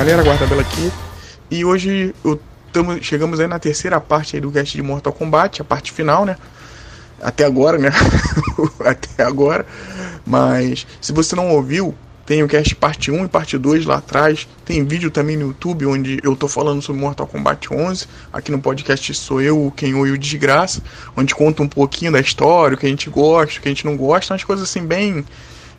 galera, Guardabela aqui. E hoje eu tamo, chegamos aí na terceira parte aí do cast de Mortal Kombat, a parte final, né? Até agora, né? Até agora. Mas se você não ouviu, tem o cast parte 1 e parte 2 lá atrás. Tem vídeo também no YouTube onde eu tô falando sobre Mortal Kombat 11. Aqui no podcast sou eu, o Kenho e o Desgraça, onde conta um pouquinho da história, o que a gente gosta, o que a gente não gosta, umas coisas assim bem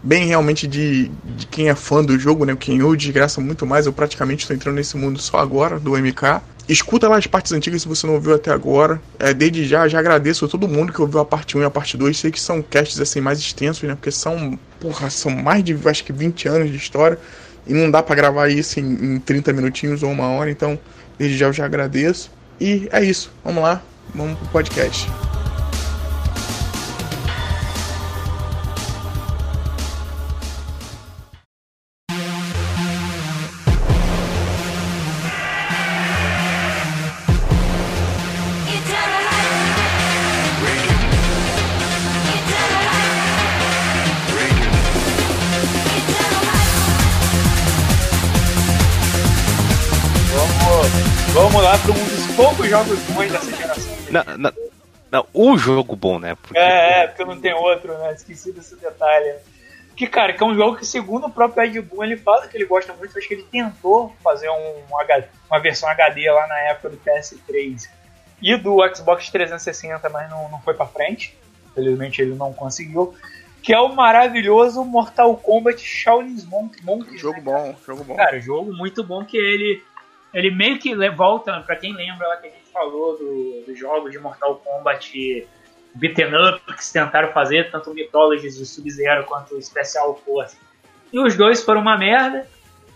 bem realmente de, de quem é fã do jogo, né? O Kenyo desgraça muito mais. Eu praticamente estou entrando nesse mundo só agora, do MK. Escuta lá as partes antigas se você não ouviu até agora. É, desde já, já agradeço a todo mundo que ouviu a parte 1 e a parte 2. Sei que são casts assim mais extensos, né? Porque são, porra, são mais de acho que 20 anos de história. E não dá para gravar isso em, em 30 minutinhos ou uma hora. Então, desde já eu já agradeço. E é isso. Vamos lá. Vamos pro podcast. Jogos bons dessa geração. Não, não, não, o jogo bom, né? Porque... É, é, porque não tem outro, né? Esqueci desse detalhe. Que, cara, que é um jogo que, segundo o próprio Ed Boon, ele fala que ele gosta muito, acho que ele tentou fazer um, uma versão HD lá na época do PS3 e do Xbox 360, mas não, não foi pra frente. Infelizmente ele não conseguiu. Que é o maravilhoso Mortal Kombat Shaolin Monk. Monk jogo né, bom, jogo bom. Cara, jogo muito bom que ele ele meio que volta, para quem lembra lá que a gente falou dos do jogos de Mortal Kombat beaten up que se tentaram fazer, tanto o Mythologies de Sub-Zero quanto o Special Force. E os dois foram uma merda.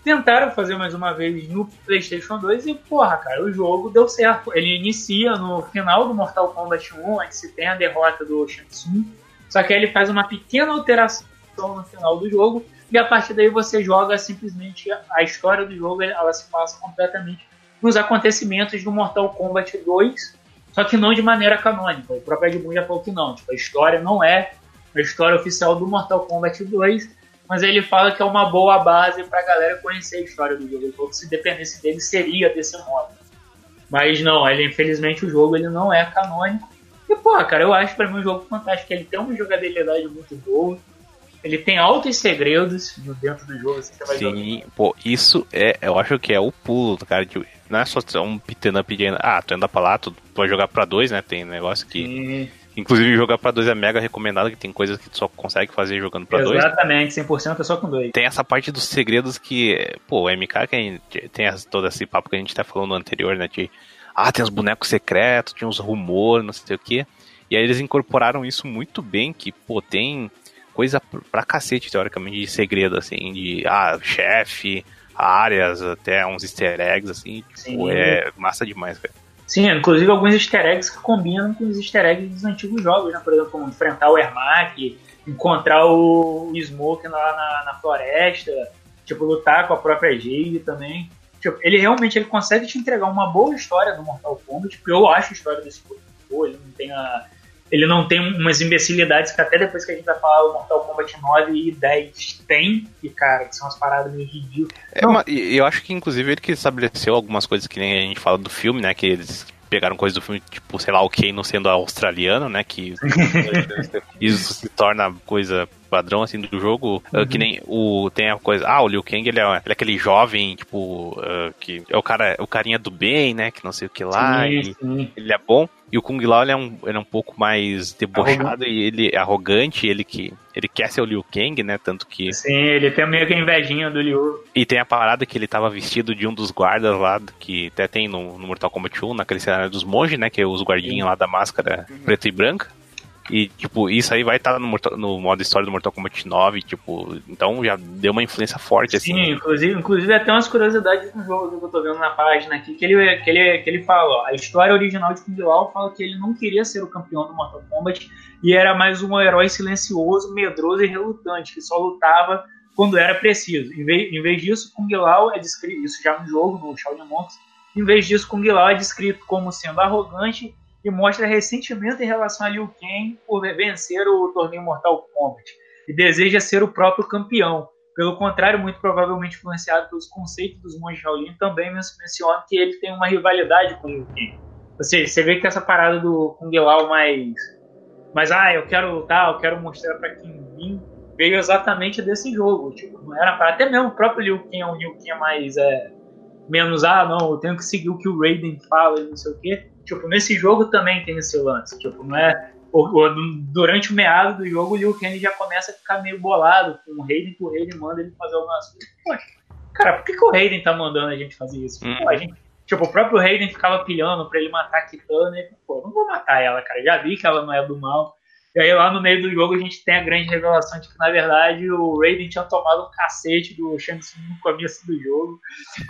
Tentaram fazer mais uma vez no PlayStation 2 e, porra, cara, o jogo deu certo. Ele inicia no final do Mortal Kombat 1, onde se tem a derrota do Shang Tsung. Só que aí ele faz uma pequena alteração no final do jogo e a partir daí você joga simplesmente a história do jogo, ela se passa completamente nos acontecimentos do Mortal Kombat 2, só que não de maneira canônica. O próprio Ed Boon já falou que não, tipo, a história não é a história oficial do Mortal Kombat 2, mas ele fala que é uma boa base pra galera conhecer a história do jogo. Ele falou que se dependesse dele seria desse modo. Mas não, ele, infelizmente o jogo ele não é canônico. E, pô, cara, eu acho pra mim um jogo fantástico. Ele tem uma jogabilidade muito boa. Ele tem altos segredos dentro do jogo. Assim, você vai Sim, pô, isso é, eu acho que é o pulo, cara. De, não é só um up de. Ah, tu anda pra lá, tu vai jogar pra dois, né? Tem negócio que. Inclusive, jogar pra dois é mega recomendado, que tem coisas que tu só consegue fazer jogando pra dois. Exatamente, 100% é só com dois. Tem essa parte dos segredos que, pô, o MK que tem todo esse papo que a gente tá falando no anterior, né? De, ah, tem os bonecos secretos, tinha uns rumores, não sei o quê. E aí eles incorporaram isso muito bem, que, pô, tem coisa pra cacete, teoricamente, de segredo, assim, de, ah, chefe, áreas, até uns easter eggs, assim, tipo, é massa demais, cara. Sim, inclusive alguns easter eggs que combinam com os easter eggs dos antigos jogos, né? Por exemplo, como enfrentar o Ermac, encontrar o Smoke lá na, na, floresta, tipo, lutar com a própria Jade também. Tipo, ele realmente ele consegue te entregar uma boa história do Mortal Kombat, porque eu acho a história desse jogo boa, ele não tem a, ele não tem umas imbecilidades que até depois que a gente vai falar o Mortal Kombat 9 e 10 tem, e cara, que são umas paradas meio ridículas. É, uma, eu acho que inclusive ele que estabeleceu algumas coisas que nem a gente fala do filme, né, que eles pegaram coisas do filme, tipo, sei lá, o Kano sendo australiano, né, que isso se torna coisa padrão assim do jogo, uhum. uh, que nem o tem a coisa, ah, o Liu Kang ele é, ele é aquele jovem, tipo, uh, que é o cara, o carinha do bem, né, que não sei o que lá, sim, sim. ele é bom. E o Kung Lao ele é, um, ele é um pouco mais debochado arrogante. e ele é arrogante, ele que ele quer ser o Liu Kang, né? Tanto que. Sim, ele tem meio que invejinha do Liu. E tem a parada que ele tava vestido de um dos guardas lá, que até tem no, no Mortal Kombat 1, naquele cenário dos monges, né? Que é os guardinhos lá da máscara uhum. preta e branca. E, tipo, isso aí vai estar tá no, no, modo história do Mortal Kombat 9, tipo, então já deu uma influência forte, assim. Sim, inclusive, inclusive até umas curiosidades no jogo que eu tô vendo na página aqui, que ele, que ele, que ele fala, ó, a história original de Kung Lao fala que ele não queria ser o campeão do Mortal Kombat e era mais um herói silencioso, medroso e relutante, que só lutava quando era preciso. Em vez, em vez disso, Kung Lao é descrito, isso já no jogo, no Shaolin Monks, em vez disso, Kung Lao é descrito como sendo arrogante e mostra ressentimento em relação a Liu Kang por vencer o torneio Mortal Kombat e deseja ser o próprio campeão. pelo contrário, muito provavelmente influenciado pelos conceitos dos monges Shaolin, também menciona que ele tem uma rivalidade com Liu Kang. Você, você vê que essa parada do Kung Lao mais, mais, ah, eu quero lutar, eu quero mostrar para quem vim, veio exatamente desse jogo. Tipo, não era para até mesmo o próprio Liu Kang é um Liu Kang mais é, menos, ah, não, eu tenho que seguir o que o Raiden fala e não sei o quê. Tipo, nesse jogo também tem esse lance. Tipo, não é durante o meado do jogo, o Liu Kang já começa a ficar meio bolado com o Raiden, que o Raiden manda ele fazer algumas coisas. Cara, por que, que o Raiden tá mandando a gente fazer isso? Hum. Pô, a gente, tipo, o próprio Raiden ficava pilhando pra ele matar a Kitana, e, pô, não vou matar ela, cara, já vi que ela não é do mal. E aí lá no meio do jogo a gente tem a grande revelação de que, na verdade, o Raiden tinha tomado um cacete do Shang Tsung no começo do jogo.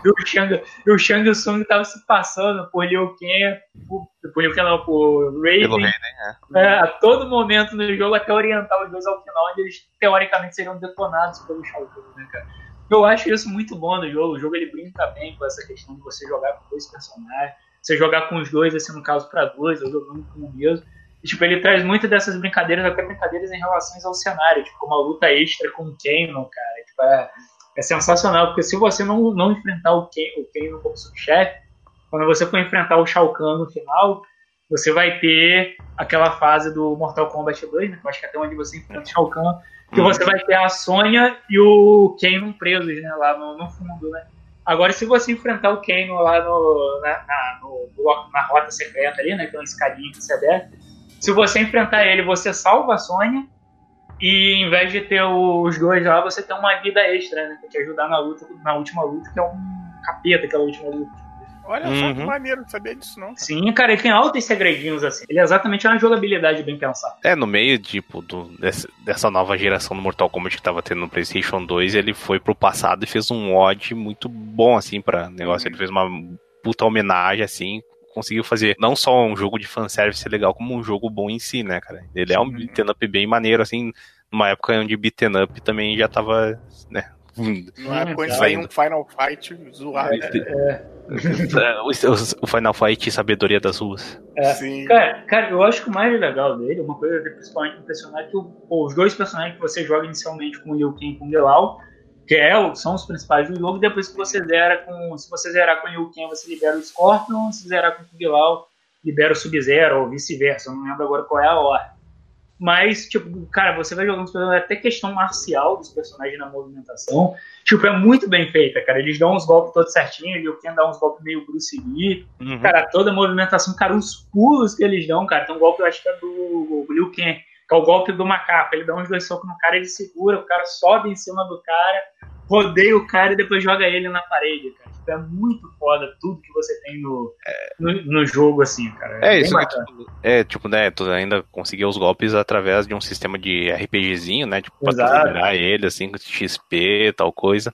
E o Shang, e o Shang Tsung tava se passando por Liu Kang, por, por Liu Kang não, por Raiden, Raiden é. É, a todo momento no jogo até orientar os dois ao final, onde eles teoricamente seriam detonados pelo Shao Kahn, né, cara? Eu acho isso muito bom no jogo. O jogo ele brinca bem com essa questão de você jogar com dois personagens, você jogar com os dois, assim, no caso, para dois, ou jogando com o mesmo. E, tipo, ele traz muitas dessas brincadeiras, até brincadeiras em relação ao cenário, tipo, uma luta extra com o Kano, cara. Tipo, é, é, sensacional, porque se você não, não enfrentar o Kano, como subchefe, quando você for enfrentar o Shao Kahn no final, você vai ter aquela fase do Mortal Kombat 2, né? Que eu acho que é até onde você enfrenta o Shao Kahn, que uhum. você vai ter a Sonya e o Kano presos, né? Lá no, no fundo, né? Agora, se você enfrentar o Kano lá no, na, na, no, na rota secreta ali, né? Aquela escadinha que você der, se você enfrentar ele, você salva a Sônia. E em vez de ter os dois lá, você tem uma vida extra, né? Pra te ajudar na luta, na última luta, que é um capeta aquela última luta. Olha uhum. só que uhum. maneiro, não sabia disso não. Sim, cara, ele tem altos segredinhos assim. Ele é exatamente uma jogabilidade bem pensada. É, no meio, tipo, do, dessa, dessa nova geração do Mortal Kombat que tava tendo no PlayStation 2, ele foi pro passado e fez um odd muito bom, assim, pra negócio. Uhum. Ele fez uma puta homenagem, assim, conseguiu fazer não só um jogo de fanservice legal, como um jogo bom em si, né, cara? Ele é um beat'em up bem maneiro, assim, numa época onde beat'em up também já tava, né, época onde saiu um Final Fight zoado. É, é. o, Final Fight Sabedoria das Ruas. É. Sim. Cara, cara, eu acho que o mais legal dele, uma coisa principalmente impressionante, é que os dois personagens que você joga inicialmente com o Liu Kang e com o Gelal, que é, são os principais do jogo. Depois que você zera com. Se você zerar com o Liu Kang, você libera o Scorpion. Se zerar com o Kung libera o Sub-Zero, ou vice-versa. Eu não lembro agora qual é a ordem. Mas, tipo, cara, você vai jogando os personagens, até questão marcial dos personagens na movimentação. Tipo, é muito bem feita, cara. Eles dão uns golpes todos certinhos, o Liu Kang dá uns golpes meio Bruce Lee. Uhum. Cara, toda a movimentação, cara, os pulos que eles dão, cara. Tem um golpe, eu acho que é do Liu Kang que é o golpe do macaco. Ele dá uns dois socos no cara, ele segura, o cara sobe em cima do cara, rodeia o cara e depois joga ele na parede, cara. Tipo, é muito foda tudo que você tem no, no, no jogo, assim, cara. É, é isso que tu, é, tipo, né, tu ainda conseguiu os golpes através de um sistema de RPGzinho, né, tipo, pra liberar ele, assim, com XP, tal coisa.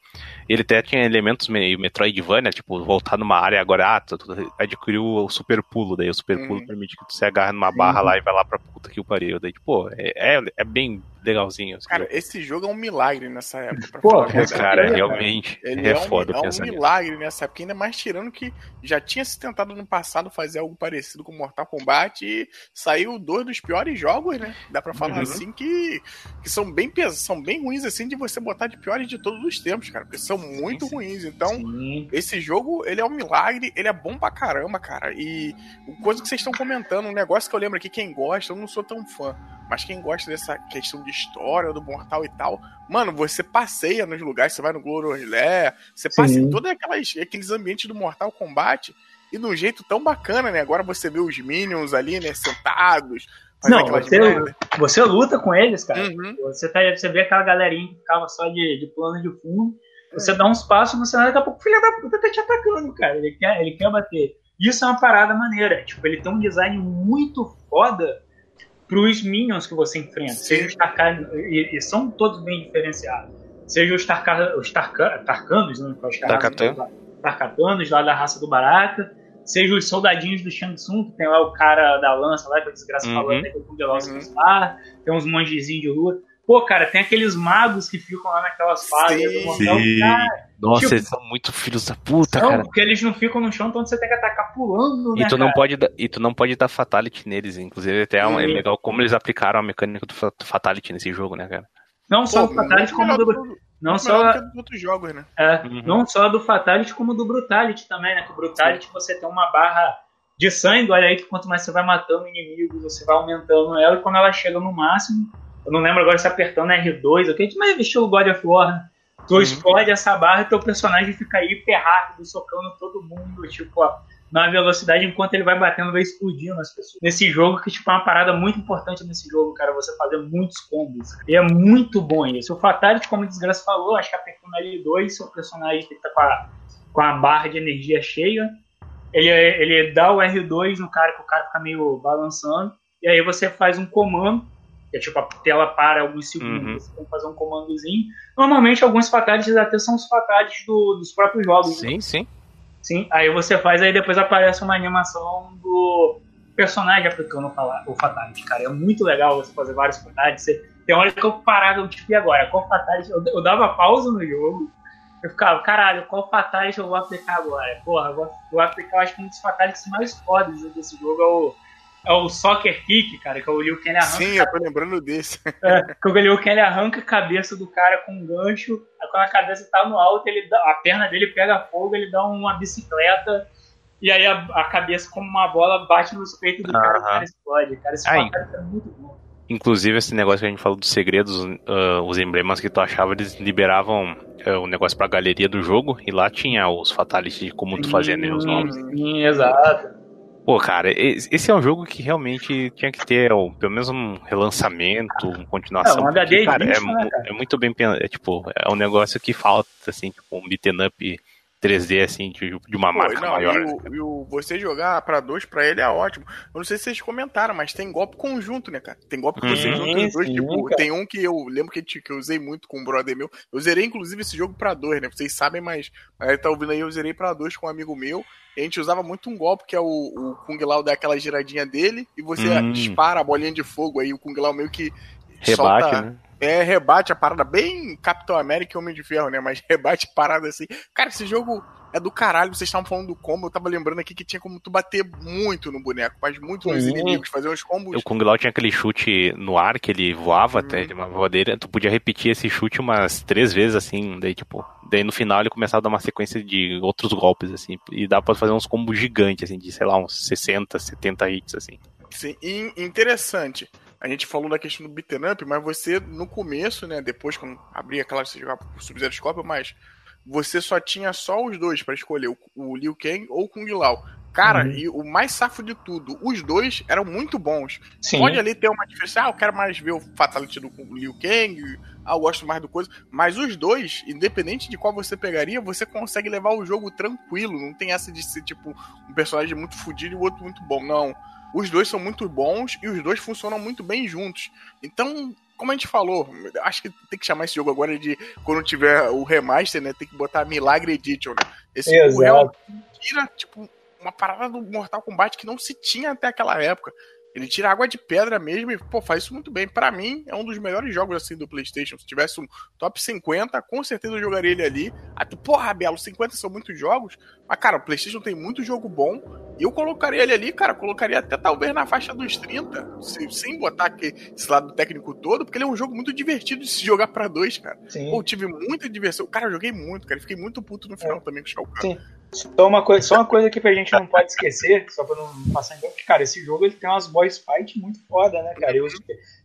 Ele até tinha elementos meio Metroidvania, tipo, voltar numa área agora, ah, tu, tu adquiriu o super pulo, daí o super pulo hum. permite que tu se agarre numa barra lá e vai lá pra puta que o pariu. Daí, tipo, é, é, é bem legalzinho. Assim. Cara, esse jogo é um milagre nessa época. Pô, cara, é, realmente ele é, é um, foda é um milagre nessa época, ainda mais tirando que já tinha se tentado no passado fazer algo parecido com Mortal Kombat e saiu dois dos piores jogos, né? Dá pra falar uhum. assim que, que são bem são bem ruins assim de você botar de piores de todos os tempos, cara, porque são muito sim, ruins. Então, sim. esse jogo, ele é um milagre, ele é bom pra caramba, cara. E coisa que vocês estão comentando, um negócio que eu lembro aqui, quem gosta, eu não sou tão fã, mas quem gosta dessa questão de história do Mortal e tal, mano, você passeia nos lugares, você vai no Glory Lair, você passa em todos aqueles ambientes do Mortal Kombat e de um jeito tão bacana, né? Agora você vê os Minions ali, né, sentados. Não, você, você luta com eles, cara. Uhum. Você, tá, você vê aquela galerinha que ficava só de, de plano de fundo. Você é. dá uns passos no cenário, daqui a pouco o filho da puta tá te atacando, cara. Ele quer, ele quer bater. Isso é uma parada maneira. Tipo, ele tem um design muito foda pros minions que você enfrenta. Seja os Tarkan, e, e, são todos bem diferenciados. Seja os, Tarka, os Tarka, Tarkanos, né? Tarkatanos, lá da raça do Baraka. Seja os soldadinhos do Shang Tsung, que tem lá o cara da lança lá, que a desgraça uhum. falou, tem o Kung Lao uhum. tem uns mongezinhos de lua. Pô, cara, tem aqueles magos que ficam lá naquelas fases do Mortal Nossa, tipo, eles são muito filhos da puta, não, cara. porque eles não ficam no chão, então você tem que atacar pulando, e né, tu não pode E tu não pode dar fatality neles, inclusive até é, é legal como eles aplicaram a mecânica do fatality nesse jogo, né, cara? Não só o fatality, como do, Não só. Do outros jogos, né? É, uhum. Não só do Fatality, como do Brutality também, né? Que o Brutality Sim. você tem uma barra de sangue, olha aí que quanto mais você vai matando inimigos, você vai aumentando ela, e quando ela chega no máximo, eu não lembro agora se apertando R2, ok? Mas é estilo God of War, né? Tu uhum. explode essa barra e teu personagem fica hiper rápido, socando todo mundo, tipo, ó, na velocidade enquanto ele vai batendo, vai explodindo as pessoas. Nesse jogo, que tipo, é uma parada muito importante nesse jogo, cara, você fazer muitos combos. E é muito bom isso. O Fatality, como o Desgraça falou, acho que apertando L2, seu personagem que tá com a, com a barra de energia cheia, ele, ele dá o R2 no cara, que o cara fica meio balançando, e aí você faz um comando, que é tipo a tela para alguns segundos, uhum. você tem que fazer um comandozinho. Normalmente, alguns fatalities até são os fatalities do, dos próprios jogos. Sim, né? sim. Sim, aí você faz, aí depois aparece uma animação do personagem aplicando o Fatality, cara. É muito legal você fazer vários Fatalities. Você, tem hora que eu parava, tipo, e agora? Qual Fatality? Eu, eu dava pausa no jogo, eu ficava, caralho, qual Fatality eu vou aplicar agora? Porra, eu vou, vou aplicar, eu acho que um dos Fatalities mais fodas desse jogo é o é o Soccer Kick, cara, que é o Liu Kang arranca. Sim, eu tô lembrando desse. É, que o Liu Kang arranca a cabeça do cara com um gancho, aí quando a cabeça tá no alto, ele dá, a perna dele pega fogo, ele dá uma bicicleta, e aí a, a cabeça, como uma bola, bate no peito do cara e o cara explode. Cara, esse aí, é muito bom. Inclusive, esse negócio que a gente falou dos segredos, uh, os emblemas que tu achava, eles liberavam uh, o negócio pra galeria do jogo, e lá tinha os fatalities de como tu fazia né, os nomes. Sim, exato. Pô, cara, esse é um jogo que realmente tinha que ter pelo menos um relançamento, uma continuação. É, um HD porque, cara, é, né, cara? é, muito bem pensado. É, tipo, é um negócio que falta, assim, tipo, um beaten up 3D, assim, de, de uma Pô, marca não, maior. E, o, e o, você jogar pra dois, pra ele é ótimo. Eu não sei se vocês comentaram, mas tem golpe conjunto, né, cara? Tem golpe que você hum, junta os dois. Sim, tipo, cara. tem um que eu lembro que, que eu usei muito com um brother meu. Eu zerei, inclusive, esse jogo pra dois, né? Vocês sabem, mas aí tá ouvindo aí, eu zerei pra dois com um amigo meu. E a gente usava muito um golpe, que é o, o Kung Lao dá aquela giradinha dele, e você hum. dispara a bolinha de fogo aí, o Kung Lao meio que. Rebate, solta, né? É, rebate a parada bem Capitão América e Homem de Ferro, né? Mas rebate a parada assim. Cara, esse jogo é do caralho. Vocês estavam falando do combo, eu tava lembrando aqui que tinha como tu bater muito no boneco, mas muito nos inimigos, fazer uns combos. O Kung Lao tinha aquele chute no ar que ele voava hum. até uma voadeira. Tu podia repetir esse chute umas três vezes, assim, daí tipo. Daí no final ele começava a dar uma sequência de outros golpes, assim. E dá pra fazer uns combos gigantes, assim, de sei lá, uns 60, 70 hits, assim. Sim, e interessante. A gente falou da questão do beaten up, mas você no começo, né, depois quando abria aquela você jogava por Sub-Zero Scorpion, mas você só tinha só os dois para escolher, o, o Liu Kang ou o Kung Lao. Cara, uhum. e o mais safo de tudo, os dois eram muito bons. Sim. Pode ali ter uma diferença, ah, eu quero mais ver o Fatality do Liu Kang, ah, eu gosto mais do coisa. Mas os dois, independente de qual você pegaria, você consegue levar o jogo tranquilo. Não tem essa de ser, tipo, um personagem muito fodido e o outro muito bom. Não. Os dois são muito bons e os dois funcionam muito bem juntos. Então, como a gente falou, acho que tem que chamar esse jogo agora de quando tiver o remaster, né? Tem que botar Milagre Edition, né? Esse Exato. jogo tira, tipo, uma parada do Mortal Kombat que não se tinha até aquela época. Ele tira água de pedra mesmo e, pô, faz isso muito bem. Para mim, é um dos melhores jogos assim do PlayStation. Se tivesse um top 50, com certeza eu jogaria ele ali. Até, porra, Belo, 50 são muitos jogos. Mas, cara, o PlayStation tem muito jogo bom. Eu colocaria ele ali, cara, colocaria até talvez na faixa dos 30, sem botar esse lado técnico todo, porque ele é um jogo muito divertido de se jogar para dois, cara. Sim. Pô, tive muita diversão. Cara, eu joguei muito, cara. Fiquei muito puto no final é. também com o Shao Kahn. Sim. Só uma, coisa, só uma coisa que a gente não pode esquecer, só pra não passar em que, cara, esse jogo ele tem umas boss fight muito foda, né, cara? E,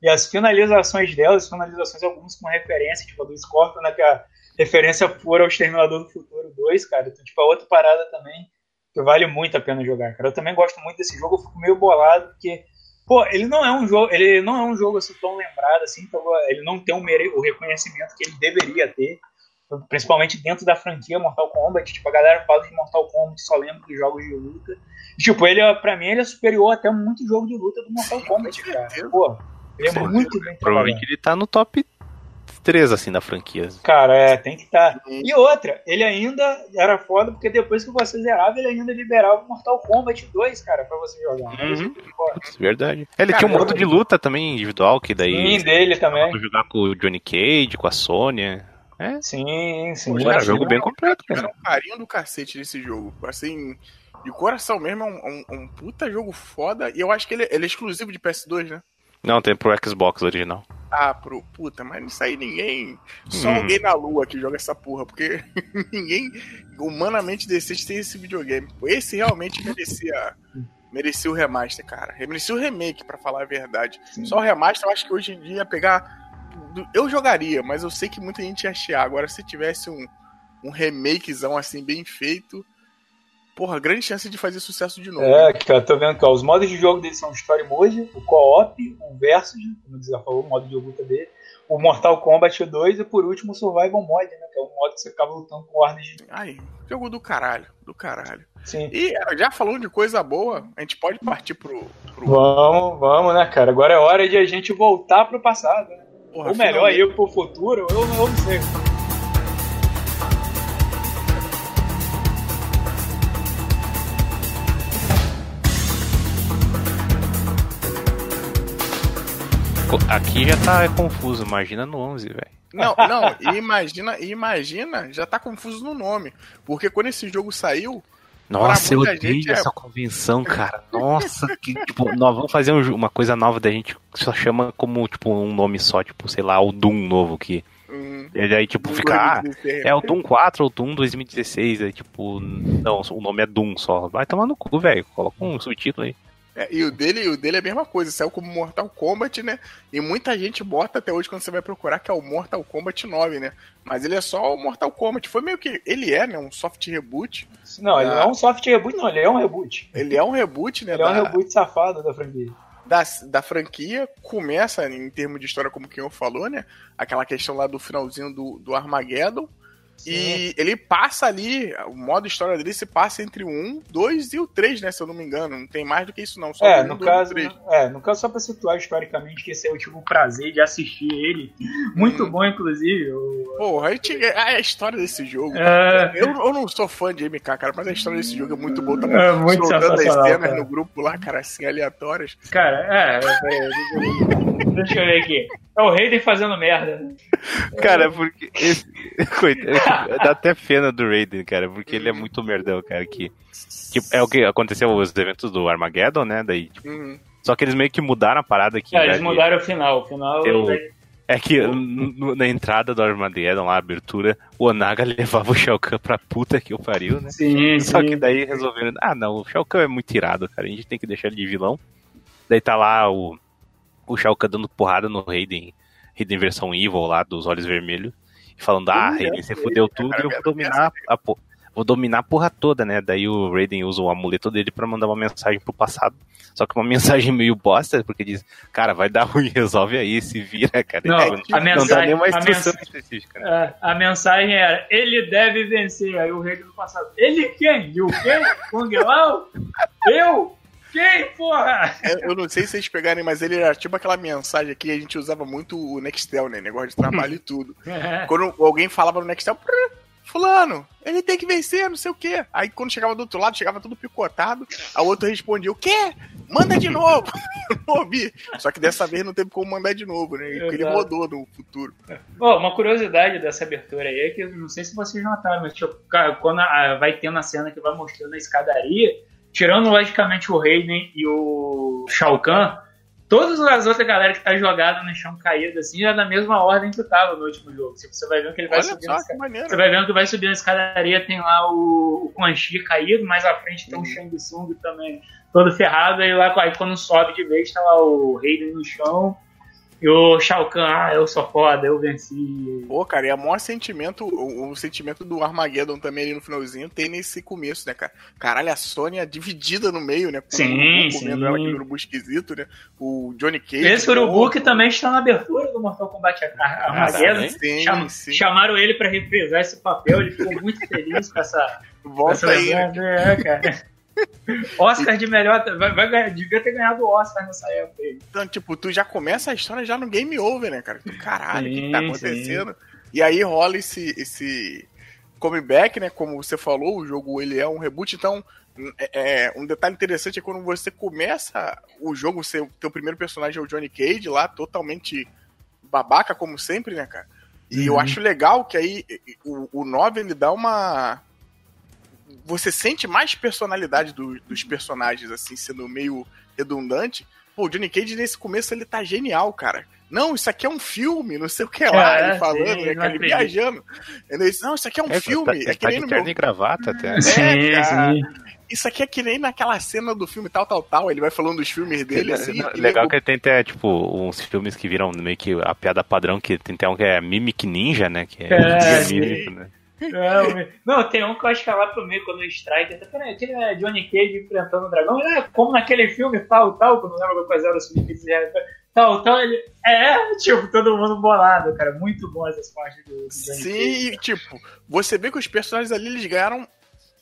e as finalizações delas, as finalizações algumas com referência, tipo a do Scorpion, né, que é a referência pura ao Exterminador do Futuro 2, cara. Então, tipo, a outra parada também que vale muito a pena jogar, cara. Eu também gosto muito desse jogo, eu fico meio bolado, porque, pô, ele não é um jogo, ele não é um jogo assim tão lembrado assim, então ele não tem o, o reconhecimento que ele deveria ter principalmente dentro da franquia Mortal Kombat. Tipo, a galera fala de Mortal Kombat só lembra dos jogos de luta. E, tipo, ele, pra mim, ele é superior até muito jogo de luta do Mortal Kombat, cara. Pô, ele é Sim, muito bem Provavelmente ele tá no top 3, assim, da franquia. Cara, é, tem que estar. Tá. E outra, ele ainda era foda, porque depois que você zerava, ele ainda liberava o Mortal Kombat 2, cara, pra você jogar. Uhum. Verdade. Ele cara, tinha um modo de luta também individual, que daí. Sim, dele também. Jogar com o Johnny Cage, com a Sônia. É? Sim, sim. Pô, era jogo bem completo, cara. Era um carinho do cacete nesse jogo. Assim, de coração mesmo, é um, um, um puta jogo foda. E eu acho que ele, ele, é exclusivo de PS2, né? Não, tem pro Xbox original. Ah, pro. Puta, mas isso aí ninguém. Só hum. alguém na lua que joga essa porra, porque ninguém humanamente decente tem esse videogame. Esse realmente merecia. Merecia o remaster, cara. Merecia o remake, para falar a verdade. Sim. Só o remaster, eu acho que hoje em dia pegar. Eu jogaria, mas eu sei que muita gente ia chiar. Agora, se tivesse um, um remakezão assim, bem feito porra, grande chance de fazer sucesso de novo. É, cara, tô vendo que os modos de jogo dele são Story Mode, o Co-op, o Versus, como já falou, o modo de luta dele, o Mortal Kombat 2 e por último o Survival Mode, né? Que é o modo que você acaba lutando com ordens de. Ai, jogo do caralho, do caralho. Sim. E já falando de coisa boa, a gente pode partir pro. pro... Vamos, vamos, né, cara? Agora é hora de a gente voltar pro passado, né? Porra, Ou melhor, finalmente... ir pro futuro, eu, eu não sei. Aqui já tá confuso, imagina no 11, velho. Não, não, imagina, imagina, já tá confuso no nome. Porque quando esse jogo saiu. Nossa, eu odeio é essa é... convenção, cara. Nossa, que, tipo, nós vamos fazer um, uma coisa nova da gente que só chama como, tipo, um nome só, tipo, sei lá, o Doom novo que. Hum, ele aí, tipo, fica. Ah, é o Doom 4 ou Doom 2016. É tipo. Não, o nome é Doom só. Vai tomar no cu, velho. Coloca um subtítulo aí. É, e o dele, o dele é a mesma coisa, saiu como Mortal Kombat, né? E muita gente bota até hoje quando você vai procurar que é o Mortal Kombat 9, né? Mas ele é só o Mortal Kombat. Foi meio que. Ele é, né? Um soft reboot. Não, da... ele não é um soft reboot, não, ele é um reboot. Ele é um reboot, né? Ele da... é um reboot safado da franquia. Da, da franquia começa, em termos de história, como quem eu falou, né? Aquela questão lá do finalzinho do, do Armageddon. Sim. E ele passa ali, o modo história dele se passa entre o 1, 2 e o 3, né? Se eu não me engano. Não tem mais do que isso, não. Só é, no caso, é, no caso, só pra situar historicamente, que esse é eu tive o prazer de assistir ele. Muito hum. bom, inclusive. Eu... Porra, a, história desse jogo. É... Eu, eu não sou fã de MK, cara, mas a história desse jogo é muito boa. Tamo é muito sensacional. as cenas cara. no grupo lá, cara, assim, aleatórias. Cara, é. é deixa eu ver aqui. É o Raiden fazendo merda. Cara, porque. Esse... Coitado, dá até pena do Raiden, cara, porque ele é muito merdão, cara. Que, tipo, é o que aconteceu os eventos do Armageddon, né? Daí, tipo, uhum. Só que eles meio que mudaram a parada aqui. É, eles mudaram o final. O final. Eu... É que na entrada do Armageddon, lá, a abertura, o Onaga levava o Shao Kahn pra puta que o pariu, né? Sim, Só sim. que daí resolveram, ah não, o Shao Kahn é muito irado, cara, a gente tem que deixar ele de vilão. Daí tá lá o, o Shao Kahn dando porrada no Raiden, Raiden versão Evil lá, dos olhos vermelhos, e falando, ah, Raiden, você fudeu tudo, eu vou dominar a, vou dominar a porra toda, né? Daí o Raiden usa o amuleto dele para mandar uma mensagem pro passado. Só que uma mensagem meio bosta, porque diz, cara, vai dar ruim, resolve aí, se vira, cara. Não, é, a mensagem, não dá nenhuma instrução a específica. Né? É, a mensagem era, ele deve vencer. Aí o Raiden do passado, ele quem? E o quê? Kung Lao? Eu? Quem, porra? Eu, eu, não sei se vocês pegarem, mas ele era tipo aquela mensagem que a gente usava muito o Nextel, né? Negócio de trabalho e tudo. É. Quando alguém falava no Nextel, fulano, ele tem que vencer, não sei o quê. Aí quando chegava do outro lado, chegava tudo picotado, a outro respondia, o quê? Manda de novo! não ouvi. Só que dessa vez não teve como mandar de novo, né? Porque ele rodou no futuro. Bom, uma curiosidade dessa abertura aí é que não sei se vocês notaram, mas tipo, quando a, vai tendo a cena que vai mostrando a escadaria, tirando logicamente o Raiden e o Shao Kahn, todas as outras galera que tá jogada no chão caído assim é na mesma ordem que tava no último jogo. Tipo, você vai vendo que ele vai Olha subindo. Só, você vai vendo que vai subindo a escadaria, tem lá o, o Quan Chi caído, mais à frente tem uhum. o Shang Tsung também todo ferrado, aí lá aí quando sobe de vez tá lá o Raiden no chão e o Shao Kahn, ah, eu sou foda, eu venci. Pô, cara, e o maior sentimento, o, o, sentimento do Armageddon também ali no finalzinho tem nesse começo, né, cara? Caralho, a Sônia dividida no meio, né? sim, sim. Comendo ela aquele urubu esquisito, né? O Johnny Cage. Esse urubu que também está na abertura do Mortal Kombat Armageddon. Ah, sim, Cham sim. Chamaram ele pra reprisar esse papel, ele ficou muito feliz com essa. Volta aí. Né? É, cara. Oscar de melhor. Vai, vai devia ter ganhado o Oscar nessa época. Então, tipo, tu já começa a história já no game over, né, cara? Tu, caralho, o que, que tá acontecendo? Sim. E aí rola esse, esse comeback, né? Como você falou, o jogo ele é um reboot, então. É, é, um detalhe interessante é quando você começa o jogo, seu teu primeiro personagem é o Johnny Cage lá, totalmente babaca, como sempre, né, cara? E uhum. eu acho legal que aí o, o 9 ele dá uma você sente mais personalidade do, dos personagens, assim, sendo meio redundante. Pô, o Johnny Cage nesse começo ele tá genial, cara. não, isso aqui é um filme, não sei o que lá, É, ele falando, sim, né, não cara, ele viajando. Ele disse, não, isso aqui é um É, filme, tá, é que tá nem de no meu... e gravata até. Sim, cara. sim. Isso aqui é que nem naquela cena do filme tal, tal, tal, ele vai falando dos filmes dele, assim. e Legal nego- que tem até, tipo, uns filmes que viram meio que a piada padrão, que tem até um que é Mimic Ninja, né? Que é, É, mímico, né? Não, tem um que eu acho que é lá pro meio, quando o Striker. tá- Peraí, aquele é Johnny Cage enfrentando o dragão. É, como naquele filme, tal, tal, não lembro quais eram os filmes que. Tal, tal, ele. É, tipo, todo mundo bolado, cara. Muito bom essas partes do, do Sim, Cage. tipo, você vê que os personagens ali, eles ganharam.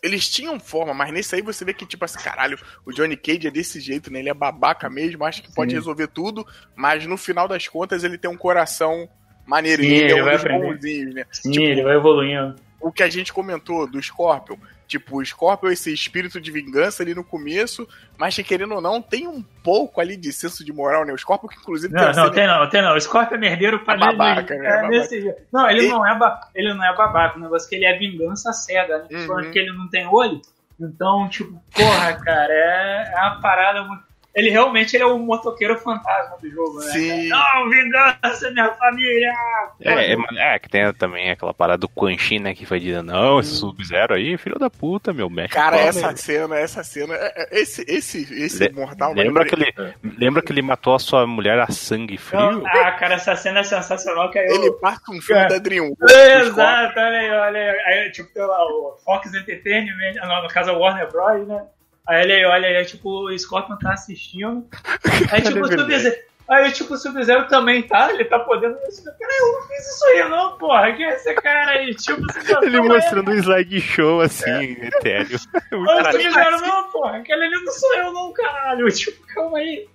Eles tinham forma, mas nesse aí você vê que, tipo assim, caralho, o Johnny Cage é desse jeito, né? Ele é babaca mesmo, acha que pode Sim. resolver tudo, mas no final das contas ele tem um coração maneiro, Sim, ele é ele vai bonzinhos, né? Sim, Tipo, ele vai evoluindo. o que a gente comentou do Scorpion. Tipo, o Scorpion, esse espírito de vingança ali no começo, mas que querendo ou não, tem um pouco ali de senso de moral, né? O Scorpion, que inclusive Não, uma não, tem não, tem não. O Scorpion é merdeiro pra É babaca, é, né? É babaca. desse jeito. Não, ele, Ele- Não é ba... ele não é babaca. O negócio é que ele é vingança cega, né? Uhum. Falando que ele não tem olho. Então, tipo, porra, cara, é, é uma parada muito. Ele realmente ele é o motoqueiro fantasma do jogo, né? Sim. Não, vingança, minha família! É, é, mas- é, que tem também aquela parada do Quan Chi, né? Que foi dizendo, não, esse Sub-Zero aí, filho da puta, meu mexe. Cara, a essa lei." cena, essa cena, é- é- esse, esse, esse Le- mortal. Lembra que, ele, lembra que ele matou a sua mulher a sangue frio? Não, ah, cara, essa cena é sensacional que aí eu- Ele passa um filme É. da Dreamworks. Exato, olha aí, olha aí. Aí, tipo, tem lá o Fox Entertainment, no caso é o Warner Bros, né? Aí ele olha aí, tipo, o Scorpion tá assistindo. Aí, tipo, É verdade. Sub-Zero. Aí, tipo, o Sub-Zero também tá, ele tá podendo. Cara, eu não fiz isso aí, não, porra. Quem é esse cara aí? Tipo, você Ele mostrando um slideshow assim, etéreo. Muito Olha o. Sub-Zero, não, porra. Aquele ali não sou eu, não, caralho. Tipo, calma aí.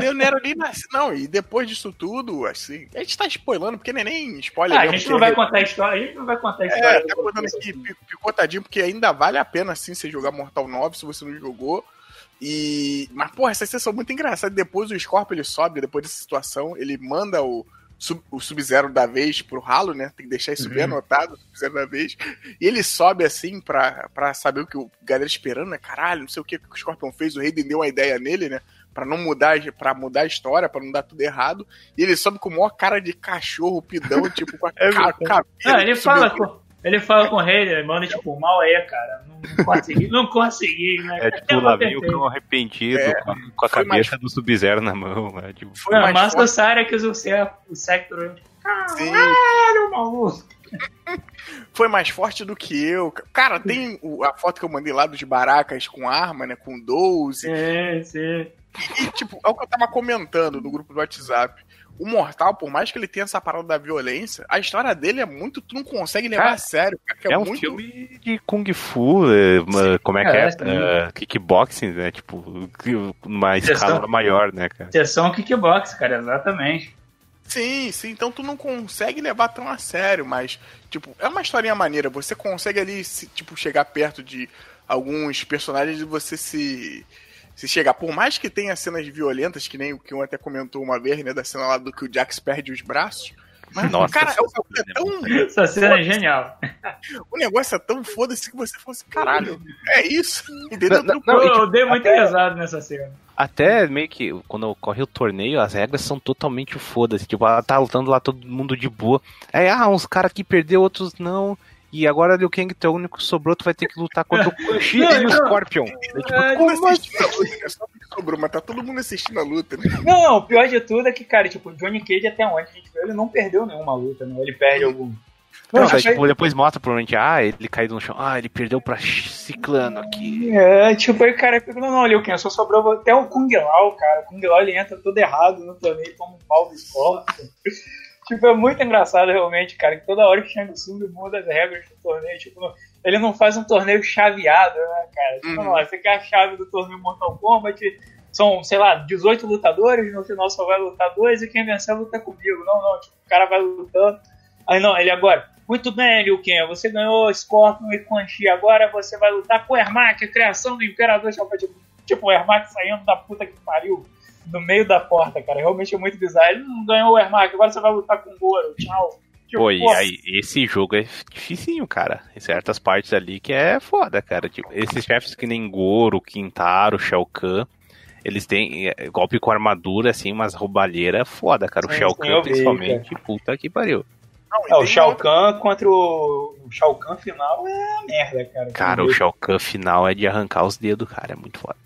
Eu não era nem nasci- Não, e depois disso tudo, assim. A gente tá spoilando, porque não é nem spoiler. Ah, a gente não vai contar a história, a gente não vai contar a É, história. tá do contando aqui assim. pi- picotadinho, porque ainda vale a pena, assim, você jogar Mortal 9 se você não jogou. E. Mas, porra, essas cenas são muito engraçadas. Depois o Scorpio ele sobe, depois dessa situação, ele manda o. Sub- o Sub-Zero da vez pro ralo, né? Tem que deixar isso bem Uhum. anotado, o Sub-Zero da vez. E ele sobe assim pra, pra saber o que o galera esperando, né? Caralho, não sei o que, que o Scorpion fez. O Raiden deu uma ideia nele, né? Pra não mudar, para mudar a história, pra não dar tudo errado. E ele sobe com o maior cara de cachorro, pidão, tipo, com a É ca- cabeça. Não, ele fala ele fala com o rei, ele manda tipo, mal é, cara. Não, consegui, não consegui, né? É tipo, lá vem o cão arrependido, É, com a, com a cabeça do Sub-Zero na mão. né? Tipo, Foi Não, mais mas forte. o Cyrix, o, Se- o Sector, caralho, maluco. foi mais forte do que eu. Cara, tem o- a foto que eu mandei lá dos baracas com arma, né? Com 12. Sim, sim. E, tipo, é o que eu tava comentando no grupo do WhatsApp. O Mortal, por mais que ele tenha essa parada da violência, a história dele é muito. Tu não consegue levar Cara, a sério. cara, que é, um muito... filme de Kung Fu, é, uma- como é que É, é? sim. É, kickboxing, né? Tipo, numa escala maior, né, cara? Sessão kickbox, cara, exatamente. Sim, sim. Então tu não consegue levar tão a sério, mas, tipo, é uma historinha maneira. Você consegue ali, se, tipo, chegar perto de alguns personagens e você se. Se chegar, por mais que tenha cenas violentas, que nem o que um até comentou uma vez, né? Da cena lá do que o Jax perde os braços. Mas, Nossa, cara, essa é, é cena é tão, Essa cena é genial. o negócio é tão foda-se que você fosse, caralho, é isso. Entendeu? Não, Eu, e, tipo, eu dei muito até- pesado nessa cena. Até meio que quando ocorre o torneio, as regras são totalmente foda-se. Tipo, ela tá lutando lá todo mundo de boa. Aí, ah, uns caras aqui perdeu, outros não. E agora Liu Kang, é o único que sobrou, tu vai ter que lutar contra o Chi Não, e o. Scorpion. É, tipo, É, como assim? né? Só porque sobrou, mas tá todo mundo assistindo a luta, né? Não, não, o pior de tudo é que, cara, tipo, o Johnny Cage até onde a gente viu, ele não perdeu nenhuma luta, né? Ele perde algum. Não, Não, achei- tipo, depois mostra provavelmente, ah, ele caiu no chão, ah, ele perdeu pra Ciclano aqui. É, tipo, aí o cara fica, não, não, Liu Kang, só sobrou até o Kung Lao, cara. O Kung Lao ele entra todo errado no torneio, toma um pau do Scorpion. Tipo, é muito engraçado realmente, cara, que toda hora que o Shang Tsung muda as regras do torneio, tipo, ele não faz um torneio chaveado, né, cara? Tipo, Uhum. não, você quer a chave do torneio Mortal Kombat, são, sei lá, 18 lutadores, no final só vai lutar dois e quem vencer luta comigo. Não, não, tipo, o cara vai lutando. Aí não, ele agora, muito bem, Liu Kang, você ganhou Scorpion e Quan Chi, agora você vai lutar com o Ermac, a criação do Imperador. Tipo, tipo, o Ermac saindo da puta que pariu, no meio da porta, cara, realmente é muito bizarro. Ele não ganhou o Ermac, agora você vai lutar com o Goro, tchau. Tipo, Pô, e aí, esse jogo é dificinho, cara. Em certas partes ali que é foda, cara. Tipo, esses chefes que nem Goro, Quintaro, Shao Kahn, eles têm é, golpe com armadura, assim, umas roubalheiras foda, cara. O Shao Kahn, principalmente, puta que pariu. Não, é, o Shao Kahn outra... contra o... o Shao Kahn final é merda, cara. Cara, o Shao Kahn final é de arrancar os dedos, cara. É muito foda.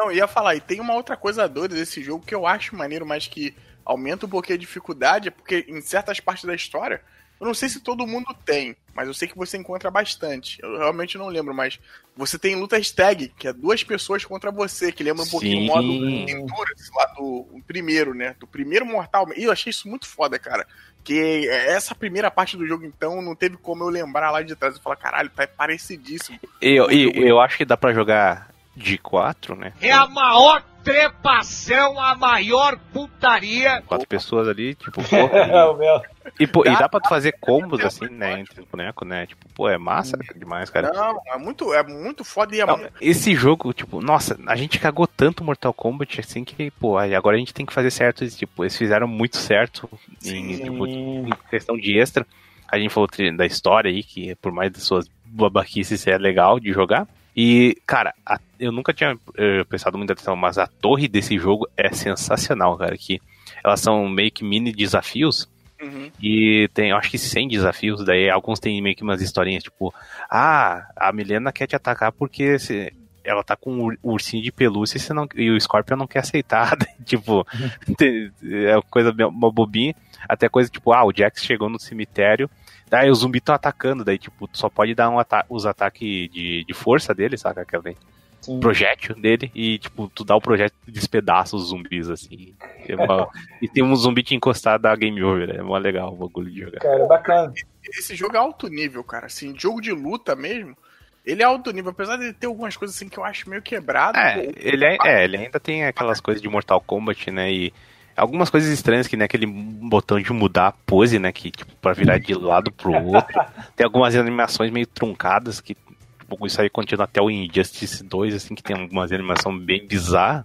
Não, ia falar, e tem uma outra coisa doida desse jogo que eu acho maneiro, mas que aumenta um pouquinho a dificuldade, é porque em certas partes da história, eu não sei se todo mundo tem, mas eu sei que você encontra bastante. Eu realmente não lembro, mas você tem lutas tag, que é duas pessoas contra você, que lembra um Sim. pouquinho o modo Endurance lá do primeiro, né? Do primeiro Mortal. E eu achei isso muito foda, cara. Que essa primeira parte do jogo, então, não teve como eu lembrar lá de trás. Eu falar, caralho, tá parecidíssimo. Eu, eu, eu acho que dá para jogar de quatro, né? É a maior trepação, a maior putaria. Quatro pessoas ali, tipo, porra. e, pô, dá, e dá pra fazer combos assim, né, entre os bonecos, né? Tipo, pô, é massa demais, cara. Não, é muito, é muito foda e é Não, muito... Esse jogo, tipo, nossa, a gente cagou tanto Mortal Kombat assim que, pô, agora a gente tem que fazer certo. Tipo, eles fizeram muito certo em, tipo, em questão de extra. A gente falou da história aí, que por mais das suas babaquices é legal de jogar. E, cara, a, eu nunca tinha uh, prestado muita atenção, mas a torre desse jogo é sensacional, cara. Que elas são meio que mini desafios. Uhum. E tem, eu acho que 100 desafios. Daí alguns tem meio que umas historinhas, tipo, ah, a Milena quer te atacar porque se, ela tá com um ursinho de pelúcia e, não, e o Scorpion não quer aceitar. tipo, é coisa uma bobinha. Até coisa tipo, ah, o Jax chegou no cemitério Daí os zumbis estão atacando, daí, tipo, tu só pode dar um ata os ataques de, de força dele, saca? Que vem. Sim. projétil dele e, tipo, tu dá o projétil e despedaça os zumbis, assim. É uma... e tem um zumbi te encostar da game over, é mó legal o bagulho de jogar. Cara, bacana. Esse jogo é alto nível, cara, assim, jogo de luta mesmo, ele é alto nível, apesar de ter algumas coisas assim que eu acho meio quebrado. É, ele, é, é, ele ainda tem aquelas coisas de Mortal Kombat, né, e algumas coisas estranhas que, né, aquele botão de mudar a pose, né, que, tipo, pra virar de lado pro outro. tem algumas animações meio truncadas que, tipo, isso aí continua até o Injustice 2, assim, que tem algumas animações bem bizarras.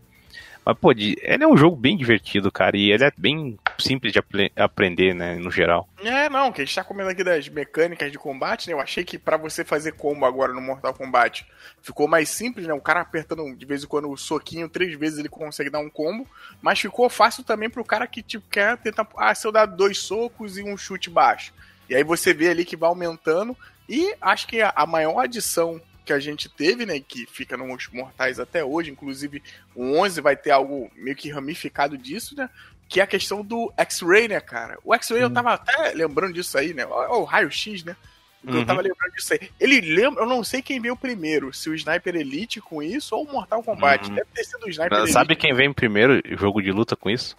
Mas, pô, ele é um jogo bem divertido, cara, e ele é bem simples de aprender, né, no geral. É, não, que a gente tá comendo aqui das mecânicas de combate, né, eu achei que para você fazer combo agora no Mortal Kombat ficou mais simples, né, o cara apertando de vez em quando o soquinho três vezes ele consegue dar um combo, mas ficou fácil também pro cara que, tipo, quer tentar, ah, se eu dar dois socos e um chute baixo. E aí você vê ali que vai aumentando, e acho que a maior adição que a gente teve, né, que fica nos mortais até hoje, inclusive o 11 vai ter algo meio que ramificado disso, né, que é a questão do X-Ray, né, cara. O X-Ray eu uhum. tava até lembrando disso aí, né, o, o raio-x, né, eu uhum. tava lembrando disso aí. Ele lembra, eu não sei quem veio primeiro, se o Sniper Elite com isso ou o Mortal Kombat. Uhum. Deve ter sido o Sniper Elite. Sabe quem vem primeiro, jogo de luta com isso?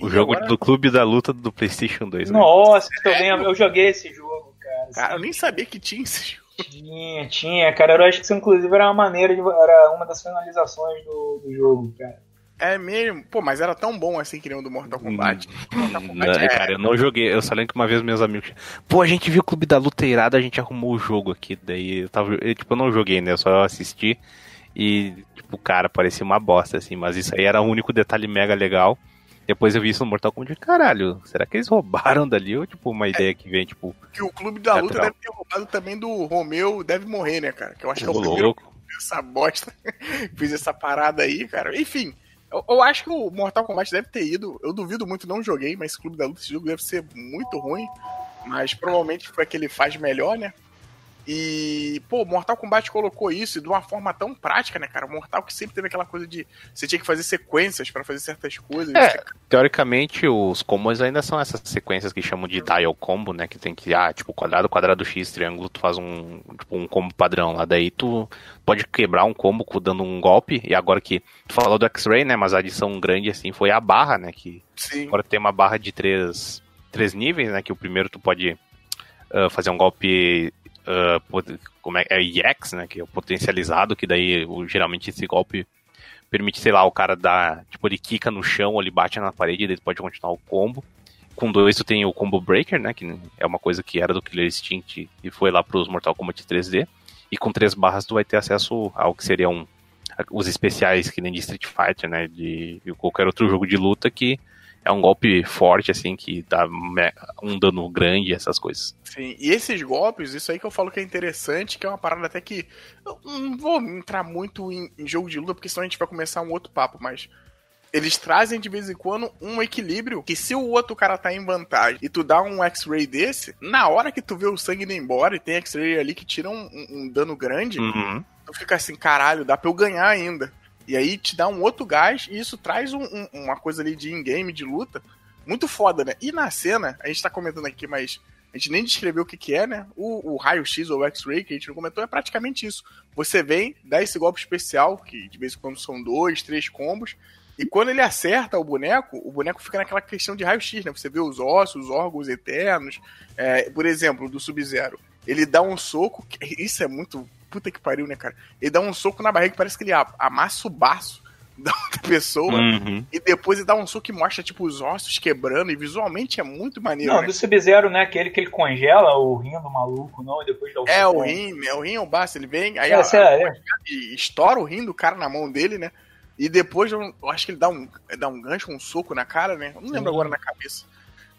O e jogo agora... do Clube da Luta do PlayStation 2. Né? Nossa, eu eu joguei esse jogo, cara. Cara, eu nem sabia que tinha esse jogo. Tinha, tinha, cara. Eu acho que isso, inclusive, era uma maneira de. Era uma das finalizações do, do jogo, cara. É mesmo? Pô, mas era tão bom assim que nem o do Mortal Kombat. Hum, Mortal Kombat não, é... Cara, eu não joguei. Eu só lembro que uma vez meus amigos. Pô, a gente viu o Clube da Luta irada, a gente arrumou o jogo aqui. Daí eu tava. Eu, tipo, eu não joguei, né? Eu só assisti. E, tipo, cara, parecia uma bosta, assim. Mas isso aí era o único detalhe mega legal. Depois eu vi isso no Mortal Kombat caralho, será que eles roubaram dali ou tipo uma ideia que vem, tipo. Que o clube da luta deve ter roubado também do Romeu deve morrer, né, cara? Que eu acho que é o primeiro louco. essa bosta. Fiz essa parada aí, cara. Enfim, eu, eu, acho que o Mortal Kombat deve ter ido. Eu duvido muito, não joguei, mas Clube da Luta, esse jogo deve ser muito ruim. Mas provavelmente foi que ele faz melhor, né? E, pô, Mortal Kombat colocou isso de uma forma tão prática, né, cara? O Mortal que sempre teve aquela coisa de você tinha que fazer sequências para fazer certas coisas. É, você... teoricamente, os combos ainda são essas sequências que chamam de dial combo, né? Que tem que, ah, tipo, quadrado, quadrado, X, triângulo, tu faz um, tipo, um combo padrão lá. Daí tu pode quebrar um combo dando um golpe. E agora que tu falou do X-Ray, né? Mas a adição grande, assim, foi a barra, né? Que Sim. agora tem uma barra de três, três níveis, né? Que o primeiro tu pode uh, fazer um golpe uh, como é, é EX, né, que é o potencializado, que daí geralmente esse golpe permite, sei lá, o cara dar, tipo, ele quica no chão, ele bate na parede, ele pode continuar o combo. Com dois tu tem o Combo Breaker, né, que é uma coisa que era do Killer Instinct e foi lá pros Mortal Kombat 3D. E com três barras tu vai ter acesso ao que seriam os especiais, que nem de Street Fighter, né, de, de qualquer outro jogo de luta que é um golpe forte, assim, que dá um dano grande, essas coisas. Sim, e esses golpes, isso aí que eu falo que é interessante, que é uma parada até que. Eu não vou entrar muito em, em jogo de luta, porque senão a gente vai começar um outro papo, mas. Eles trazem de vez em quando um equilíbrio que se o outro cara tá em vantagem e tu dá um X-ray desse, na hora que tu vê o sangue indo embora e tem X-ray ali que tira um, um- um dano grande, Uhum. tu fica assim, caralho, dá pra eu ganhar ainda. E aí te dá um outro gás e isso traz um- um- uma coisa ali de in-game, de luta, muito foda, né? E na cena, a gente tá comentando aqui, mas a gente nem descreveu o que que é, né? O, o raio-x ou o X-Ray, que a gente não comentou, é praticamente isso. Você vem, dá esse golpe especial, que de vez em quando são dois, três combos, e quando ele acerta o boneco, o boneco fica naquela questão de raio-x, né? Você vê os ossos, os órgãos eternos. É, por exemplo, do Sub-Zero. Ele dá um soco, isso é muito. Puta que pariu, né, cara? Ele dá um soco na barriga que parece que ele a- amassa o baço da outra pessoa. Uhum. E depois ele dá um soco que mostra, tipo, os ossos quebrando. E visualmente é muito maneiro. Não, né? do Sub-Zero, né? Aquele que ele congela o rim do maluco, não, e depois dá o É, soco. o rim, é o rim é o baço. Ele vem, aí É, a- sério, é. e estoura o rim do cara na mão dele, né? E depois eu, eu acho que ele dá um, dá um gancho, um soco na cara, né? Eu não lembro Sim. agora na cabeça.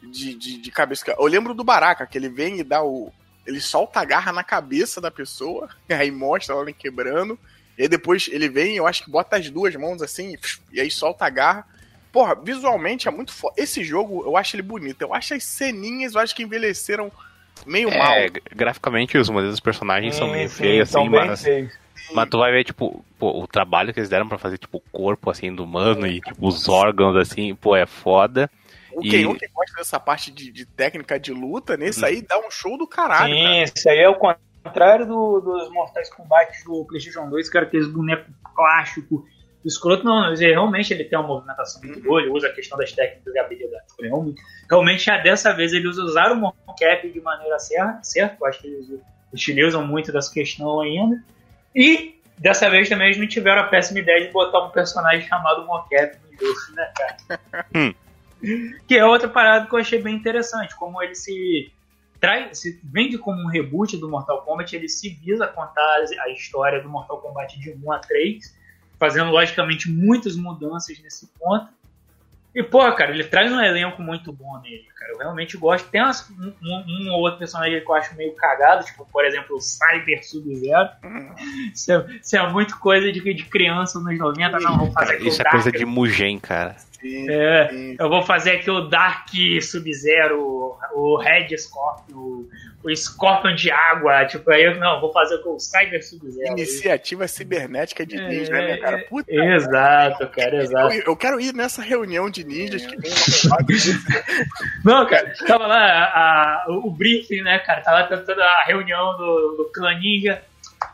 De, de, de cabeça. Eu lembro do Baraka, que ele vem e dá o. Ele solta a garra na cabeça da pessoa, aí mostra ela quebrando. E aí depois ele vem, eu acho que bota as duas mãos assim, e aí solta a garra. Porra, visualmente é muito foda. Esse jogo, eu acho ele bonito. Eu acho as ceninhas, eu acho que envelheceram meio mal. É, graficamente os modelos dos personagens são Sim, meio sim, feios, são assim, bem mas, feios. mas tu vai ver, tipo, pô, o trabalho que eles deram pra fazer, tipo, o corpo, assim, do humano e, tipo, os órgãos, assim, pô, é foda. O E- Kenyon que gosta dessa parte de, de técnica de luta, nesse aí dá um show do caralho. cara. Sim, isso aí é o contrário do- dos Mortais Kombat do PlayStation 2, que era aqueles bonecos plásticos, escroto. Não, ele, realmente ele tem uma movimentação muito boa, ele usa a questão das técnicas e habilidades. Realmente, realmente já dessa vez eles usaram o mocap de maneira certa, certo? Eu acho que eles utilizam muito dessa questão ainda. E dessa vez também eles não tiveram a péssima ideia de botar um personagem chamado mocap no jogo, né, cara? Hum. Que é outra parada que eu achei bem interessante, como ele se traz, se vende como um reboot do Mortal Kombat, ele se visa contar a história do Mortal Kombat de 1 a 3, fazendo logicamente muitas mudanças nesse ponto. E, pô, cara, ele traz um elenco muito bom nele, cara. Eu realmente gosto. Tem umas- um, um- ou outro personagem que eu acho meio cagado, tipo, por exemplo, o Cyber Sub-Zero. Isso, é, isso é muito coisa de, de criança nos 90, não, vou fazer isso é coisa de Mugen, cara. Sim, É, sim. eu vou fazer aqui o Dark Sub-Zero, o Red Scorpion, o Scorpion de água, tipo, aí eu não, vou fazer com o Cyber Sub-Zero. Iniciativa cibernética de É, ninja, né, cara? Puta Exato, cara, exato. eu, eu quero ir nessa reunião de ninjas que tem Não, cara, tava lá a- a- o briefing, né, cara? Tava tentando a reunião do, do clã ninja.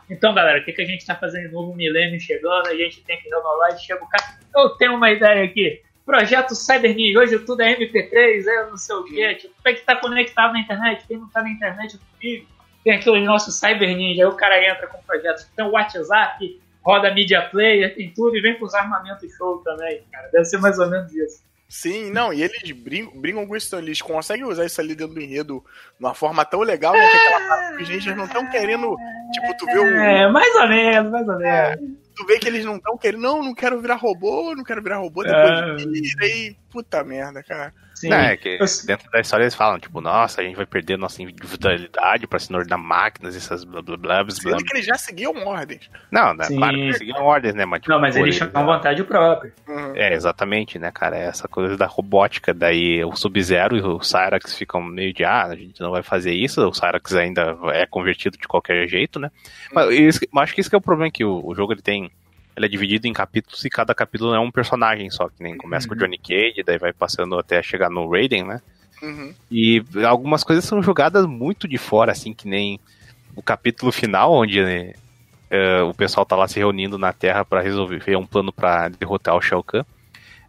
Então, galera, o que, que a gente tá fazendo? Novo milênio chegando, a gente tem que renovar. E chega o cara. Eu tenho uma ideia aqui. Projeto Cyber Ninja, hoje tudo é MP3, é não sei o quê. Tipo, tem que estar conectado na internet. Quem não tá na internet é comigo. Tem aqui o nosso Cyber Ninja, aí o cara entra com projetos. Tem o WhatsApp, roda Media Player, tem tudo, e vem com os armamentos show também, cara. Deve ser mais ou menos isso. Sim, não, e eles brincam, brincam com isso, eles conseguem usar isso ali dentro do enredo de uma forma tão legal, né? Que aquela parte que os não estão querendo. Tipo, tu vê o. É, mais ou menos, mais ou menos. Tu vê que eles não estão querendo. Não, não quero virar robô, não quero virar robô, É. depois vira e. Puta merda, cara. Sim. Não, é que Eu- dentro da história eles falam, tipo, nossa, a gente vai perder nossa individualidade pra se tornar máquinas, essas blá blá blá blá. blá. Sendo que eles já seguiam ordens. Não, né, Sim. claro que eles seguiram ordens, né, mas tipo, Não, mas eles chamam vontade própria. Uhum. É, exatamente, né, cara? É essa coisa da robótica. Daí o Sub-Zero e o Cyrax ficam meio de, ah, a gente não vai fazer isso. O Cyrax ainda é convertido de qualquer jeito, né? Mas, isso- mas acho que esse que é o problema, que o, o jogo ele tem. Ele é dividido em capítulos e cada capítulo é um personagem só, que nem começa com o Johnny Cage, daí vai passando até chegar no Raiden, né? Uhum. E algumas coisas são jogadas muito de fora, assim, que nem o capítulo final, onde né, eh, o pessoal tá lá se reunindo na Terra pra resolver um plano pra derrotar o Shao Kahn.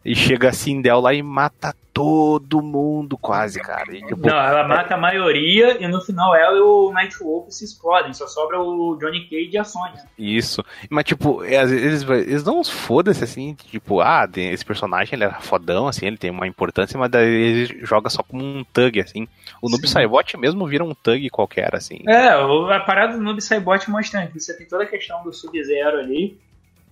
E chega a Sindel lá e mata todo mundo, quase, cara. E, tipo, Não, ela mata a maioria e no final ela e o Nightwolf se explodem. Só sobra o Johnny Cage e a Sonya. Isso. Mas, tipo, é, eles, eles uns foda-se, assim, tipo, ah, esse personagem ele era fodão, assim, ele tem uma importância, mas daí ele joga só como um thug, assim. O Noob. Saibot mesmo vira um thug qualquer, assim. É, a parada do Noob Saibot mostrando que você tem toda a questão do Sub-Zero ali.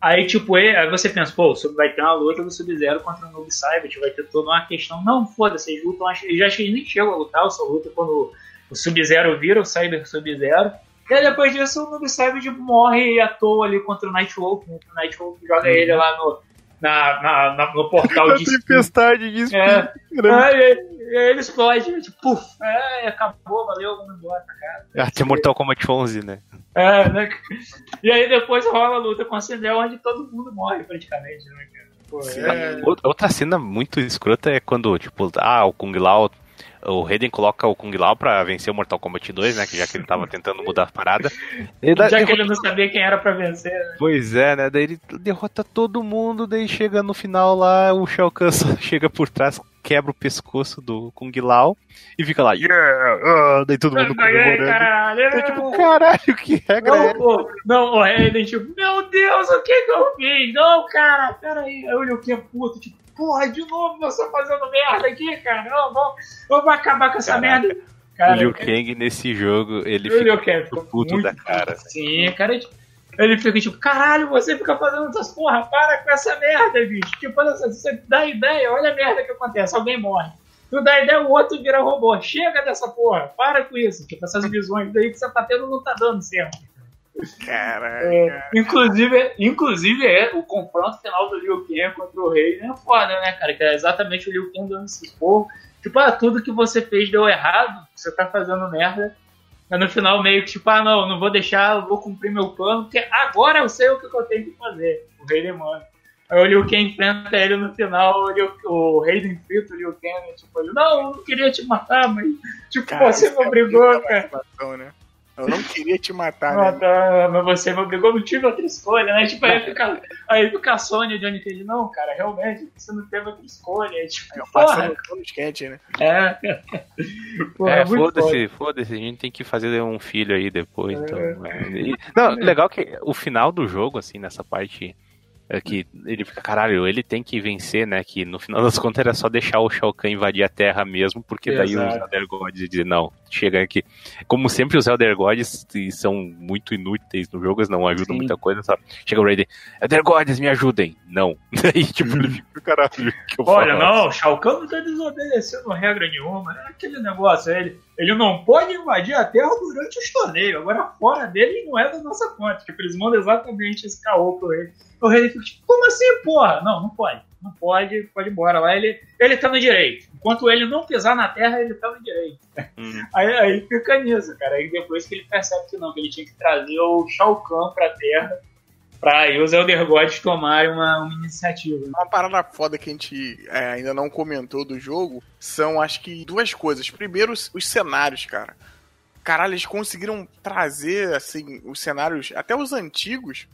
Aí, tipo, aí você pensa, pô, vai ter uma luta do Sub-Zero contra o Noob Saibot, vai ter toda uma questão. Não, foda-se, eles lutam, acho, já acho que eles nem chegam a lutar, só luta quando o Sub-Zero vira o Cyber Sub-Zero. E aí depois disso o Noob Saibot morre à toa ali contra o Nightwolf? O Nightwolf joga uhum. ele lá no, na, na, na, no portal de. tempestade de é, aí, ele explode, tipo, puf, é, acabou, valeu, vamos embora pra casa. Até Mortal Kombat 11, né? É, né? E aí depois rola a luta com a Cindel, onde todo mundo morre praticamente, né, Pô, é... Outra cena muito escrota é quando, tipo, ah, o Kung Lao o Raiden coloca o Kung Lao pra vencer o Mortal Kombat 2, né? Que já que ele tava tentando mudar a parada. Ele já derrota... que ele não sabia quem era pra vencer, né? Pois é, né? Daí ele derrota todo mundo, daí chega no final lá, o Shao Kahn chega por trás, quebra o pescoço do Kung Lao e fica lá, yeah! Uh, daí todo mundo comemorando. Caralho, então, tipo, caralho, que regra não, é pô, Não, o Raiden, tipo, meu Deus, o que que eu fiz? Não, cara, peraí. Aí o Liu Kang puto, tipo, porra, de novo você fazendo merda aqui, cara. Não, vamos, vamos acabar com essa Caraca. merda. Cara, o Liu Kang nesse jogo, ele fica Kang, puto muito, da cara. Sim, cara, ele fica tipo, caralho, você fica fazendo essas porra, para com essa merda, bicho. Tipo, olha só, você dá ideia, olha a merda que acontece, alguém morre. Tu dá ideia, o outro vira robô. Chega dessa porra, para com isso. Tipo, essas visões daí que você tá tendo não tá dando certo. Caraca. É, inclusive, inclusive é, o confronto final do Liu Kang contra o Rei é foda, né, cara? Que é exatamente o Liu Kang dando esse esporro. Tipo, ah, tudo que você fez deu errado, você tá fazendo merda. Mas no final, meio que tipo, ah, não, não vou deixar, eu vou cumprir meu plano, porque agora eu sei o que eu tenho que fazer. O Rei demanda. Aí o Liu Kang enfrenta ele no final, o, Liu, o Rei do Infinito, o Liu Kang, tipo, ele, não, eu não queria te matar, mas, tipo, cara, você me obrigou, cara. Né? Eu não queria te matar, né? Matar, mas você me obrigou, não tive outra escolha, né? Tipo, aí fica, aí fica a Sony e Johnny Cage, não, cara, realmente, você não teve outra escolha. Tipo, é, passando todos quente, né? É. Porra, é, foda-se, foda-se, a gente tem que fazer um filho aí depois, é. então. É. E, não, legal que o final do jogo, assim, nessa parte é que ele fica, caralho, ele tem que vencer, né? Que no final das contas era só deixar o Shao Kahn invadir a Terra mesmo, porque daí Exato. os Elder Gods dizem, não, chega aqui. Como sempre, os Elder Gods são muito inúteis no jogo, eles não ajudam Sim. muita coisa, sabe? Chega o Raiden, Elder Gods, me ajudem. Não. Daí, tipo, ele fica, caralho, que eu Olha, falo? não, Shao Kahn não tá desobedecendo regra nenhuma, é aquele negócio, ele, ele não pode invadir a Terra durante os torneios, agora fora dele não é da nossa conta, tipo, eles mandam exatamente esse caô pro ele. O rei fica tipo, como assim, porra? Não, não pode. Não pode, pode ir embora lá. Ele, ele tá no direito. Enquanto ele não pisar na terra, ele tá no direito. Hum. Aí, aí fica nisso, cara. Aí depois que ele percebe que não, que ele tinha que trazer o Shao Kahn pra terra pra aí os Elder Gods tomarem uma, uma iniciativa. Uma parada foda que a gente é, ainda não comentou do jogo são, acho que, duas coisas. Primeiro, os, os cenários, cara. Caralho, eles conseguiram trazer, assim, os cenários, até os antigos,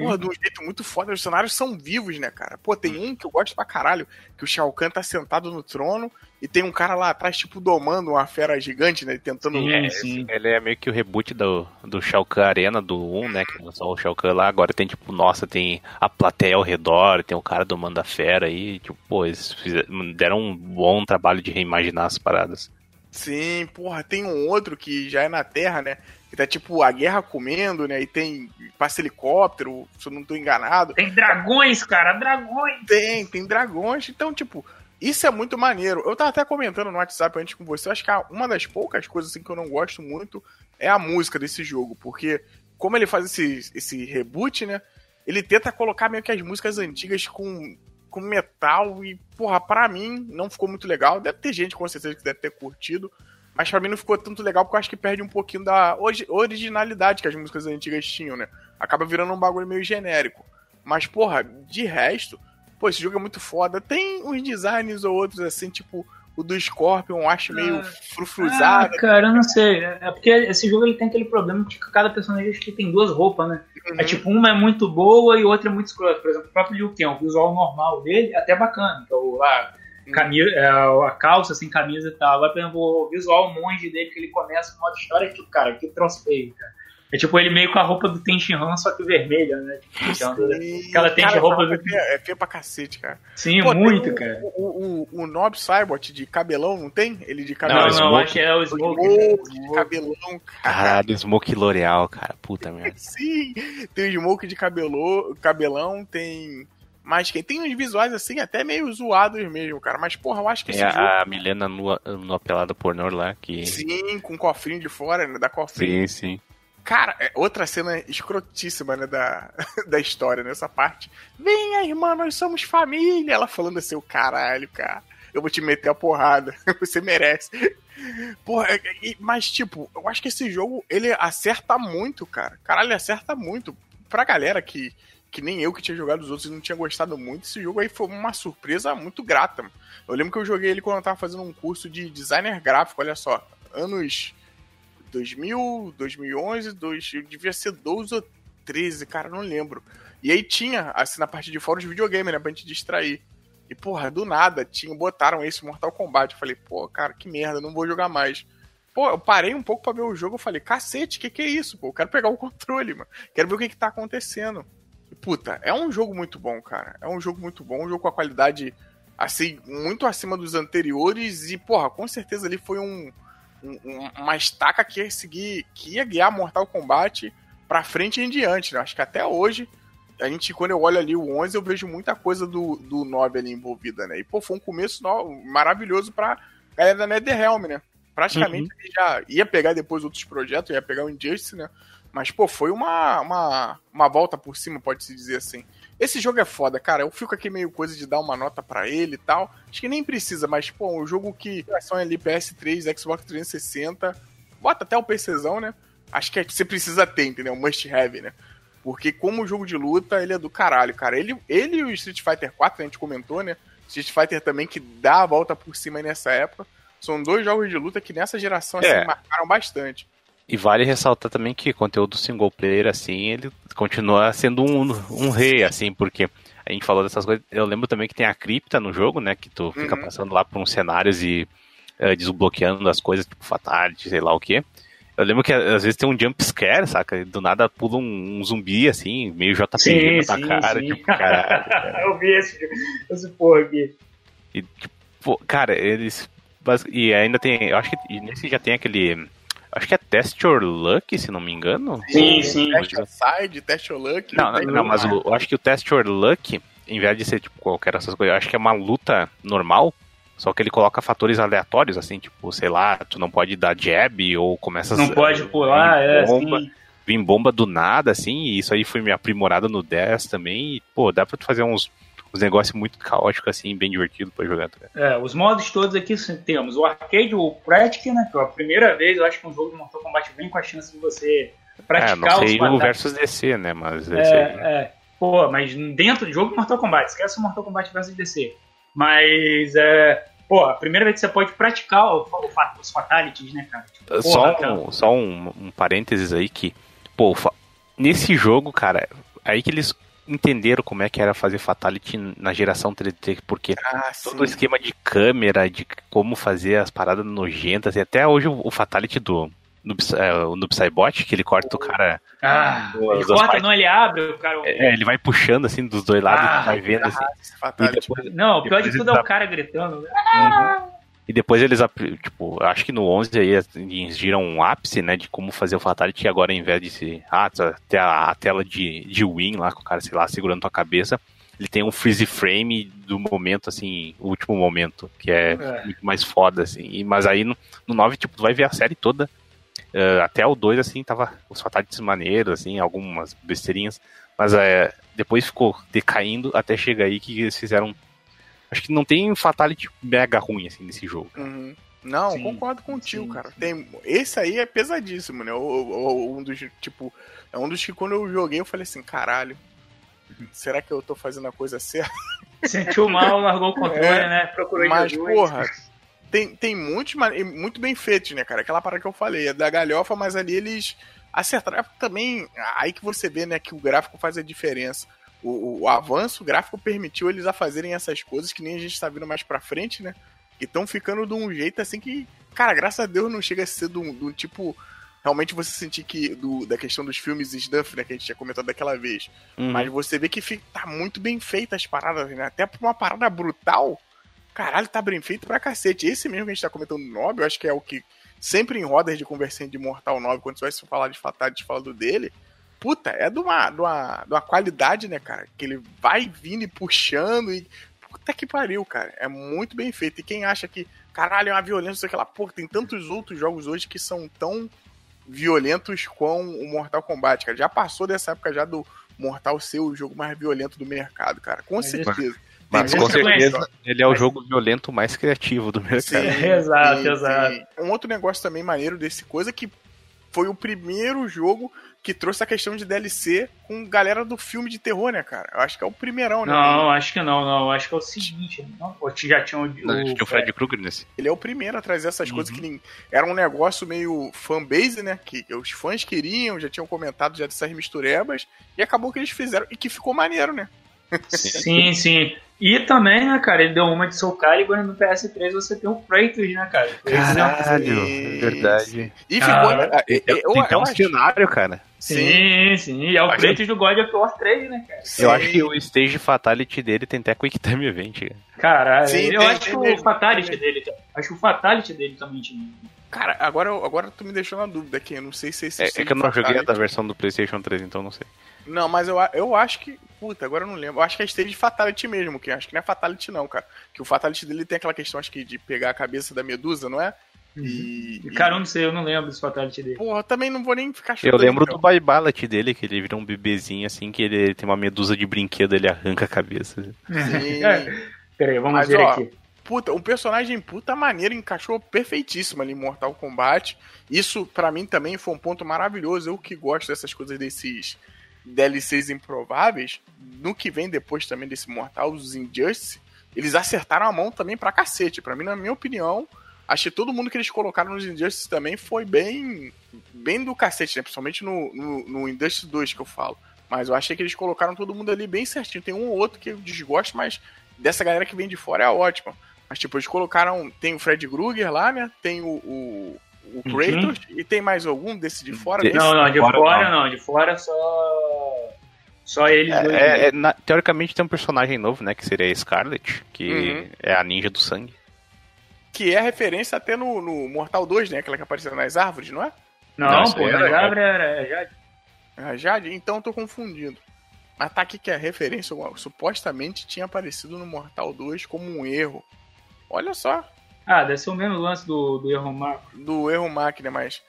Porra, de um jeito muito foda. Os cenários são vivos, né, cara? Pô, tem um que eu gosto pra caralho, que o Shao Kahn tá sentado no trono e tem um cara lá atrás, tipo, domando uma fera gigante, né? Tentando. Sim, é, sim. Ele é meio que o reboot do, do Shao Kahn Arena do 1, né? Que lançou o Shao Kahn lá. Agora tem, tipo, nossa, tem a plateia ao redor, tem o cara domando a fera aí. Tipo, pô, eles fizeram, deram um bom trabalho de reimaginar as paradas. Sim, porra, tem um outro que já é na Terra, né? Que tá tipo a guerra comendo, né? E tem. passa helicóptero, se eu não tô enganado. Tem dragões, cara, dragões! Tem, tem dragões. Então, tipo, isso é muito maneiro. Eu tava até comentando no WhatsApp antes com você, acho que uma das poucas coisas assim, que eu não gosto muito é a música desse jogo, porque como ele faz esse, esse reboot, né? Ele tenta colocar meio que as músicas antigas com, com metal e, porra, pra mim não ficou muito legal. Deve ter gente com certeza que deve ter curtido, mas pra mim não ficou tanto legal porque eu acho que perde um pouquinho da originalidade que as músicas antigas tinham, né? Acaba virando um bagulho meio genérico. Mas, porra, de resto, pô, esse jogo é muito foda. Tem uns designs ou outros assim, tipo o do Scorpion, eu acho meio ah, frufruzado. Ah, cara, eu não sei. É porque esse jogo ele tem aquele problema de que cada personagem que tem duas roupas, né? Uhum. É tipo, uma é muito boa e outra é muito escrota. Por exemplo, o próprio Liu Kang, o visual normal dele é até bacana. Que é o lá, camisa, é, a calça sem camisa e tal. Agora, por exemplo, o visual monge dele, que ele começa o modo história, que, cara, que troço feio, cara. É tipo ele meio com a roupa do Tenshinhan, só que vermelha, né? Tipo, aquela tem Cara, roupa do. é feia- É feia pra cacete, cara. Sim, Pô, muito, o- cara. O, o, o Nob Cybot de cabelão, não tem? Ele de Não, cabelão. não, Smoke. acho que é o Smoke. Smoke de cabelão, cara. Caralho, Smoke L'Oreal, cara. Puta merda. Sim, tem o Smoke de cabelo, cabelão, tem. Mas quem tem uns visuais assim, até meio zoados mesmo, cara. Mas, porra, eu acho que Tem esse jogo. a, a Milena nua, nua pelada pornô lá, que... Sim, com cofrinho de fora, né? Da cofrinho. Sim, sim. Cara, é outra cena escrotíssima, né, da, da história, nessa parte. Venha, irmã, nós somos família. Ela falando assim, o caralho, cara. Eu vou te meter a porrada. Você merece. Porra, é- é- mas, tipo, eu acho que esse jogo, ele acerta muito, cara. Caralho, ele acerta muito. Pra galera que, que nem eu que tinha jogado os outros e não tinha gostado muito, esse jogo aí foi uma surpresa muito grata. Eu lembro que eu joguei ele quando eu tava fazendo um curso de designer gráfico, olha só. Anos 2000, 2011, dois, eu devia ser 12 ou 13, cara, não lembro. E aí tinha, assim, na parte de fora de videogame, né, pra gente distrair. E, porra, do nada, tinha, botaram esse Mortal Kombat. Eu falei, pô, cara, que merda, não vou jogar mais. Pô, eu parei um pouco pra ver o jogo, eu falei, cacete, que que é isso, pô? Eu quero pegar o controle, mano. Quero ver o que que tá acontecendo. Puta, é um jogo muito bom, cara. É um jogo muito bom, um jogo com a qualidade, assim, muito acima dos anteriores. E, porra, com certeza ali foi um, um- um- uma estaca que ia seguir, que ia guiar Mortal Kombat pra frente e em diante, né? Acho que até hoje, a gente, quando eu olho ali o 11, eu vejo muita coisa do, do 9 ali envolvida, né? E, pô, foi um começo no- maravilhoso pra galera da NetherRealm, né? Praticamente ele já ia pegar depois outros projetos, ia pegar o Injustice, né? Mas, pô, foi uma, uma, uma volta por cima, pode-se dizer assim. Esse jogo é foda, cara. Eu fico aqui meio coisa de dar uma nota pra ele e tal. Acho que nem precisa, mas, pô, um jogo que são ali PS3, Xbox 360, bota até o PCzão, né? Acho que é você precisa ter, entendeu? Must have, né? Porque como jogo de luta, ele é do caralho, cara. Ele, ele e o Street Fighter 4, a gente comentou, né? Street Fighter também, que dá a volta por cima aí nessa época. São dois jogos de luta que nessa geração, assim, É. marcaram bastante. E vale ressaltar também que conteúdo single player, assim, ele continua sendo um, um rei, assim, porque a gente falou dessas coisas. Eu lembro também que tem a cripta no jogo, né? Que tu fica Uhum. passando lá por uns cenários e eh, desbloqueando as coisas, tipo Fatality, sei lá o quê. Eu lembro que às vezes tem um jump scare, saca? Do nada pula um, um zumbi, assim, meio JPG Sim, na tua sim, cara, sim. tipo, caralho. cara. eu vi esse, esse porra aqui. E, tipo, cara, eles. E ainda tem. Eu acho que nesse já tem aquele. Acho que é Test Your Luck, se não me engano. Sim, sim. Test Your Side, Test Your Luck. Não, não, não, mas o- eu acho que o Test Your Luck, em vez de ser tipo qualquer dessas coisas, eu acho que é uma luta normal, só que ele coloca fatores aleatórios, assim, tipo, sei lá, tu não pode dar jab ou começa Não a- pode pular, é, bomba, sim. vir bomba do nada, assim, e isso aí foi me aprimorado no 10 também, e, pô, dá pra tu fazer uns, uns negócios muito caóticos, assim, bem divertido pra jogar. tá? É, os modos todos aqui sim, temos o arcade, o Practic, né? Que é a primeira vez, eu acho que um jogo de Mortal Kombat vem com a chance de você É, praticar não sei os o versus DC, né, mas esse aí- É, é. Pô, mas dentro do jogo de Mortal Kombat, esquece o Mortal Kombat versus DC. Mas, é. Pô, a primeira vez que você pode praticar o- o os fatalities, né, cara? Tipo, porra, Só, cara. um, só um, um parênteses aí que, pô, nesse jogo, cara, aí que eles entenderam como é que era fazer Fatality na geração 3D, porque Ah, todo o esquema de câmera, de como fazer as paradas nojentas, e até hoje o, Fatality do no, é, o Noob Saibot, que ele corta o cara, Ah, ele corta, partes. não, ele abre, o cara. é, ele vai puxando assim dos dois lados, Ah, e vai vendo assim. Fatality. depois, Não, o pior de tudo é o cara gritando. né? E depois eles, tipo, acho que no 11 aí eles giram um ápice, né, de como fazer o Fatality e agora, ao invés de se, ah, tu- ter a, a tela de, de win lá, com o cara, sei lá, segurando tua cabeça, ele tem um freeze frame do momento, assim, o último momento, que é, É. muito mais foda, assim. E, mas aí no, no 9, tipo, tu vai ver a série toda, eh, até o 2, assim, tava os Fatalities maneiros, assim, algumas besteirinhas, mas é, depois ficou decaindo até chegar aí que eles fizeram Acho que não tem fatality mega ruim, assim, nesse jogo. Uhum. Não, Sim, concordo contigo, sim, cara. sim. Tem, esse aí é pesadíssimo, né? O, o- um dos, tipo, é um dos que quando eu joguei eu falei assim, caralho, será que eu tô fazendo a coisa certa? Sentiu mal, largou o controle, É, né? Procurou Mas, Jesus. porra, tem, tem muitos, muito bem feitos, né, cara? Aquela parada que eu falei, é da galhofa, mas ali eles acertaram. É também, aí que você vê, né, que o gráfico faz a diferença. O, o- avanço gráfico permitiu eles a fazerem essas coisas que nem a gente tá vendo mais pra frente, né? E estão ficando de um jeito assim que, cara, graças a Deus não chega a ser um, de um tipo realmente você sentir que do, da questão dos filmes Snuff, né, que a gente tinha comentado daquela vez. Uhum. Mas você vê que fica, tá muito bem feita as paradas, né? Até pra uma parada brutal, caralho, tá bem feito pra cacete. Esse mesmo que a gente tá comentando no Nob, eu acho que é o que sempre em rodas de conversinha de Mortal 9, quando você vai falar de Fatality falando dele, puta, é de uma, de, uma, de uma qualidade, né, cara? Que ele vai vindo e puxando e. Puta que pariu, cara. É muito bem feito. E quem acha que, caralho, é uma violência, aquela porra, tem tantos outros jogos hoje que são tão violentos com o Mortal Kombat, cara. Já passou dessa época já do Mortal ser o jogo mais violento do mercado, cara. Com certeza. Mas com certeza ele é o jogo violento mais criativo do mercado. Sim, exato, exato. Um outro negócio também maneiro desse coisa que foi o primeiro jogo que trouxe a questão de DLC com galera do filme de terror, né, cara? Eu acho que é o primeirão, né? Não, acho que não, não. Acho que é o seguinte. Não, já tinha o, o, o Fred Krueger nesse. Ele é o primeiro a trazer essas uhum. coisas que nem, era um negócio meio fanbase, né? Que os fãs queriam, já tinham comentado já dessas misturebas. E acabou que eles fizeram. E que ficou maneiro, né? Sim, sim. E também, né, cara, ele deu uma de Soul Calibur no PS3 você tem o Kratos, né, cara? Caralho, é verdade. E ficou... Ah, tem eu, um cenário, cara. Sim, sim. E é o acho Kratos do God of War 3, né, cara? Sim. Eu acho que o Stage Fatality dele tem até Quick Time Event, cara. Caralho, sim, eu tem, acho que o Fatality dele... Acho que o Fatality dele também tinha... Cara, agora, agora tu me deixou na dúvida aqui. Eu não sei se esse. É, é que eu não joguei a da versão do PlayStation 3, então não sei. Não, mas eu, eu acho que. Puta, agora eu não lembro. Eu acho que é Stage Fatality mesmo, que acho que não é Fatality, não, cara. Que o Fatality dele tem aquela questão, acho que, de pegar a cabeça da medusa, não é? Uhum. E, Cara, eu não sei, eu não lembro desse Fatality dele. Porra, também não vou nem ficar chutando. Eu lembro então. do Bye Ballet dele, que ele vira um bebezinho assim, que ele tem uma medusa de brinquedo, ele arranca a cabeça. Sim. é. Peraí, vamos Mas, ver ó, aqui puta, um personagem puta maneiro, encaixou perfeitíssimo ali em Mortal Kombat. Isso, para mim, também foi um ponto maravilhoso. Eu que gosto dessas coisas desses DLCs improváveis. No que vem depois também desse Mortal, os Injustice, eles acertaram a mão também pra cacete. Pra mim, na minha opinião, achei todo mundo que eles colocaram nos Injustice também foi bem bem do cacete, né? Principalmente no, no, no Injustice 2 que eu falo. Mas eu achei que eles colocaram todo mundo ali bem certinho. Tem um ou outro que eu desgosto, mas dessa galera que vem de fora é ótima. Mas, tipo, eles colocaram. Tem o Fred Krueger lá, né? Tem o, o, o. Kratos. Uhum. E tem mais algum desse de fora? De, não, não, de fora, fora não. não. De fora só. Só eles é, dois. É, é, na, teoricamente tem um personagem novo, né? Que seria a Scarlet, que uhum. é a ninja do sangue. Que é referência até no, no, Mortal 2, né? Aquela que apareceu nas árvores, não é? Não, pô, nas árvores era Jade. A Jade? Então eu tô confundindo. Mas tá aqui que a referência supostamente tinha aparecido no Mortal 2 como um erro. Olha só. Ah, deve ser o mesmo lance do, do erro máquina. Do erro máquina, mas.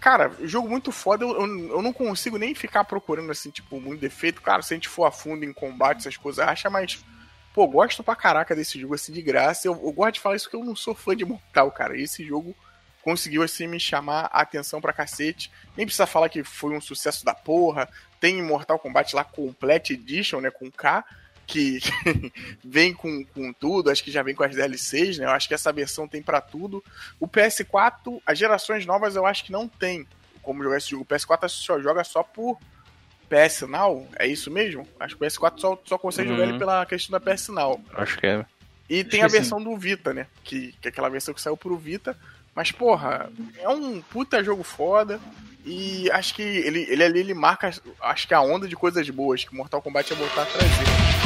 Cara, jogo muito foda, eu, eu, eu, não consigo nem ficar procurando assim, tipo, muito defeito. Cara, se a gente for a fundo em combate, essas coisas, acha, mas. Pô, gosto pra caraca desse jogo assim de graça. Eu, eu gosto de falar isso porque eu não sou fã de Mortal, cara. Esse jogo conseguiu assim me chamar a atenção pra cacete. Nem precisa falar que foi um sucesso da porra. Tem Mortal Kombat lá Complete Edition, né, com K que vem com, com tudo, acho que já vem com as DLCs, né? Eu acho que essa versão tem para tudo. O PS4, as gerações novas eu acho que não tem como jogar esse jogo. O PS4 só joga só por PS Now, é isso mesmo? Acho que o PS4 só, só consegue uhum. jogar ele uhum. pela questão da PS Now. Acho que é. E tem a versão sim. do Vita, né? Que, que é aquela versão que saiu pro Vita. Mas, porra, é um puta jogo foda. E acho que ele, ele ali ele marca, acho que a onda de coisas boas que Mortal Kombat ia voltar a trazer.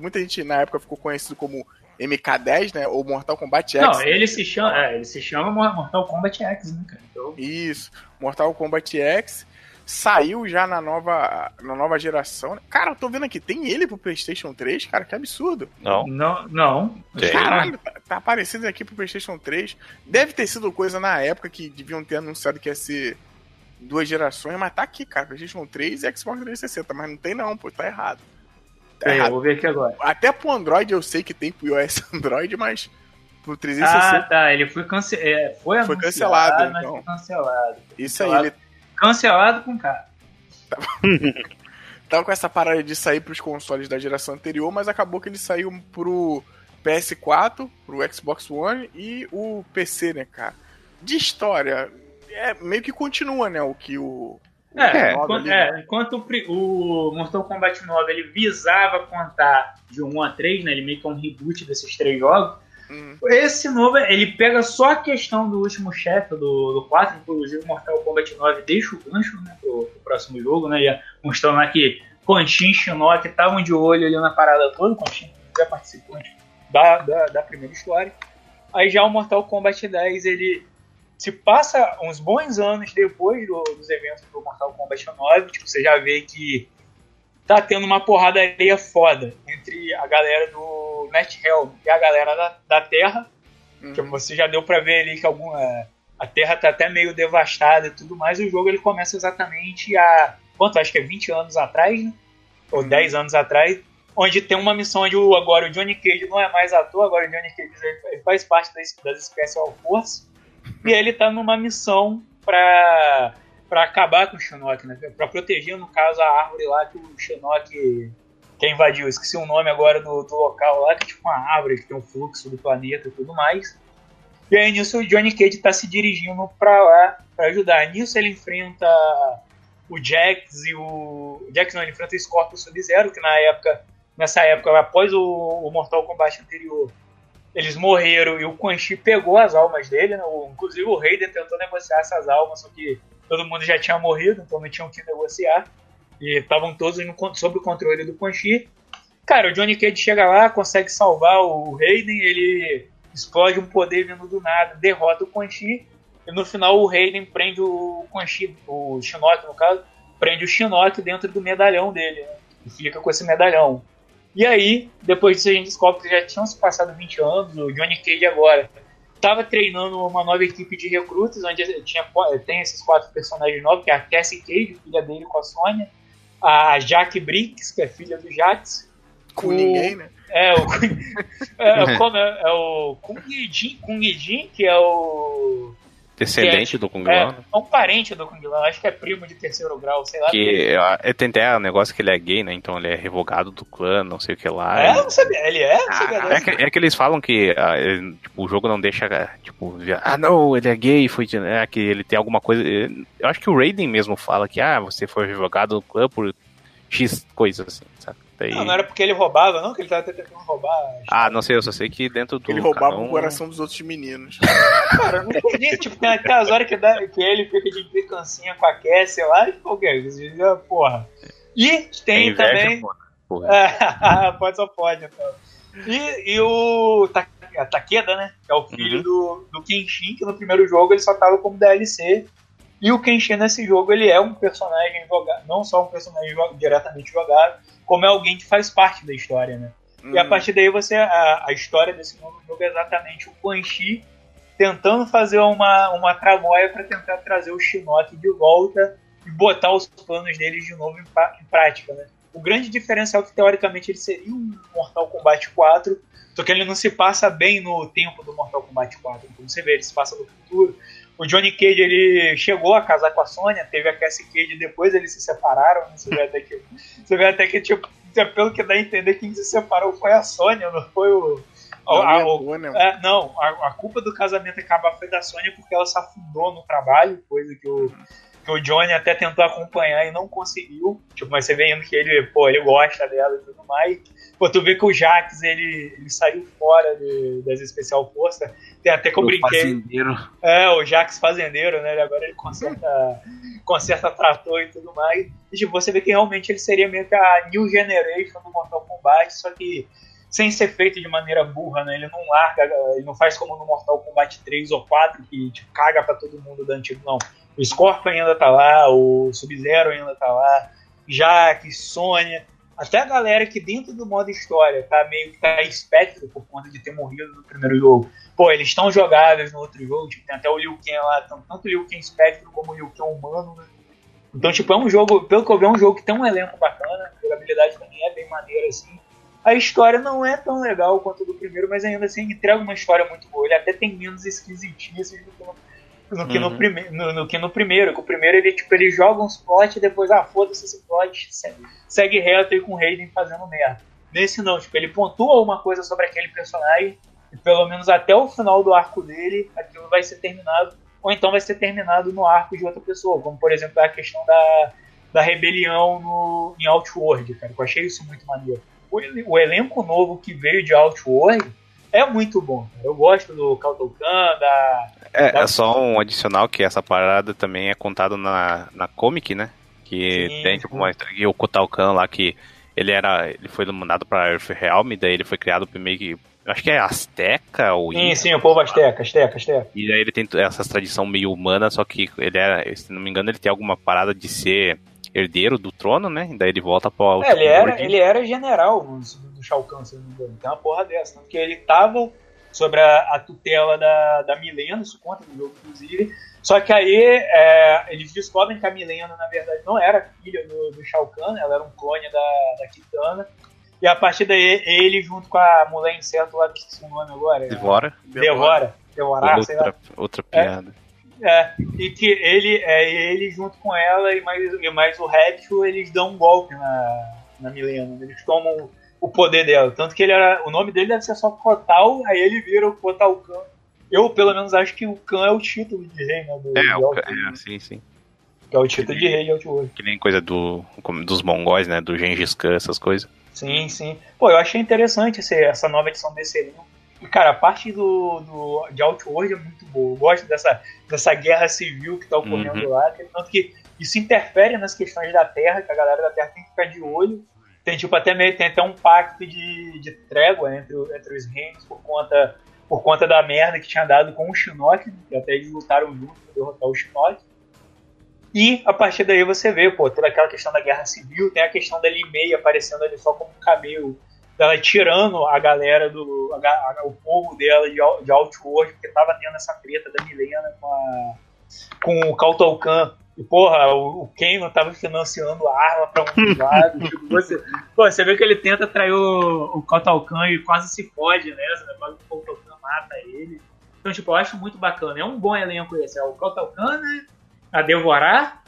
Muita gente na época ficou conhecido como MK10, né? Ou Mortal Kombat X. Não, ele se chama, é, ele se chama Mortal Kombat X, né, cara? Então... Isso, Mortal Kombat X saiu já na nova, na nova geração. Cara, eu tô vendo aqui, tem ele pro PlayStation 3, cara, que absurdo. Não. Não, não. Caralho, tá, tá, aparecendo aqui pro PlayStation 3. Deve ter sido coisa na época que deviam ter anunciado que ia ser duas gerações, mas tá aqui, cara, PlayStation 3 e Xbox 360, mas não tem não, pô, tá errado. Tá é, vou ver aqui agora. Até pro Android eu sei que tem pro iOS Android, mas pro 360. Ah, tá. Ele foi, cance... É, foi, foi cancelado. Então. Foi cancelado. Isso cancelado. aí. Ele... Cancelado com K. Tava com essa parada de sair pros consoles da geração anterior, mas acabou que ele saiu pro PS4, pro Xbox One e o PC, né, cara? De história, é meio que continua, né, o que o. É, enquanto, ali, né? é, enquanto o, o Mortal Kombat 9 ele visava contar de 1 a 3, né? Ele meio que é um reboot desses três jogos. Hum. Esse novo, ele pega só a questão do último chefe do, do 4, inclusive o Mortal Kombat 9 deixa o gancho né, pro, pro próximo jogo, né? Já mostrando lá que Conchin e Shinnok estavam de olho ali na parada toda, Conchin é participante da, da, da primeira história. Aí já o Mortal Kombat 10, ele se passa uns bons anos depois do- dos eventos do Mortal Kombat 9, tipo, você já vê que tá tendo uma porradaria foda entre a galera do NetHelm e a galera da, da Terra. Uhum. Tipo, você já deu pra ver ali que alguma, a Terra tá até meio devastada e tudo mais. E o jogo ele começa exatamente há, quanto? Acho que é 20 anos atrás, né? Ou 10 anos atrás. Onde tem uma missão onde o, agora o Johnny Cage não é mais ator, agora o Johnny Cage ele- ele faz parte das, das Special Forces. E ele tá numa missão pra, pra acabar com o Shinnok, né? Pra proteger, no caso, a árvore lá que o Shinnok quer invadiu. Esqueci o nome agora do, do local lá, que é tipo uma árvore que tem um fluxo do planeta e tudo mais. E aí nisso o Johnny Cage tá se dirigindo pra lá pra ajudar. Nisso ele enfrenta o Jax e o. o Jax não, ele enfrenta o Scorpion Sub-Zero, que na época, nessa época, após o, o Mortal Kombat anterior, eles morreram e o Quan Chi pegou as almas dele, né? Inclusive o Raiden tentou negociar essas almas, só que todo mundo já tinha morrido, então não tinham que negociar. E estavam todos no sob o controle do Quan Chi. Cara, o Johnny Cage chega lá, consegue salvar o Raiden, ele explode um poder vindo do nada, derrota o Quan Chi, e no final o Raiden prende o Quan Chi, o Shinnok no caso, prende o Shinnok dentro do medalhão dele, né? E fica com esse medalhão. E aí, depois disso a gente descobre que já tinham se passado 20 anos, o Johnny Cage agora estava treinando uma nova equipe de recrutas, onde tinha, tem esses quatro personagens novos, que é a Cassie Cage, filha dele com a Sônia, a Jack Briggs, que é filha do Jax, Com o- ninguém, né? é, o, é, como é, é o Kung Jin, Kung Jin, que é o. Descendente do Kung É, Lao. né? é um parente do Kung Lao, acho que é primo de terceiro grau, sei lá. Que é, tem até o negócio que ele é gay, né? Então ele é revogado do clã, não sei o que lá. É, eu não sabia. Ele é? Não sabia Ah, é, que, é que eles falam que ah, ele- tipo, o jogo não deixa, tipo, ah não, ele é gay, foi de- é, que ele tem alguma coisa. Eu acho que o Raiden mesmo fala que ah, você foi revogado do clã por X coisas assim, sabe? Daí... Não, não era porque ele roubava, não? Que ele tava tentando roubar. Ah, não sei, eu só sei que dentro do. Ele roubava canão- o coração dos outros meninos. Cara, eu não entendi. tipo, tem aquelas horas que, dá, que ele fica de implicância com a Cassie lá e qualquer coisa. Porra. E É tem inveja, também. Porra. É, pode, só pode, então. E, e o Ta- Takeda, né? Que é o filho Uhum. do, do Kenshin, que no primeiro jogo ele só tava como DLC. E o Kenshin nesse jogo ele é um personagem jogado, não só um personagem jo- diretamente jogado, como é alguém que faz parte da história, né? E a Hum. partir daí você a, a história desse novo jogo é exatamente o Quan Chi tentando fazer uma, uma tramóia para tentar trazer o Shinnok de volta e botar os planos deles de novo em, em prática, né? O grande diferencial é que teoricamente ele seria um Mortal Kombat 4, só que ele não se passa bem no tempo do Mortal Kombat 4, como você vê, ele se passa no futuro. O Johnny Cage ele chegou a casar com a Sonya, teve a Cassie Cage, depois eles se separaram, né? você vê até que você vê até que tipo, pelo que dá a entender quem se separou foi a Sônia, não foi o Não, a- é o- né? é, não, a, a culpa do casamento acabar foi da Sônia porque ela se afundou no trabalho, coisa que o, que o Johnny até tentou acompanhar e não conseguiu. Tipo, mas você vendo que ele, pô, ele gosta dela e tudo mais. Pô, tu vê que o Jax, ele, ele saiu fora de- das Especial Força. Tem até que eu O brinquei. fazendeiro. É, o Jax fazendeiro, né? Ele Agora ele conserta, conserta trator e tudo mais. E tipo, você vê que realmente ele seria meio que a New Generation do Mortal Kombat, só que sem ser feito de maneira burra, né? Ele não larga, ele não faz como no Mortal Kombat 3 ou 4, que tipo, caga pra todo mundo da antigo, não. O Scorpion ainda tá lá, o Sub-Zero ainda tá lá, Jax, Sônia, até a galera que dentro do modo história tá meio que tá espectro por conta de ter morrido no primeiro jogo pô, eles estão jogáveis no outro jogo, tipo, tem até o Liu Kang lá, tanto o Liu Kang Spectro como o Liu Kang humano, né? Então, tipo, é um jogo, pelo que eu vi, é um jogo que tem um elenco bacana, a jogabilidade também é bem maneira, assim. A história não é tão legal quanto a do primeiro, mas ainda assim entrega uma história muito boa. Ele até tem menos esquisitices do que no que no, Uhum. prime, no, no que no primeiro. Que o primeiro ele, tipo, ele joga uns plot e depois, ah, foda-se esse plot, segue, segue reto aí com o Raiden fazendo merda. Nesse não, tipo, ele pontua uma coisa sobre aquele personagem e pelo menos até o final do arco dele, aquilo vai ser terminado, ou então vai ser terminado no arco de outra pessoa, como por exemplo a questão da, da rebelião no, em Outworld, cara, eu achei isso muito maneiro. O, o elenco novo que veio de Outworld é muito bom, cara. eu gosto do Kautokan, da... É, da... é só um adicional que essa parada também é contado na, na comic, né? Que Sim, tem tipo uma que o Kotalkan lá que ele era. Ele foi mandado pra Earth Realm, daí ele foi criado meio que. eu Acho que é Azteca ou Sim, sim, o povo Azteca, Azteca, Azteca. E daí ele tem essa tradição meio humana, só que ele era, se não me engano, ele tem alguma parada de ser herdeiro do trono, né? E daí ele volta pro É, ele era, ele era general no, no Shao Kahn, se não me engano. Tem uma porra dessa. Tanto que ele tava sobre a, a tutela da, da Milena, isso conta no jogo, inclusive. Só que aí é, eles descobrem que a Milena, na verdade, não era filha do, do Shao Kahn, ela era um clone da, da Kitana. E a partir daí, ele junto com a mulher inseto lá, que o nome agora. é- Devora. Devora. Devorar, sei lá. Outra, outra piada. É, e que ele, é, ele junto com ela e mais, e mais o Réptil, eles dão um golpe na, na Milena. Eles tomam o poder dela. Tanto que ele era. O nome dele deve ser só Kotal, aí ele vira o Kotal Khan. Eu, pelo menos, acho que o Khan é o título de rei, né? Do, É, o, é, sim, sim. que é o título de rei de Outworld. Que nem coisa do, dos mongóis, né? Do Gengis Khan, essas coisas. Sim, sim. Pô, eu achei interessante esse, essa nova edição desse elenco. E, cara, a parte do, do, de Outworld é muito boa. Eu gosto dessa, dessa guerra civil que tá ocorrendo Uhum. lá. que- Tanto que isso interfere nas questões da Terra, que a galera da Terra tem que ficar de olho. Tem, tipo, até meio, tem até um pacto de, de trégua entre, entre os reinos por conta, por conta da merda que tinha dado com o Shinnok, né? que até eles lutaram juntos pra derrotar o Shinnok. E a partir daí você vê, pô, toda aquela questão da guerra civil, tem a questão da Limei aparecendo ali só como um camelo, dela tirando a galera do. a a- o povo dela de, de Outworld, porque tava tendo essa treta da Milena com a. com o Kautokan. E, porra, o, o Kano tava financiando a arma pra um lado. tipo, você, pô, você vê que ele tenta trair o, o Kautokan e quase se fode nessa, né? Quase o Kautokan mata ele. Então, tipo, eu acho muito bacana. É um bom elenco esse. É o Kautokan, né? a devorar.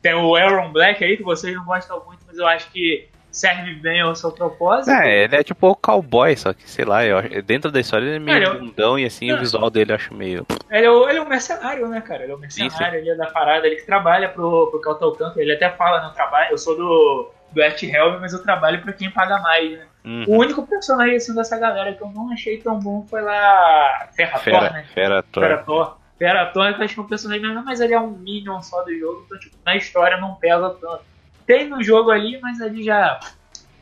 Tem o Aaron Black aí, que vocês não gostam muito, mas eu acho que serve bem ao seu propósito. É, ele é tipo o cowboy, só que, sei lá, eu, acho- dentro da história ele é meio Cara, eu- bundão e assim, o visual dele eu acho meio. Ele, é o, ele é um mercenário, né, cara? Ele é um Sim, mercenário ele é da parada, ele que trabalha pro, pro Kautokan. Ele até fala no trabalho, eu sou do, do Earth Helm, mas eu trabalho pra quem paga mais, né? Uhum. O único personagem assim, dessa galera que eu não achei tão bom foi lá Ferrator, Fera, né? fera, Thor. Ferator. Ferator, que eu acho que é um personagem mesmo, mas ele é um minion só do jogo, então tipo, na história não pesa tanto. Tem no jogo ali, mas ali já,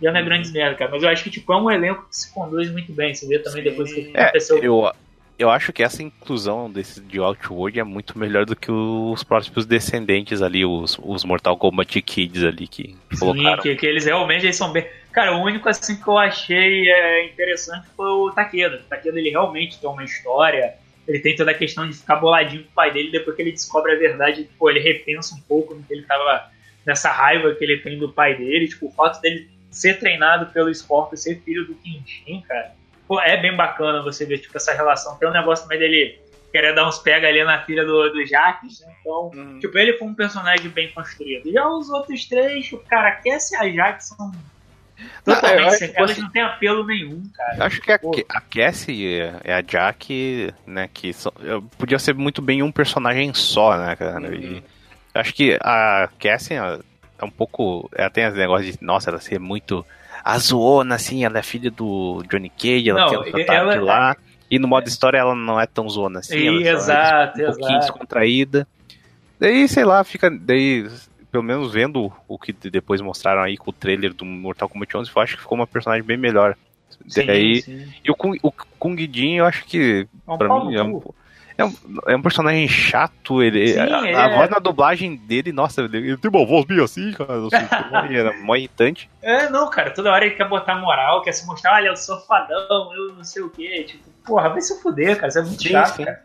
já não é grande merda, cara. Mas eu acho que tipo, é um elenco que se conduz muito bem. Você vê também Sim. depois que É, aconteceu. eu, eu acho que essa inclusão desse de Outworld é muito melhor do que os próximos descendentes ali, os, os Mortal Kombat Kids ali que Sim, colocaram. que, que eles realmente eles são bem. Cara, o único assim que eu achei é, interessante foi o Takeda. O Takeda ele realmente tem uma história. Ele tem toda a questão de ficar boladinho com o pai dele depois que ele descobre a verdade. Pô, ele repensa um pouco no que ele tava. nessa raiva que ele tem do pai dele. Tipo, o fato dele ser treinado pelo Scorpio, ser filho do Kenshin, cara. Pô, é bem bacana você ver tipo, essa relação. Tem um negócio também dele querer dar uns pega ali na filha do, do Jaques, né? Então. Uhum. Tipo, ele foi um personagem bem construído. Já os outros três, tipo, cara, a Cassie e a Jack são eu totalmente sem- Elas você- não têm apelo nenhum, cara. Eu acho que a, a Cassie é a Jack, né, que só- podia ser muito bem um personagem só, né, cara? Uhum. E eu acho que a Cassie é é um pouco. Ela tem esse negócio de, nossa, ela ser muito azona, assim, ela é filha do Johnny Cage, ela Não, sotaque ela- lá. E no modo história ela não é tão zona assim, ela só é exato, um pouquinho exato. descontraída. Daí, sei lá, fica. Daí, pelo menos vendo o que depois mostraram aí com o trailer do Mortal Kombat 11, eu acho que ficou uma personagem bem melhor. Sim, Daí, sim. e o Kung, o Kung Jin, eu acho que, É um pra mim, é um. É, um, é um personagem chato. Ele, Sim, a, é- voz na dublagem dele, nossa, ele, ele tem uma voz meio assim, cara. Ele era mó irritante. É, não, cara, toda hora ele quer botar moral, quer se mostrar, olha, eu sou fadão, eu não sei o quê. Tipo, porra, vai se fuder, cara, isso é muito Sim, chato, sim. cara.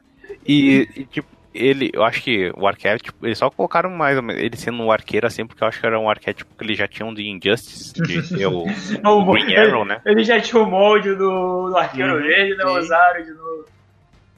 E, e, tipo, ele, eu acho que o arquétipo, eles só colocaram mais ele sendo um arqueiro assim, porque eu acho que era um arquétipo que eles já tinham de Injustice, de ser o, O- Green Arrow, né? Ele já tinha o molde do, do arqueiro Uhum, verde, né? Osário de novo.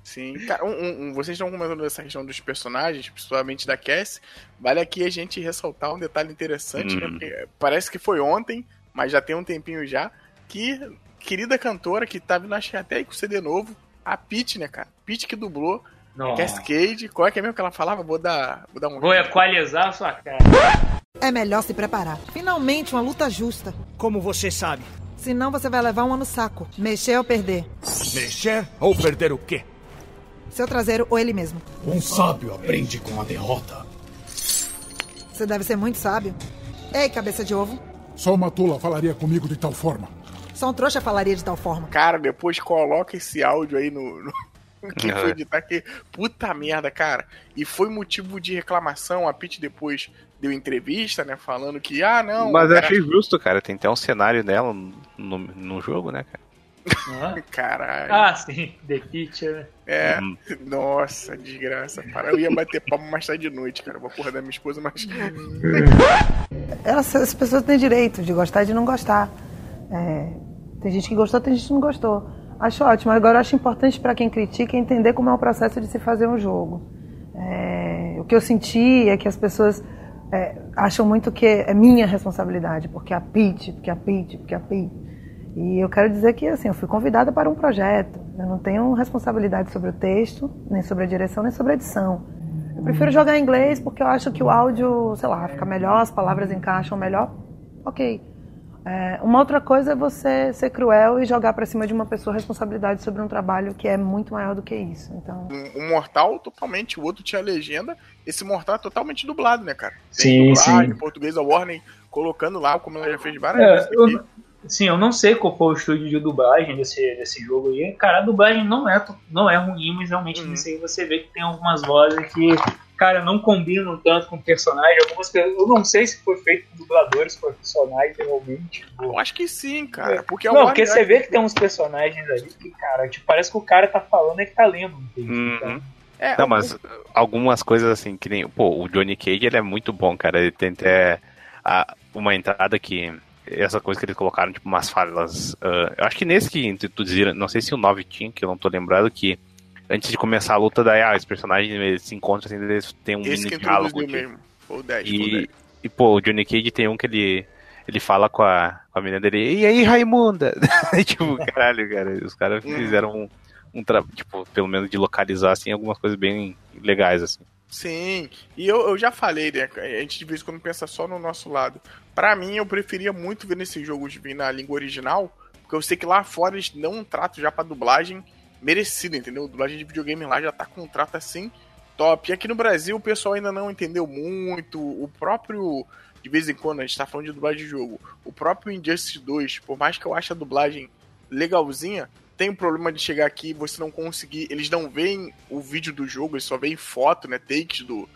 Sim, cara, um- um- um- vocês estão comentando dessa questão dos personagens, principalmente da Cass. Vale aqui a gente ressaltar um detalhe interessante, né? Hum. Porque parece que foi ontem, mas já tem um tempinho já. que querida cantora que tá vindo, acho que até aí com o CD novo, a Pete, né, cara? Pete que dublou Nossa. Cascade. Qual é que é mesmo que ela falava? Vou dar, vou dar um. Vou equalizar a sua cara. É melhor se preparar. Finalmente uma luta justa. Como você sabe? Senão você vai levar uma no saco. Mexer ou perder. Mexer ou perder o quê? Seu traseiro ou ele mesmo. Um sábio aprende com a derrota. Você deve ser muito sábio. Ei, cabeça de ovo. Só uma tula falaria comigo de tal forma. Só um trouxa falaria de tal forma. Cara, depois coloca esse áudio aí no. no... Quem foi editar que. Puta merda, cara. E foi motivo de reclamação. A Pete depois deu entrevista, né? Falando que, ah, não. Mas eu cara... achei justo, cara. Tem até um cenário dela no, no jogo, né, cara? Caralho. Ah, sim, The Teacher. É, hum. nossa, desgraça. Para, eu ia bater palma mais tarde de noite, cara. Vou acordar minha esposa, mas. Elas, as pessoas têm direito de gostar e de não gostar. É, tem gente que gostou, tem gente que não gostou. Acho ótimo. Agora, acho importante para quem critica entender como é o processo de se fazer um jogo. É, o que eu senti é que as pessoas é, acham muito que é minha responsabilidade, porque a Pete, porque a Pete, porque a Pete. E eu quero dizer que assim, eu fui convidada para um projeto. Eu não tenho responsabilidade sobre o texto, nem sobre a direção, nem sobre a edição. Eu prefiro jogar em inglês porque eu acho que o áudio, sei lá, fica melhor, as palavras encaixam melhor. Ok. É, uma outra coisa é você ser cruel e jogar para cima de uma pessoa a responsabilidade sobre um trabalho que é muito maior do que isso. Então, um, um mortal totalmente, o outro tinha legenda. Esse mortal é totalmente dublado, né, cara? Tem sim, dublagem, sim. Em português, a Warner colocando lá, como ela já fez várias é, vezes. Sim, eu não sei qual foi o estúdio de dublagem desse, desse jogo aí. Cara, a dublagem não é, não é ruim, mas realmente uhum. nesse aí você vê que tem algumas vozes que, cara, não combinam tanto com o personagem. Algumas Eu não sei se foi feito com dubladores profissionais realmente. Eu acho que sim, cara. É. Porque não, porque você vê que tem uns personagens ali que, cara, tipo, parece que o cara tá falando e que tá lendo. Uhum. Então, é, não, mas algumas coisas assim, que nem. Pô, o Johnny Cage ele é muito bom, cara. Ele tem até a, uma entrada que essa coisa que eles colocaram, tipo, umas falas. Uh, eu acho que nesse que tu dizia, não sei se o 9 tinha, que eu não tô lembrado, que antes de começar a luta, daí ah, os personagens se encontram assim, eles têm um Esse mini diálogo. Mesmo. Ou 10, e, e, pô, o Johnny Cage tem um que ele. Ele fala com a, com a menina dele, e aí, Raimunda? tipo, caralho, cara, os caras Uhum. fizeram um, um trabalho, tipo, pelo menos de localizar, assim, algumas coisas bem legais, assim. Sim, e eu, eu já falei, né? A gente de vez em quando pensa só no nosso lado. Pra mim, eu preferia muito ver nesses jogos vir na língua original, porque eu sei que lá fora eles dão um trato já pra dublagem merecido, entendeu? Dublagem de videogame lá já tá com um trato assim top. E aqui no Brasil o pessoal ainda não entendeu muito. O próprio, de vez em quando, a gente tá falando de dublagem de jogo, o próprio Injustice 2, por mais que eu ache a dublagem legalzinha, tem o problema de chegar aqui e você não conseguir. Eles não veem o vídeo do jogo, eles só veem foto, né? Takes do,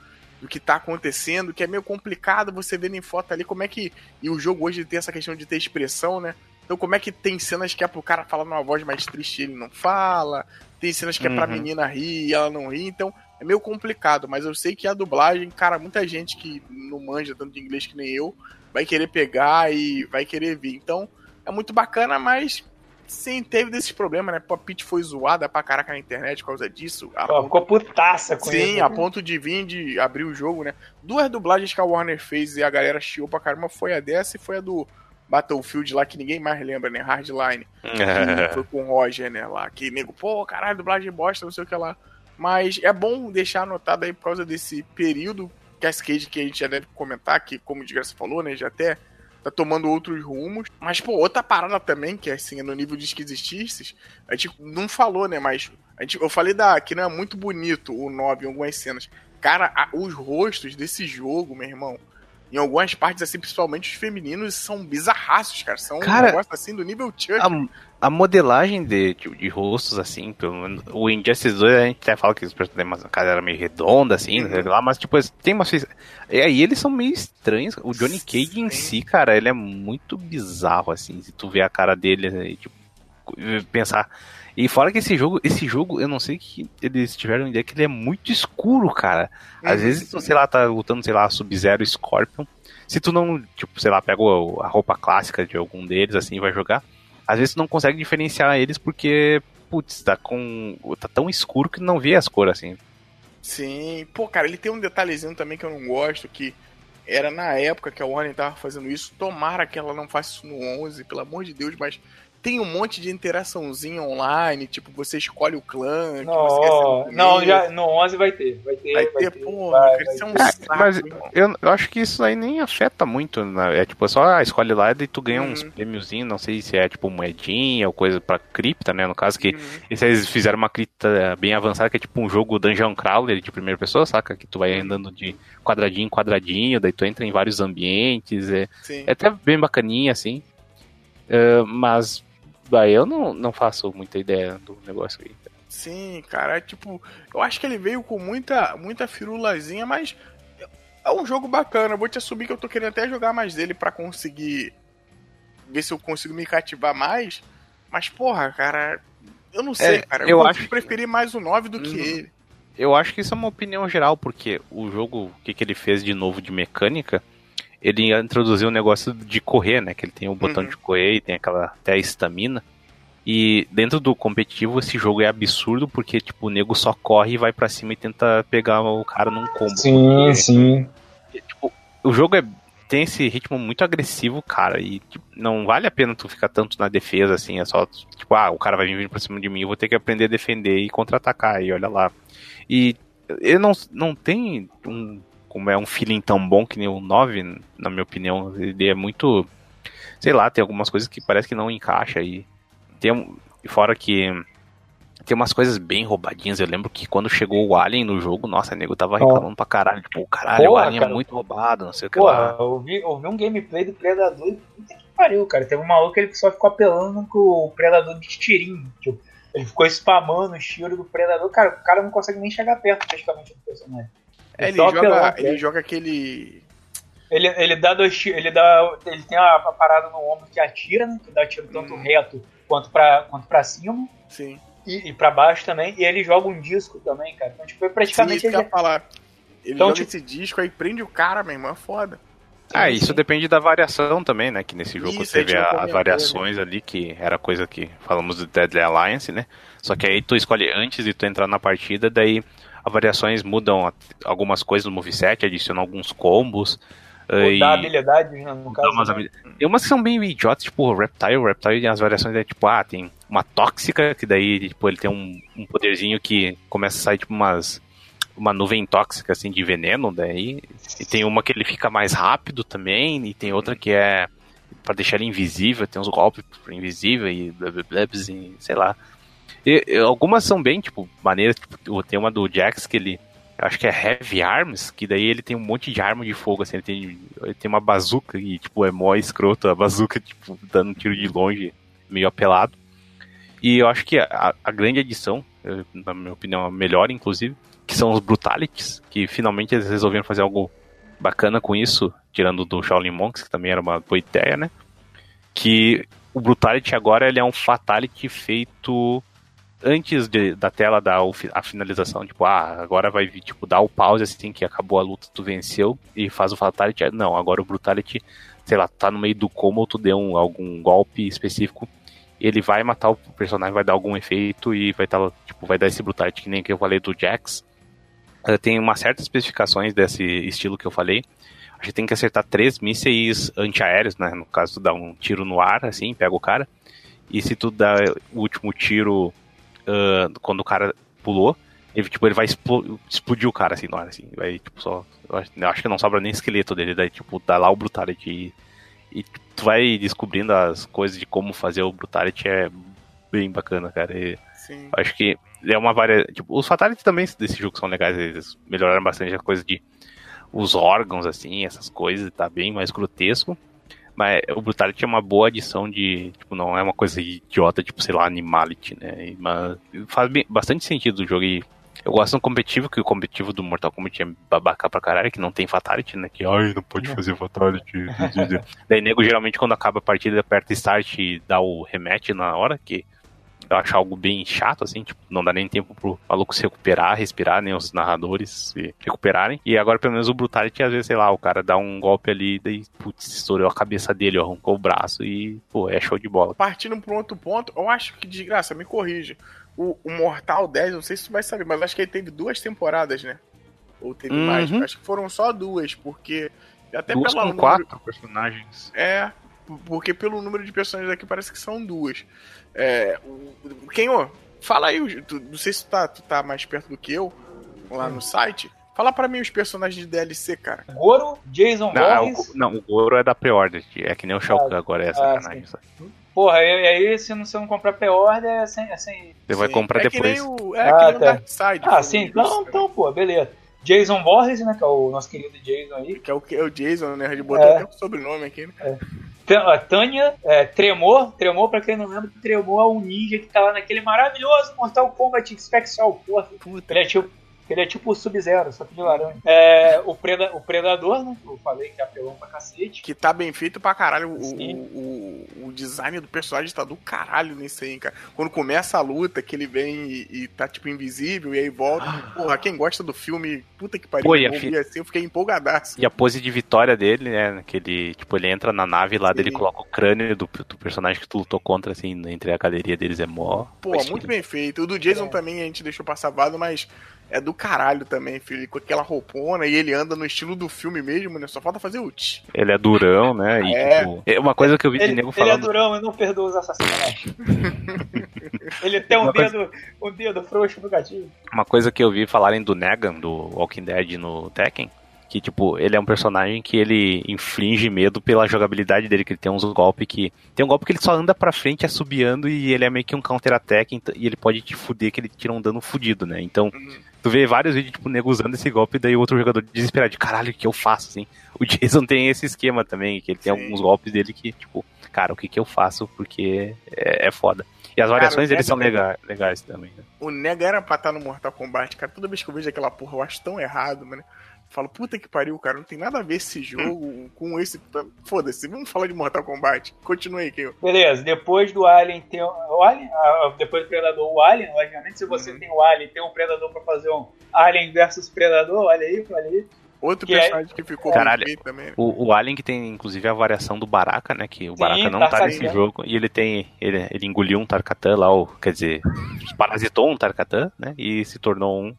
do que tá acontecendo, que é meio complicado você vendo em foto ali como é que. E o jogo hoje tem essa questão de ter expressão, né? Então, como é que tem cenas que é pro cara falar numa voz mais triste e ele não fala? Tem cenas que é pra Uhum. menina rir e ela não ri, então é meio complicado, mas eu sei que a dublagem, cara, muita gente que não manja tanto de inglês que nem eu, vai querer pegar e vai querer vir. Então, é muito bacana, mas sim, teve desses problemas, né? Pô, a Peach foi zoada pra caraca na internet por causa disso. A Ela ficou putaça com Sim, isso. a ponto de vir de abrir o jogo, né? Duas dublagens que a Warner fez e a galera chiou pra caramba foi a dessa e foi a do Battlefield lá, que ninguém mais lembra, né? Hardline. Que foi com o Roger, né? Lá, que nego, pô, caralho, dublagem bosta, não sei o que lá. Mas é bom deixar anotado aí por causa desse período Cascade que a gente já deve comentar, que como o Desgraça falou, né? Já até tá tomando outros rumos. Mas, pô, outra parada também, que é assim, no nível de esquisitices, a gente não falou, né? Mas a gente, eu falei da que não é muito bonito o 9 em algumas cenas. Cara, a- os rostos desse jogo, meu irmão, em algumas partes, assim, principalmente os femininos, são bizarraços, cara. São Cara, um negócio assim do nível Chuck. A, a modelagem de, de, de rostos, assim, pelo menos. O Injustice 2 a gente até fala que os personagens, a cara era meio redonda, assim, Uhum. lá, mas tipo, tem uma. E aí eles são meio estranhos. O Johnny Cage em si, cara, ele é muito bizarro, assim. Se tu vê a cara dele, e, tipo, pensar. E fora que esse jogo, esse jogo, eu não sei que eles tiveram ideia que ele é muito escuro, cara. Às Uhum. vezes, tu, sei lá, tá lutando, sei lá, Sub-Zero Scorpion. Se tu não, tipo, sei lá, pega a roupa clássica de algum deles, assim, e vai jogar, às vezes não consegue diferenciar eles porque, putz, tá com. tá tão escuro que não vê as cores, assim. Sim, pô, cara, ele tem um detalhezinho também que eu não gosto, que era na época que a Warner tava fazendo isso. Tomara que ela não faça isso no 11, pelo amor de Deus, mas tem um monte de interaçãozinha online, tipo, você escolhe o clã. que você quer ser no Não, não, já, no 11 vai ter. Vai ter, Vai vai ter, porra, vai, vai é um ter. saco, Mas eu, eu acho que isso aí nem afeta muito, né? É tipo, só ah, escolhe lá e tu ganha uns Uhum. prêmiozinhos, não sei se é tipo moedinha ou coisa pra cripta, né? No caso que Uhum. e se eles fizeram uma cripta bem avançada, que é tipo um jogo Dungeon Crawler de primeira pessoa, saca? Que tu vai andando de quadradinho em quadradinho, daí tu entra em vários ambientes, é, Sim. é até bem bacaninha, assim. É, mas daí eu não, não faço muita ideia do negócio aí. Sim, cara, é tipo, eu acho que ele veio com muita, muita firulazinha, mas é um jogo bacana. Eu vou te assumir que eu tô querendo até jogar mais dele pra conseguir ver se eu consigo me cativar mais. Mas, porra, cara, eu não sei, É, cara. eu Eu, acho acho preferi mais o 9 do que Uhum. ele. Eu acho que isso é uma opinião geral, porque o jogo, o que, que ele fez de novo de mecânica, ele introduziu o negócio de correr, né? Que ele tem o botão Uhum. de correr e tem aquela até a estamina. E dentro do competitivo, esse jogo é absurdo, porque, tipo, o nego só corre e vai pra cima e tenta pegar o cara num combo. Sim, Porque- sim. tipo, o jogo é, tem esse ritmo muito agressivo, cara, e tipo, não vale a pena tu ficar tanto na defesa, assim, é só, tipo, ah, o cara vai vir pra cima de mim, eu vou ter que aprender a defender e contra-atacar, e olha lá. E ele não, não tem um, como é um feeling tão bom que nem o 9, na minha opinião, ele é muito, sei lá, tem algumas coisas que parece que não encaixa, e tem, fora que tem umas coisas bem roubadinhas. Eu lembro que quando chegou o Alien no jogo, nossa, nego tava reclamando pra caralho. Tipo, caralho, o Porra, Alien cara. é muito roubado, não sei o que lá. Porra, eu vi, eu vi um gameplay do Predador e puta que pariu, cara. Teve um maluco que ele só ficou apelando com o Predador de tirinho. Tipo, ele ficou spamando os tiros do Predador. Cara, o cara não consegue nem chegar perto praticamente do personagem. É, ele, joga, ele né? joga aquele. Ele, ele dá dois tiros, ele dá. Ele tem a, a parada no ombro que atira, né? Que dá tiro tanto Hum. reto quanto pra, quanto pra cima Sim. e, e pra baixo também. E ele joga um disco também, cara. Então, tipo, é Sim, praticamente. eu ele, ia falar. Ele Então, joga tipo- esse disco aí, prende o cara, meu irmão, é foda. Ah, sim, isso sim. depende da variação também, né? Que nesse jogo Isso, teve a- as comentou, variações ali, que era coisa que falamos do Deadly Alliance, né? Só que aí tu escolhe antes de tu entrar na partida, daí variações mudam algumas coisas no moveset, adicionam alguns combos. eh, dá e- habilidade, né, no caso. umas né? Tem umas que são bem idiotas, tipo o Reptile. Reptile tem as variações é tipo, ah, tem uma tóxica, que daí, tipo, ele tem um, um poderzinho que começa a sair, tipo, umas. Uma nuvem tóxica, assim, de veneno, daí. E tem uma que ele fica mais rápido também, e tem outra que é pra deixar ele invisível, tem uns golpes pro invisível e blá blá blá, e sei lá. E, e algumas são bem, tipo, maneiras, tipo, tem uma do Jax que ele. Acho que é Heavy Arms, que daí ele tem um monte de arma de fogo, assim, ele tem, ele tem uma bazuca e, tipo, é mó escroto, a bazuca, tipo, dando um tiro de longe, meio apelado. E eu acho que a, a grande adição, na minha opinião, a melhor, inclusive, que são os Brutalities, que finalmente eles resolveram fazer algo bacana com isso, tirando do Shaolin Monks, que também era uma boa ideia, né? Que o Brutality agora ele é um Fatality feito antes de- da tela dar a finalização, tipo, ah, agora vai vir, tipo, dar o pause assim que acabou a luta, tu venceu e faz o Fatality. Não, agora o Brutality, sei lá, tá no meio do combo, tu deu um- algum golpe específico, ele vai matar o personagem, vai dar algum efeito e vai tá, tipo, vai dar esse Brutality, que nem que eu falei do Jax. Tem uma certas especificações desse estilo que eu falei. A gente tem que acertar três mísseis antiaéreos, né? No caso, tu dá um tiro no ar, assim, pega o cara. E se tu dá o último tiro ah, quando o cara pulou, ele, tipo, ele vai explo- explodir o cara, assim, na hora, assim. Vai, tipo, só... Eu acho, eu acho que não sobra nem esqueleto dele, daí, tipo, dá lá o Brutality. E, e tu vai descobrindo as coisas de como fazer o Brutality, é bem bacana, cara. E, Sim. Acho que é uma variedade. Tipo, os Fatalities também desse jogo são legais. Eles melhoraram bastante a coisa de os órgãos, assim, essas coisas, tá bem mais grotesco. Mas o Brutality é uma boa adição de. Tipo, não é uma coisa idiota, tipo, sei lá, Animality, né? Mas faz bem- bastante sentido o jogo. E eu gosto do competitivo, que o competitivo do Mortal Kombat é babaca pra caralho, que não tem Fatality, né? Que, ai, não pode fazer Fatality. Daí, nego, geralmente, quando acaba a partida, aperta Start e dá o rematch na hora, que eu acho algo bem chato, assim, tipo, não dá nem tempo pro maluco se recuperar, respirar, nem os narradores se recuperarem. E agora, pelo menos, o Brutality, às vezes, sei lá, o cara dá um golpe ali, daí, putz, estourou a cabeça dele, arrancou o braço e, pô, é show de bola. Partindo para um outro ponto, eu acho que, desgraça, me corrija. O, o Mortal 10, não sei se tu vai saber, mas acho que ele teve duas temporadas, né? Ou teve Uhum. mais. Acho que foram só duas, porque Até Duas pelo com número- quatro personagens. É, porque pelo número de personagens aqui parece que são duas. É, o- quem, ô, fala aí, tu- não sei se tu tá, tu tá mais perto do que eu, lá no site. Fala pra mim os personagens de DLC, cara. Goro, Jason Não, Voorhees. o, não, o Goro é da pre-order. É que nem o Shao Kahn agora, é sacanagem. sabe? Porra, e aí se não, se não comprar pre-order, é sem, é sem. Você vai Sim, comprar é depois. O, é Ah, que nem o tá. Darkseid. Ah, sim, então, então, pô, beleza. Jason Voorhees, né, que é o nosso querido Jason aí. Que é o, que é o Jason, né? Ele botou É. até o sobrenome aqui, né? A Tânia, é, Tremor, Tremor, pra quem não lembra, Tremor é um ninja que tá lá naquele maravilhoso Mortal Kombat Special Force. Ele é tipo, ele é tipo o Sub-Zero, só que de laranja. É, o, Preda, o Predador, né, que eu falei que é apelão pra cacete. Que tá bem feito pra caralho. O, o, o, o design do personagem tá do caralho nesse aí, cara. Quando começa a luta, que ele vem e, e tá, tipo, invisível e aí volta. Porra, quem gosta do filme, puta que pariu. Pô, eu fi- assim, eu fiquei empolgadaço. E a pose de vitória dele, né? Que ele, tipo, ele entra na nave lá, Sim. dele coloca o crânio do, do personagem que tu lutou contra, assim, entre a galeria deles é mó. Pô, muito bem feito. O do Jason É. também a gente deixou passar vado, mas é do caralho também, filho. Com aquela roupona e ele anda no estilo do filme mesmo, né? Só falta fazer o tch. Ele é durão, né? E, É. tipo, é uma coisa que eu vi de Ele, nego ele é falando. durão e não perdoa os assassinatos. ele tem um Uma coisa- dedo, um dedo frouxo no gatilho. Uma coisa que eu vi falarem do Negan, do Walking Dead no Tekken, que, tipo, ele é um personagem que ele inflige medo pela jogabilidade dele, que ele tem uns golpes que... Tem um golpe que ele só anda pra frente assobiando e ele é meio que um counter-attack ent- e ele pode te fuder, que ele tira um dano fudido, né? Então, tu vê vários vídeos, tipo, nego usando esse golpe daí outro jogador desesperado, de caralho, o que eu faço, assim? O Jason tem esse esquema também, que ele tem Sim. alguns golpes dele que, tipo, cara, o que que eu faço? Porque é, é foda. E as Cara, variações o deles são lega- legais também, né? O Nega era pra estar no Mortal Kombat, cara. Toda vez que eu vejo aquela porra, eu acho tão errado, mano. Falo, puta que pariu, cara. Não tem nada a ver esse jogo com esse. Foda-se, vamos falar de Mortal Kombat. Continue aí, Keio. Beleza, depois do Alien tem o, o Alien, ah, depois do Predador o Alien, logicamente, se você Uhum. tem o Alien, tem um Predador pra fazer um Alien versus Predador, olha aí, olha aí. Outro Que é- personagem que ficou Caralho. também. O, o Alien que tem inclusive a variação do Baraka, né? Que o Sim, Baraka não tá Tarkatan. nesse jogo. E ele tem. Ele, ele engoliu um Tarkatan lá, ou, quer dizer, parasitou um Tarkatan, né? E se tornou um.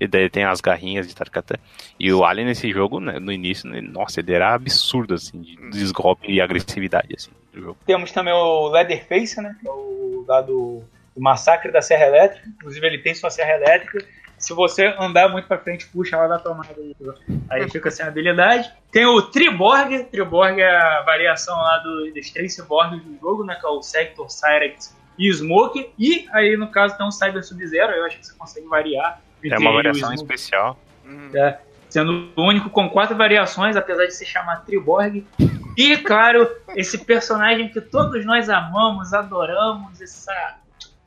E daí tem as garrinhas de Tarkatan. E o Alien nesse jogo, né, no início, né, nossa, ele era absurdo, assim, de desgolpe e agressividade, assim, do jogo. Temos também o Leatherface, né, que é o lá do, do Massacre da Serra Elétrica, inclusive ele tem sua serra elétrica. Se você andar muito pra frente, puxa ela da tomada. Aí, aí fica sem habilidade. Tem o Triborg. Triborg é a variação lá do, dos três ciborgues do jogo, né? Que é o Sector, Cyrex e Smoke. E aí, no caso, tem um Cyber Sub-Zero. Eu acho que você consegue variar. É uma variação especial. Hum. É, sendo o único com quatro variações, apesar de se chamar Triborg. E, claro, esse personagem que todos nós amamos, adoramos, essa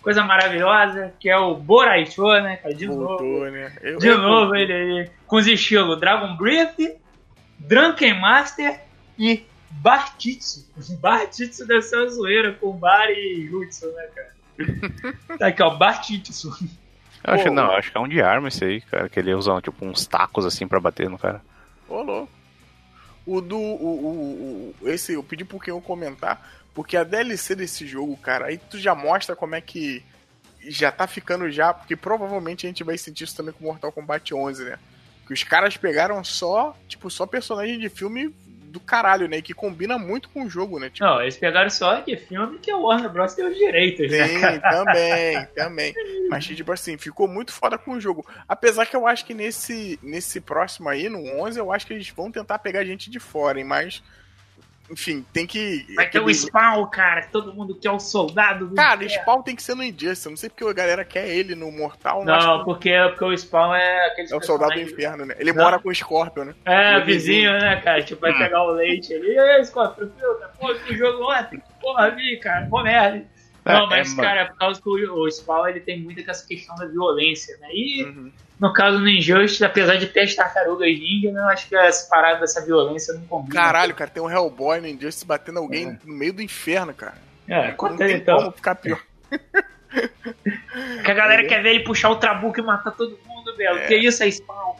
coisa maravilhosa, que é o Boraicho, né, cara? De novo. Voltou, né? Eu- De eu- novo, ele aí, com os estilos Dragon Breath, Drunken Master e Bartitsu. Bartitsu deve ser uma zoeira com Bar e Jutsu, né, cara? tá aqui, ó, Bartitsu. Eu acho, Pô. não, acho que é um de arma esse aí, cara, que ele usa, tipo, uns tacos, assim, pra bater no cara. Ô, louco. O do. O, o, o- esse eu pedi pro quem eu comentar, porque a DLC desse jogo, cara, aí tu já mostra como é que já tá ficando já, porque provavelmente a gente vai sentir isso também com Mortal Kombat 11, né? Que os caras pegaram só, tipo, só personagem de filme do caralho, né? E que combina muito com o jogo, né? Tipo, Não, eles pegaram só de filme que a Warner Bros. tem os direitos, né? Sim, também, também. Mas, tipo assim, ficou muito foda com o jogo. Apesar que eu acho que nesse, nesse próximo aí, no 11, eu acho que eles vão tentar pegar gente de fora, hein? Mas, enfim, tem que... Vai ter o Spawn, cara, todo mundo quer o soldado do Cara, o. Spawn tem que ser no Injustice. Não sei porque a galera quer ele no Mortal. Não, que porque, porque o Spawn é aquele é o soldado do inferno, né? Ele Não. mora com o Scorpion, né? É, Ele vizinho, né, cara? Tipo, vai pegar o leite ali. E aí, Scorpion, cara? Pô, que jogo ontem. Porra, vi, cara. Pô, merda. Não, É, mas, é, cara, é por causa que o, o Spawn ele tem muito essa questão da violência, né? E Uhum. no caso do Injustice, apesar de ter as tartarugas ninja, né, eu acho que essa parada dessa violência não combina. Caralho, cara, tem um Hellboy no Injustice batendo alguém no meio do inferno, cara. É, Não conta tem então. como ficar pior. Que a galera quer ver ele puxar o trabuco e matar todo mundo, Belo. É. Que isso é Spawn?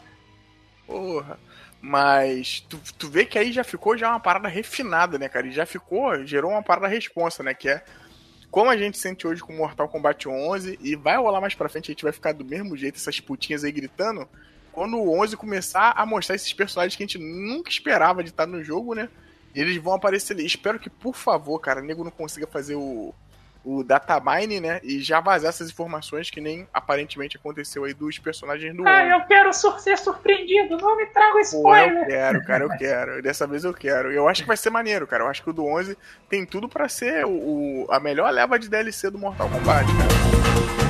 Porra. Mas tu, tu vê que aí já ficou já uma parada refinada, né, cara? E já ficou, gerou uma parada responsa, né? Que é como a gente sente hoje com Mortal Kombat 11 e vai rolar mais pra frente, a gente vai ficar do mesmo jeito, essas putinhas aí gritando. quando o 11 começar a mostrar esses personagens que a gente nunca esperava de estar no jogo, né? Eles vão aparecer ali. Espero que, por favor, cara, o nego não consiga fazer o, o datamine, né? E já vazar essas informações que nem aparentemente aconteceu aí dos personagens do Ah, 11. eu quero sur- ser surpreendido, não me traga Pô, eu spoiler. quero, cara, eu quero. Dessa vez eu quero. Eu acho que vai ser maneiro, cara. Eu acho que o do 11 tem tudo pra ser o, o- a melhor leva de DLC do Mortal Kombat, cara.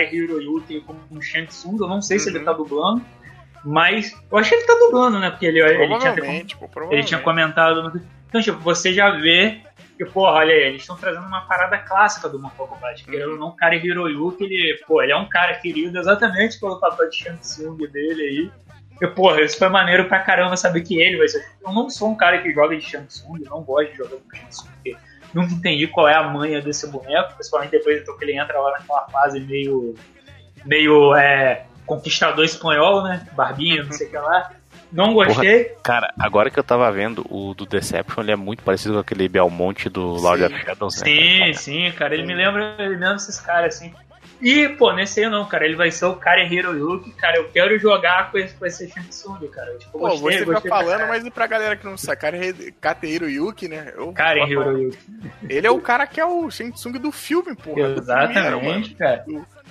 É Hiroyuki como um Shang Tsung, eu não sei se ele tá dublando, mas eu acho que ele tá dublando, né? Porque ele, ele, tinha, ele tinha comentado. Então, tipo, você já vê que, porra, olha aí, eles estão trazendo uma parada clássica do Mortal Kombat. Querendo ou não, o cara é Hiroyuki, ele, pô, ele é um cara querido exatamente pelo papel de Shang Tsung dele aí. E, porra, isso foi maneiro pra caramba saber que ele vai ser. Eu não sou um cara que joga de Shang Tsung, eu não gosto de jogar com Shang Tsung, porque nunca entendi qual é a manha desse boneco, principalmente depois então, que ele entra lá naquela fase meio. meio é, conquistador espanhol, né? Barbinha, não sei o que lá. Não gostei. Cara, agora que eu tava vendo, o do Deception ele é muito parecido com aquele Belmonte do Lord Sim. of Shadows, né? Sim, cara? sim, cara. Ele me lembra, ele me lembra esses caras, assim. E, pô, nesse aí não, cara. Ele vai ser o cara Hiroyuki, cara. Eu quero jogar com esse, com esse Shang Tsung, cara. Tipo, Pô, gostei, você fica gostei pra falando, mas e pra galera que não sabe, cara, Kateiro Yuki, né? Eu, Karen Hiroyuki. Ele é o cara que é o Shang Tsung do filme, porra. primeiro, Exatamente, cara.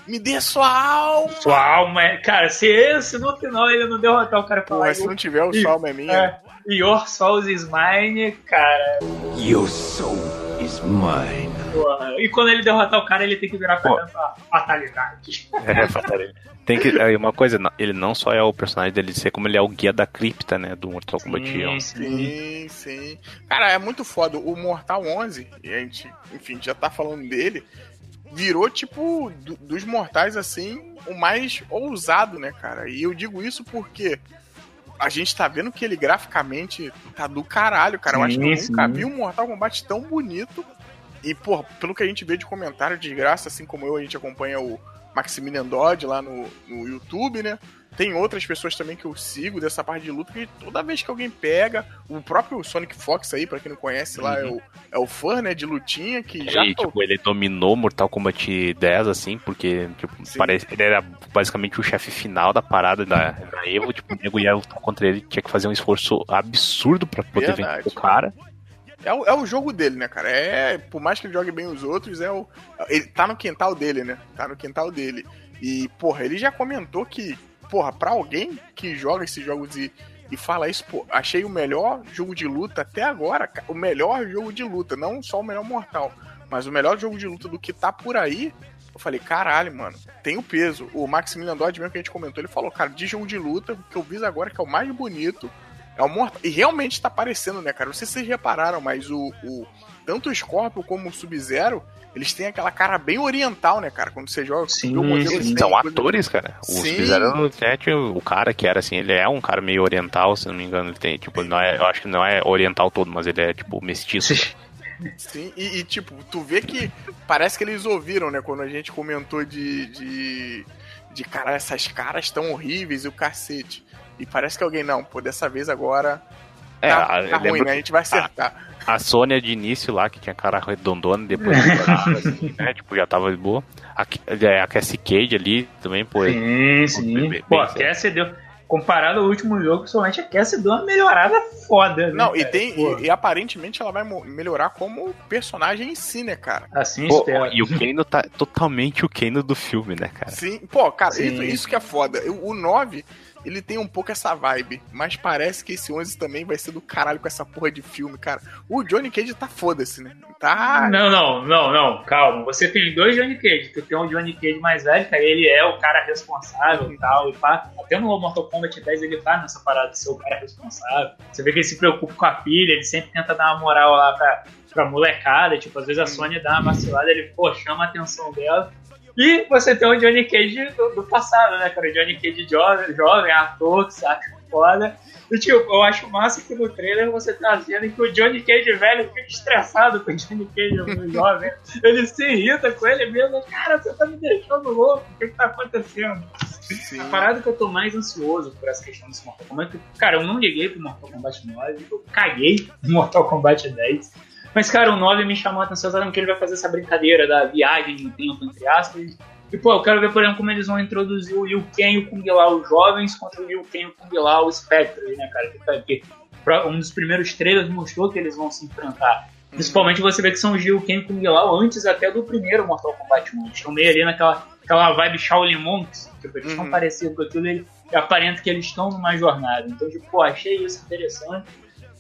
Me dê sua alma! Sua alma é. Cara, se esse no final ele não derrotar o cara falar. se não tiver o sua alma é minha. É, Your Souls is mine, cara. Your soul is mine. Porra. E quando ele derrotar o cara, ele tem que virar pra fatalidade. É, fatalmente. Tem que. É uma coisa, ele não só é o personagem dele ser, como ele é o guia da cripta, né? Do Mortal Kombat 11. Sim, sim. Cara, é muito foda. O Mortal 11, e a gente, enfim, já tá falando dele, virou, tipo, do- dos mortais, assim, o mais ousado, né, cara? E eu digo isso porque a gente tá vendo que ele graficamente tá do caralho, cara. eu acho que eu Sim, nunca sim. vi um Mortal Kombat tão bonito. E, pô, pelo que a gente vê de comentário de graça, assim como eu, a gente acompanha o Maximilian Dodd lá no, no YouTube, né? Tem outras pessoas também que eu sigo dessa parte de luta que toda vez que alguém pega, o próprio Sonic Fox aí, pra quem não conhece lá, é, o, é o fã, né, de lutinha, que já E, tô- tipo, ele dominou Mortal Kombat 10, assim, porque, tipo, parece, ele era basicamente o chefe final da parada da, da Evo, tipo, o nego ia contra ele, tinha que fazer um esforço absurdo pra poder Verdade. vencer o cara. É o, é o jogo dele, né, cara? É, por mais que ele jogue bem os outros, é o. Ele tá no quintal dele, né? Tá no quintal dele. E, porra, ele já comentou que, porra, pra alguém que joga esses jogos e, e fala isso, pô, achei o melhor jogo de luta até agora, o melhor jogo de luta, não só o melhor mortal, mas o melhor jogo de luta do que tá por aí. Eu falei, caralho, mano, tem o peso. O Maximilian Dodd, mesmo que a gente comentou, ele falou, cara, de jogo de luta, o que eu vi agora que é o mais bonito é o Mortal. E realmente tá parecendo, né, cara? Não sei se vocês repararam, mas o, o tanto o Scorpio como o Sub-Zero, eles têm aquela cara bem oriental, né, cara? Quando você joga, Sim, o modelo sim. são coisa- atores, cara. O Sim. fizeram no set, o cara que era assim, ele é um cara meio oriental, se não me engano, ele tem, tipo, não é, eu acho que não é oriental todo, mas ele é, tipo, mestiço. Sim, e, e, tipo, tu vê que parece que eles ouviram, né, quando a gente comentou de. de, de cara, essas caras tão horríveis e o cacete. E parece que alguém, não, pô, dessa vez agora. É, tá, a- tá ruim, né? A gente vai acertar. A Sônia de início lá, que tinha cara redondona, depois melhorava, assim, né? Tipo, já tava de boa. A, é, a Cassie Cage ali também, pô. Sim, sim. bem- Pô, bem a Cassie deu. Comparado ao último jogo, somente a Cassie deu uma melhorada foda. né, Não, e cara? tem. Pô, E, e aparentemente ela vai melhorar como personagem em si, né, cara? Assim Pô, espero. e o Kano tá totalmente o Kano do filme, né, cara? Sim, pô, cara, Sim. Isso, isso que é foda. O o 9, ele tem um pouco essa vibe, mas parece que esse 11 também vai ser do caralho com essa porra de filme, cara. O Johnny Cage tá foda-se, né? Tá. Não, não, não, não, calma. Você tem dois Johnny Cage. Tu tem um Johnny Cage mais velho, que aí ele é o cara responsável e tal. E pá. Até no Mortal Kombat 10 ele tá nessa parada de ser o cara responsável. Você vê que ele se preocupa com a filha, ele sempre tenta dar uma moral lá pra, pra molecada. Tipo, às vezes a Sônia dá uma vacilada, ele, pô, chama a atenção dela. E você tem o Johnny Cage do, do passado, né, cara? O Johnny Cage jovem, jovem ator, que se acha foda. E, tipo, eu acho massa que no trailer você tá vendo que o Johnny Cage velho fica estressado com o Johnny Cage jovem. Ele se irrita com ele mesmo. Cara, você tá me deixando louco. O que que tá acontecendo? Sim. A parada que eu tô mais ansioso por essa questão desse Mortal Kombat, cara, eu não liguei pro Mortal Kombat 9, eu caguei no Mortal Kombat 10. Mas, cara, o 9 me chamou a atenção exatamente que ele vai fazer essa brincadeira da viagem no tempo, entre aspas. E, pô, eu quero ver, por exemplo, como eles vão introduzir o Liu Kang e o Kung Lao jovens contra o Liu Kang e o Kung Lao Spectre, né, cara? Que, aqui. Pra- um dos primeiros trailers mostrou que eles vão se enfrentar. Principalmente você vê que são o Liu Kang e o Kung Lao antes até do primeiro Mortal Kombat 1. Eles estão meio ali naquela aquela vibe Shaolin Monks, tipo, eles estão Uhum. parecidos com aquilo, ele aparenta que eles estão numa jornada. Então, tipo, pô, achei isso interessante.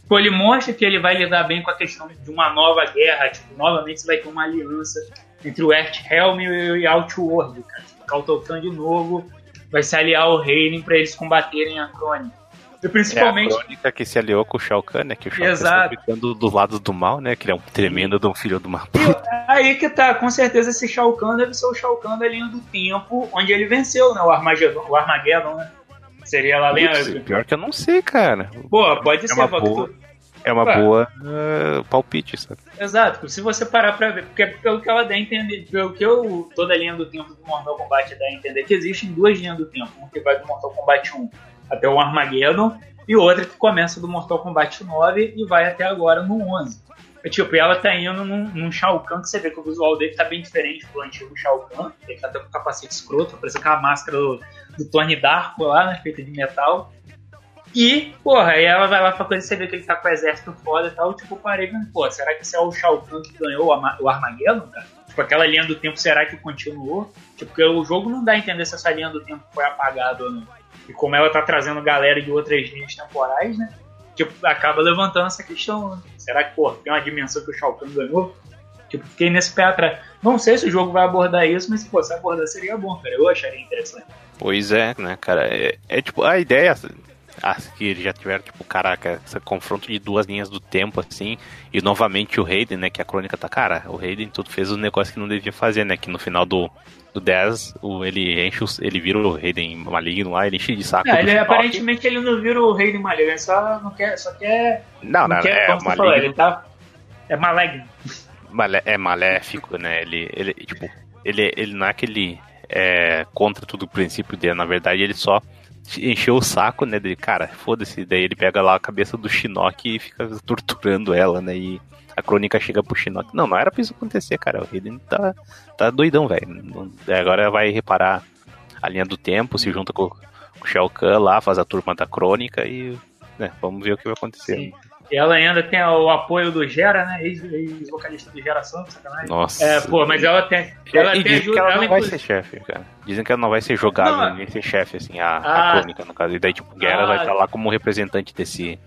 Pô, ele mostra que ele vai lidar bem com a questão de uma nova guerra, tipo, novamente você vai ter uma aliança entre o Earthrealm e o Outworld, cara. Tipo, Kautokan de novo vai se aliar ao Reino pra eles combaterem a Crônica. E É principalmente... a crônica que se aliou com o Shao Kahn, né? Que o Shao Kahn Exato. está ficando do lado do mal, né? Que ele é um tremendo de um filho de uma E aí que tá, com certeza esse Shao Kahn deve ser o Shao Kahn da linha do tempo, onde ele venceu, né? O Armageddon, o Armageddon né? Seria lá, lembra? pior que eu não sei, cara. Pô, pode É ser, uma boa. É uma boa uh, palpite, sabe? Exato, se você parar pra ver, porque pelo que ela dá a entender, pelo que eu, toda a linha do tempo do Mortal Kombat dá a entender, que existem duas linhas do tempo, uma que vai do Mortal Kombat 1 até o Armageddon, e outra que começa do Mortal Kombat 9 e vai até agora no 11. É, tipo, e ela tá indo num, num Shao Kahn, que você vê que o visual dele tá bem diferente do antigo Shao Kahn, ele tá até com capacete escroto, parece aquela máscara do, do Tony Darko lá, né, feita de metal. E, porra, aí ela vai lá pra coisa e você vê que ele tá com o exército foda e tal. Tipo, eu parei vendo, pô, será que esse é o Shao Kahn que ganhou o Armageddon, cara? Tipo, aquela linha do tempo, será que continuou? Tipo, porque o jogo não dá a entender se essa linha do tempo foi apagada ou não. E como ela tá trazendo galera de outras linhas temporais, né? Tipo, acaba levantando essa questão, né? Será que, pô, tem uma dimensão que o Shao Kahn ganhou? Tipo, fiquei nesse pé atrás. Não sei se o jogo vai abordar isso, mas, pô, se abordar seria bom, cara. Eu acharia interessante. Pois é, né, cara? É, é tipo, a ideia. Acho que eles já tiveram, tipo, caraca, esse confronto de duas linhas do tempo, assim. E novamente o Raiden, né? Que a crônica tá. Cara, o Raiden tudo fez um negócio que não devia fazer, né? Que no final do, do 10, o, ele enche os, ele vira o Raiden maligno lá, ele enche de saco. É, ele, aparentemente ele não vira o rei de Malha, ele só não quer, só quer. Não, não, quer é falou, maligno. ele tá. É maligno. Malé- é maléfico, né? Ele, ele tipo, ele, ele não é que ele é contra tudo o princípio dele, na verdade ele só encheu o saco, né? Cara, foda-se, daí ele pega lá a cabeça do Shinnok e fica torturando ela, né? E a crônica chega pro Shinnok. Não, não era pra isso acontecer, cara. O Raiden tá, tá doidão, velho. Não- Agora vai reparar a linha do tempo, se junta com, com o Shao Kahn lá, faz a turma da crônica e. Né, vamos ver o que vai acontecer. Sim. E ela ainda tem o apoio do Gera, né? ex- Ex-vocalista do Geração, sacanagem. Nossa. É, pô, mas ela tem. Ela e tem dizem que ela não vai ser chefe, cara. Dizem que ela não vai ser Não, nem ser chefe, assim, a, a Ah. crônica, no caso. E daí, tipo, Guerra Ah. vai estar lá como representante desse,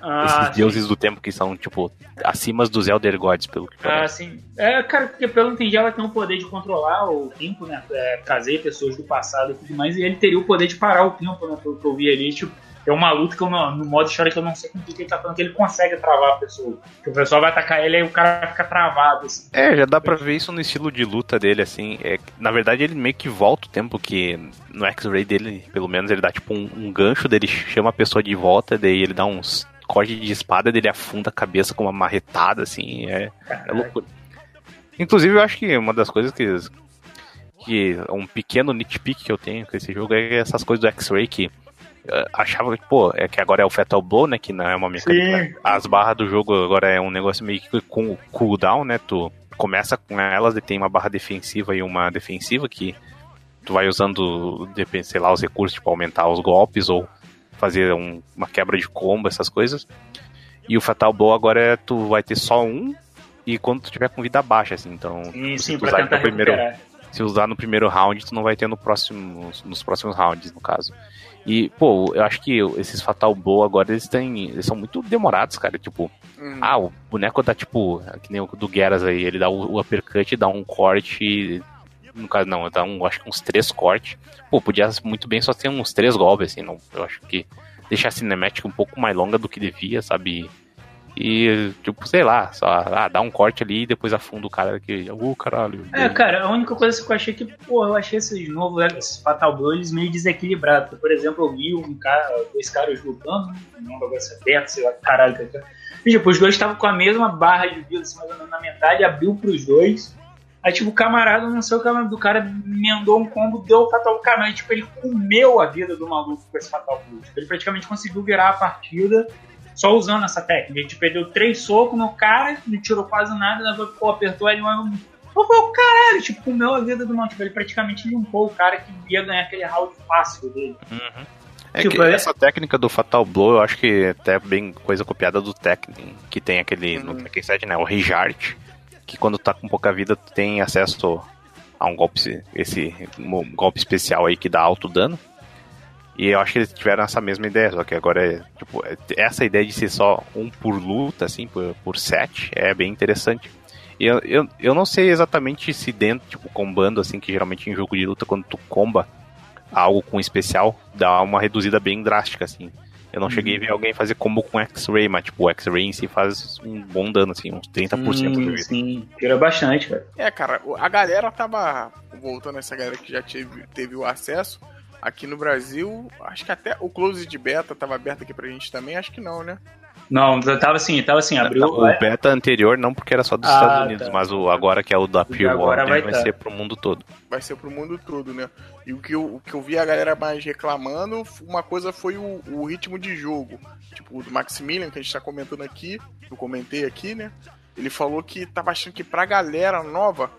Ah, desses sim. deuses do tempo que são, tipo, acima dos Elder Gods, pelo que Ah, parece. sim. É, cara, porque pelo que eu entendi, ela tem o poder de controlar o tempo, né? É, trazer pessoas do passado e tudo mais, e ele teria o poder de parar o tempo, né? Pelo que eu vi ali, tipo, é uma luta que eu no modo história que eu não sei com o que ele tá falando, que ele consegue travar a pessoa. Que o pessoal vai atacar ele e o cara fica travado, assim. É, já dá pra ver isso no estilo de luta dele, assim. É, na verdade, ele meio que volta o tempo que no X-Ray dele, pelo menos, ele dá tipo um, um gancho, dele chama a pessoa de volta, daí ele dá uns cortes de espada, dele afunda a cabeça com uma marretada, assim. É, é loucura. Inclusive, eu acho que uma das coisas que. que um pequeno nitpick que eu tenho com esse jogo é essas coisas do X-Ray que. Eh, Achava que, pô, é que agora é o Fatal Blow, né? Que não é uma mecânica. As barras do jogo agora é um negócio meio que com cooldown, né? Tu começa com elas e tem uma barra defensiva e uma defensiva que tu vai usando, depende, sei lá, os recursos, tipo, aumentar os golpes ou fazer um- uma quebra de combo, essas coisas. E o Fatal Blow agora é tu vai ter só um e quando tu tiver com vida baixa, assim, então Sim, se sim, pra usar tentar no primeiro, se usar no primeiro round, tu não vai ter no próximo, nos próximos rounds, no caso. E, pô, eu acho que esses Fatal Blow agora, eles têm. Eles são muito demorados, cara. Tipo, Hum. ah, o boneco dá tipo. Que nem o do Geras aí, ele dá o, o uppercut, dá um corte. No caso, não, dá um, acho que uns três cortes. Pô, podia muito bem só ter uns três golpes, assim. Não, eu acho que deixar a cinemática um pouco mais longa do que devia, sabe? E, tipo, sei lá, só ah, dá um corte ali e depois afunda o cara que. Uh, caralho. É, cara, a única coisa que eu achei que, pô, eu achei esses novos esses Fatal Blows meio desequilibrados. Por exemplo, eu vi um cara, dois caras lutando, não bagulho aberto, sei lá, caralho, cara. E, tipo, os dois estavam com a mesma barra de vida, assim, menos na metade, abriu pros dois. Aí, tipo, o camarada, não sei o que do cara, emendou um combo, deu o Fatal Canal. Tipo, ele comeu a vida do maluco com esse Fatal Blow. Ele praticamente conseguiu virar a partida só usando essa técnica. Ele tipo, perdeu três socos no cara, não tirou quase nada, né? pô, apertou ele, mas o caralho, tipo, comeu a vida do mal. Tipo, ele praticamente limpou o cara que ia ganhar aquele round fácil dele. Uhum. É tipo, que é... essa técnica do Fatal Blow, eu acho que até é bem coisa copiada do Tekken, que tem aquele, uhum. no Tekken 7, né, o Rijart, que quando tá com pouca vida, tu tem acesso a um golpe, esse um golpe especial aí que dá alto dano. E eu acho que eles tiveram essa mesma ideia, só que agora é, tipo, essa ideia de ser só um por luta, assim, por, por set, é bem interessante. E eu, eu, eu não sei exatamente se dentro, tipo, combando, assim, que geralmente em jogo de luta, quando tu comba algo com especial, dá uma reduzida bem drástica, assim. Eu não cheguei a ver alguém fazer combo com X-Ray, mas tipo, o X-Ray em si faz um bom dano, assim, uns 30% sim, do vida. Sim, tira bastante, velho. É, cara, a galera tava. Voltando essa galera que já teve, teve o acesso Aqui no Brasil, acho que até o close de beta estava aberto aqui pra gente também, acho que não, né? Não, tava assim, tava assim, abriu. O beta anterior não, porque era só dos ah, Estados Unidos, tá. mas o agora que é o da Pure agora vai, vai tá. ser pro mundo todo. Vai ser pro mundo todo, né? E o que eu, o que eu vi a galera mais reclamando, uma coisa foi o, o ritmo de jogo. Tipo, o do Maximilian, que a gente tá comentando aqui, eu comentei aqui, né? Ele falou que tava achando que pra galera nova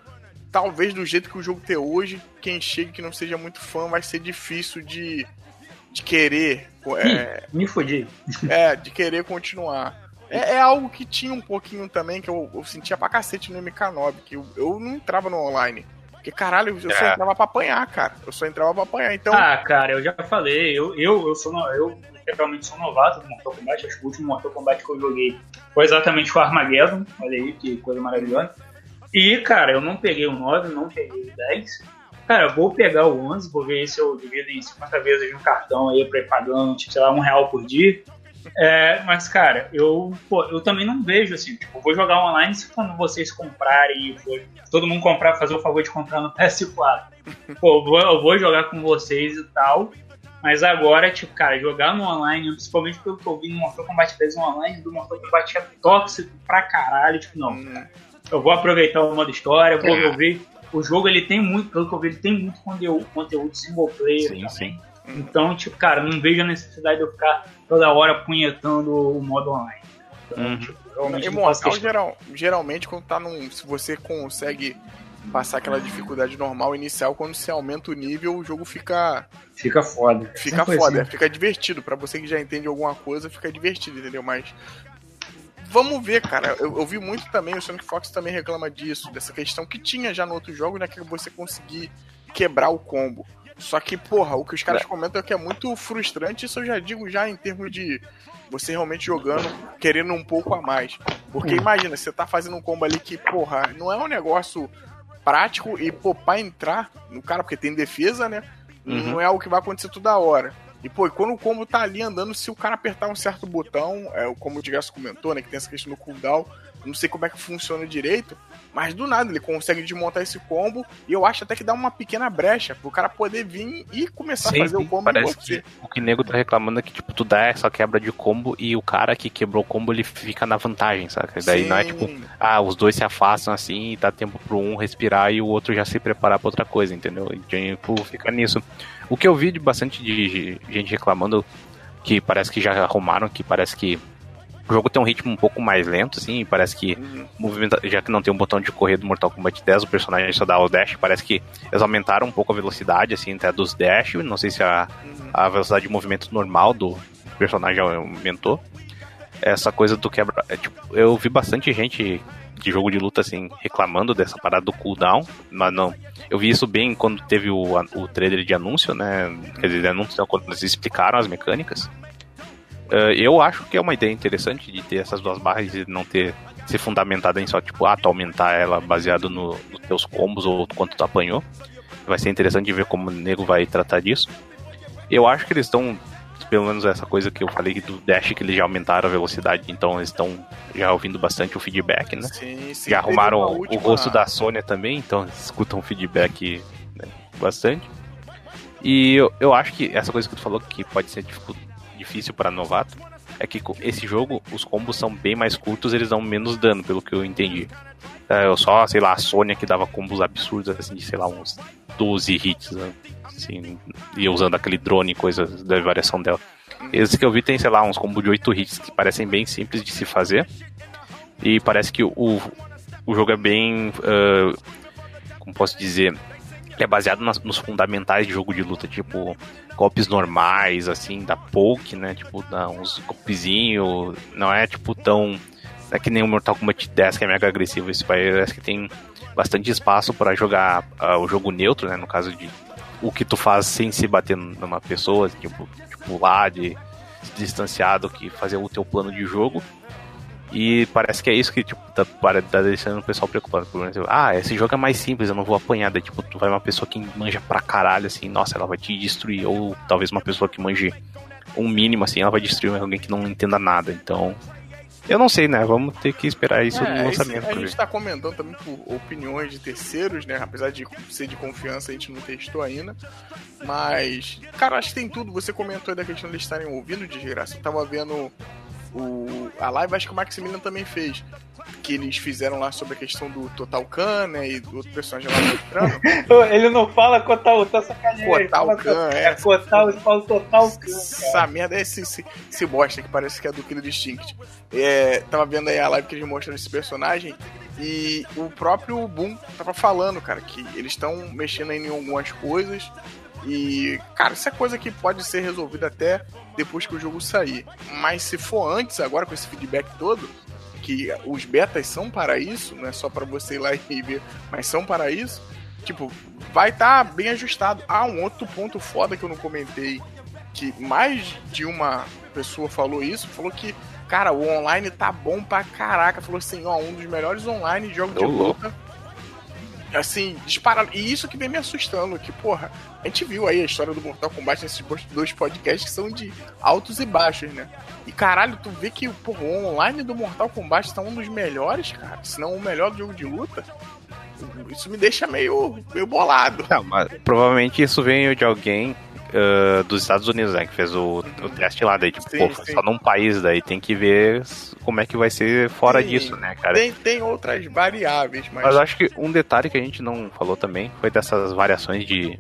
talvez do jeito que o jogo tem hoje, quem chega que não seja muito fã vai ser difícil de, de querer. É, me fodi. É, de querer continuar. É, é, algo que tinha um pouquinho também, que eu, eu sentia pra cacete no MK9, que eu, eu não entrava no online. Porque, caralho, eu é. só entrava pra apanhar, cara. Eu só entrava pra apanhar, então... Ah, cara, eu já falei, eu, eu, eu sou... No, eu realmente sou novato no Mortal Kombat, acho que o último Mortal Kombat que eu joguei foi exatamente o Armageddon, olha aí, que coisa maravilhosa. E, cara, eu não peguei o 9, não peguei o 10. Cara, vou pegar o 11, vou ver se eu divido em 50 vezes de um cartão aí pra ir pagando, tipo, sei lá, um real por dia. É, mas, cara, eu, pô, eu também não vejo assim, tipo, vou jogar online se quando vocês comprarem for todo mundo comprar, fazer o favor de comprar no PS4. Pô, eu vou, eu vou jogar com vocês e tal. Mas agora, tipo, cara, jogar no online, principalmente pelo que eu vi no Mortal Kombat 10 no online, do Mortal Kombat é tóxico pra caralho, tipo, não. Hum eu vou aproveitar o modo história, vou é. ver. O jogo ele tem muito, pelo que eu vi, ele tem muito conteúdo, conteúdo single player. Sim, sim. Então, tipo, cara, não vejo a necessidade de eu ficar toda hora punhetando o modo online. Então, uhum. tipo, realmente. Mortal, geral, geralmente, quando tá num. Se você consegue passar aquela dificuldade normal inicial, quando você aumenta o nível, o jogo fica. Fica foda. Fica foda, assim. fica divertido. para você que já entende alguma coisa, fica divertido, entendeu? Mas vamos ver, cara. Eu, eu, vi muito também, o Sonic Fox também reclama disso, dessa questão que tinha já no outro jogo, né? Que você conseguir quebrar o combo. Só que, porra, o que os caras é. comentam é que é muito frustrante, isso eu já digo já em termos de você realmente jogando, querendo um pouco a mais. Porque hum. imagina, você tá fazendo um combo ali que, porra, não é um negócio prático e, pô, pra entrar no cara, porque tem defesa, né? Uhum. Não é algo que vai acontecer toda hora. E, pô, quando o combo tá ali andando, se o cara apertar um certo botão, é, como o Digasso comentou, né, que tem essa questão do cooldown, não sei como é que funciona direito, mas do nada ele consegue desmontar esse combo e eu acho até que dá uma pequena brecha pro cara poder vir e começar sim, a fazer o combo parece que O que o nego tá reclamando é que, tipo, tu dá essa quebra de combo e o cara que quebrou o combo ele fica na vantagem, sabe? Daí sim. não é tipo, ah, os dois se afastam assim e dá tempo pro um respirar e o outro já se preparar pra outra coisa, entendeu? E tipo, fica nisso. O que eu vi de bastante de gente reclamando que parece que já arrumaram, que parece que o jogo tem um ritmo um pouco mais lento, assim, parece que uhum. movimento, já que não tem um botão de correr do Mortal Kombat 10, o personagem só dá o dash, parece que eles aumentaram um pouco a velocidade, assim, até dos dash, não sei se a, uhum. a velocidade de movimento normal do personagem aumentou. Essa coisa do quebra... É, tipo, eu vi bastante gente de jogo de luta, assim, reclamando dessa parada do cooldown, mas não. Eu vi isso bem quando teve o, o trailer de anúncio, né? Quer dizer, anúncio, quando eles explicaram as mecânicas. Uh, eu acho que é uma ideia interessante de ter essas duas barras e não ter ser fundamentada em só, tipo, ah, tu aumentar ela baseado nos no teus combos ou quanto tu apanhou. Vai ser interessante ver como o nego vai tratar disso. Eu acho que eles estão pelo menos essa coisa que eu falei do Dash, que eles já aumentaram a velocidade, então eles estão já ouvindo bastante o feedback, né? Sim, sim. Já arrumaram o última- rosto da Sônia também, então escutam feedback né, bastante. E eu, eu acho que essa coisa que tu falou que pode ser dificu- difícil para novato é que esse jogo, os combos são bem mais curtos, eles dão menos dano, pelo que eu entendi. É, Eu só, sei lá, a Sônia que dava combos absurdos, assim, de, sei lá, uns 12 hits, né? assim, e usando aquele drone e coisas da variação dela. Esse que eu vi tem, sei lá, uns combos de 8 hits que parecem bem simples de se fazer. E parece que o, o jogo é bem. ah, como posso dizer? É baseado nas- nos fundamentais de jogo de luta, tipo golpes normais, assim, da poke, né? Tipo, dá uns golpezinhos. Não é tipo tão. Não é que nem o Mortal Kombat 10 que é mega agressivo. Esse parece que tem bastante espaço para jogar ah, o jogo neutro, né? No caso de o que tu faz sem se bater numa pessoa, tipo, tipo pular de distanciado, que fazer o teu plano de jogo. E parece que é isso que tipo, tá, tá deixando o pessoal preocupado. Por exemplo, ah, esse jogo é mais simples, eu não vou apanhar. Daí, tipo, tu vai uma pessoa que manja pra caralho, assim, nossa, ela vai te destruir. Ou talvez uma pessoa que manje um mínimo, assim, ela vai destruir alguém que não entenda nada. Então, eu não sei, né? Vamos ter que esperar isso É, no esse- lançamento a pra gente ver. tá comentando também por opiniões de terceiros, né? Apesar de ser de confiança, a gente não testou ainda. Mas, cara, acho que tem tudo. Você comentou aí da questão de eles estarem ouvindo, desgraça. Eu tava vendo o, a live, acho que o Maximilian também fez. Que eles fizeram lá sobre a questão do Total Khan, né? E do outro personagem lá mostrando. Ele não fala Kotal, tá sacaneando. ele Kotal Khan, é. é. Kotal, ele fala Total Khan. Essa merda é esse, esse, esse bosta que parece que é do Killer Instinct. É, tava vendo aí a live que eles mostram esse personagem e o próprio Boom tava falando, cara, que eles estão mexendo aí em algumas coisas e, cara, isso é coisa que pode ser resolvida até depois que o jogo sair. Mas se for antes, agora com esse feedback todo, que os betas são para isso, não é só para você ir lá e ver, mas são para isso, tipo, vai estar bem ajustado. Ah, um outro ponto foda que eu não comentei, que mais de uma pessoa falou isso, falou que, cara, o online tá bom pra caraca. Falou assim, ó, um dos melhores online jogos de luta. Assim, disparado. E isso que vem me assustando, que, porra, a gente viu aí a história do Mortal Kombat nesses dois podcasts que são de altos e baixos, né? E caralho, tu vê que porra, o online do Mortal Kombat tá um dos melhores, cara. Se não o melhor jogo de luta. Isso me deixa meio, meio bolado. Não, mas provavelmente isso veio de alguém ah, dos Estados Unidos, né? Que fez o, o teste lá. Daí, tipo, Sim, pô, sim. só num país, daí tem que ver como é que vai ser fora Sim, disso, né, cara? Tem, tem outras variáveis, mas. Mas eu acho que um detalhe que a gente não falou também foi dessas variações de.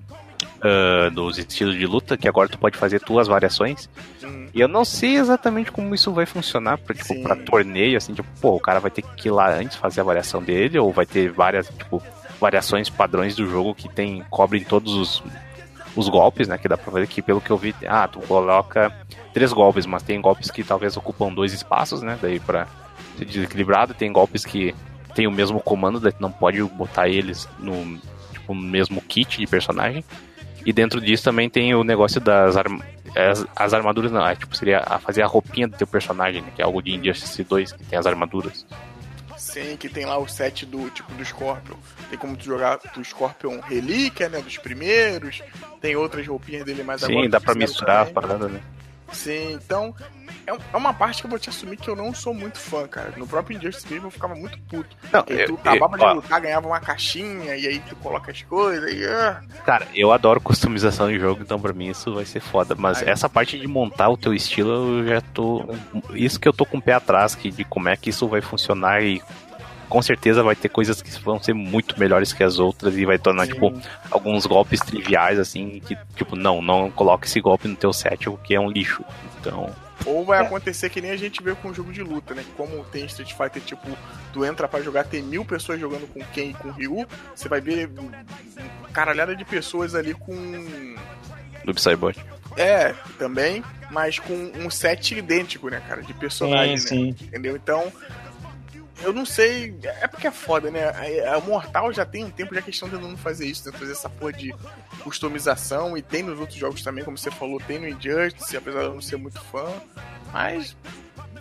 Ah, dos estilos de luta, que agora tu pode fazer tuas variações. Hum, E eu não sei exatamente como isso vai funcionar pra, tipo, Sim. pra torneio, assim, tipo, pô, o cara vai ter que ir lá antes fazer a variação dele, ou vai ter várias, tipo, variações padrões do jogo que tem, cobrem todos os, os golpes, né? Que dá pra ver que pelo que eu vi, ah, tu coloca três golpes, mas tem golpes que talvez ocupam dois espaços, né? Daí pra ser desequilibrado, tem golpes que tem o mesmo comando, daí tu não pode botar eles no tipo, no mesmo kit de personagem. E dentro disso também tem o negócio das arm as, as armaduras, não, é, tipo, seria a fazer a roupinha do teu personagem, né, que é algo de Injustice 2, que tem as armaduras. Sim, que tem lá o set do tipo do Scorpion. Tem como tu jogar do Scorpion Relíquia, né? Dos primeiros. Tem outras roupinhas dele mais agora. Sim, dá pra misturar as paradas, né? Sim, então. É, é uma parte que eu vou te assumir que eu não sou muito fã, cara. No próprio Injustice mesmo eu ficava muito puto. Não, Porque tu eu- acabava eu- de lutar, ganhava uma caixinha, e aí tu coloca as coisas, e. ah, Cara, eu adoro customização de jogo, então pra mim isso vai ser foda. Mas Ai. essa parte de montar o teu estilo, eu já tô. Isso que eu tô com o pé atrás, que, de como é que isso vai funcionar e. Com certeza vai ter coisas que vão ser muito melhores que as outras e vai tornar, Sim. tipo, alguns golpes triviais, assim, que, tipo, não, não coloque esse golpe no teu set, porque é um lixo. Então. Ou vai acontecer que nem a gente vê com o jogo de luta, né? Como tem Street Fighter, tipo, tu entra pra jogar, tem mil pessoas jogando com Ken e com Ryu, você vai ver caralhada de pessoas ali com. Do Psybot. É, também, mas com um set idêntico, né, cara? De personagem, Sim, né? sim. Entendeu? Então. Eu não sei. É porque é foda, né? A, a Mortal já tem um tempo já que estão tentando fazer isso, né? Fazer essa porra de customização. E tem nos outros jogos também, como você falou, tem no Injustice, apesar de eu não ser muito fã. Mas.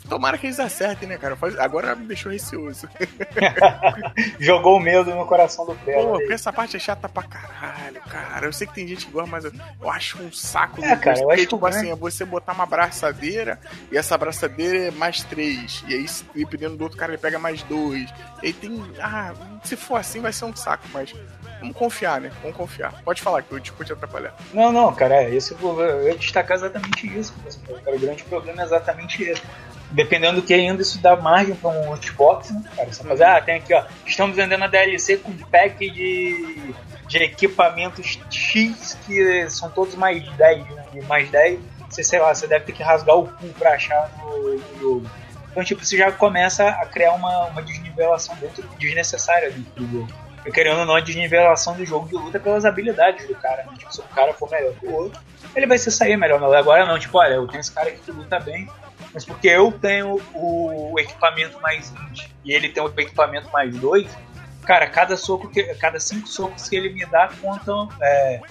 Tomara que eles acertem, né, cara? Agora me deixou receoso. Jogou o medo no coração do Pé. Pô, porque essa parte é chata pra caralho. Cara, eu sei que tem gente que gosta, mas eu, eu acho um saco. É, cara, eu acho tipo assim, né? é você botar uma braçadeira e essa braçadeira é mais três. E aí, dependendo do outro cara, ele pega mais dois. E aí tem. Ah, se for assim, vai ser um saco, mas. Vamos confiar, né? Vamos confiar. Pode falar que eu te atrapalhar. Não, não, cara, é, esse, eu eu ia destacar exatamente isso. assim, Cara, o grande problema é exatamente esse. Dependendo do que ainda isso dá margem para um Xbox, né, cara? Você fazer, ah, tem aqui, ó, estamos vendendo a DLC com pack de, de equipamentos X que são todos mais 10, né? E mais 10, você, sei lá, você deve ter que rasgar o cu pra achar no, no jogo. Então, tipo, você já começa a criar uma, uma desnivelação dentro, desnecessária dentro do jogo. Eu querendo ou não, a desnivelação do jogo de luta pelas habilidades do cara. Né? Tipo, se o cara for melhor que o outro, ele vai se sair melhor. Agora não, tipo, olha, eu tenho esse cara aqui que luta bem, mas porque eu tenho o equipamento mais 20 e ele tem o equipamento mais 2, cara, cada soco que. Cada cinco socos que ele me dá contam. É,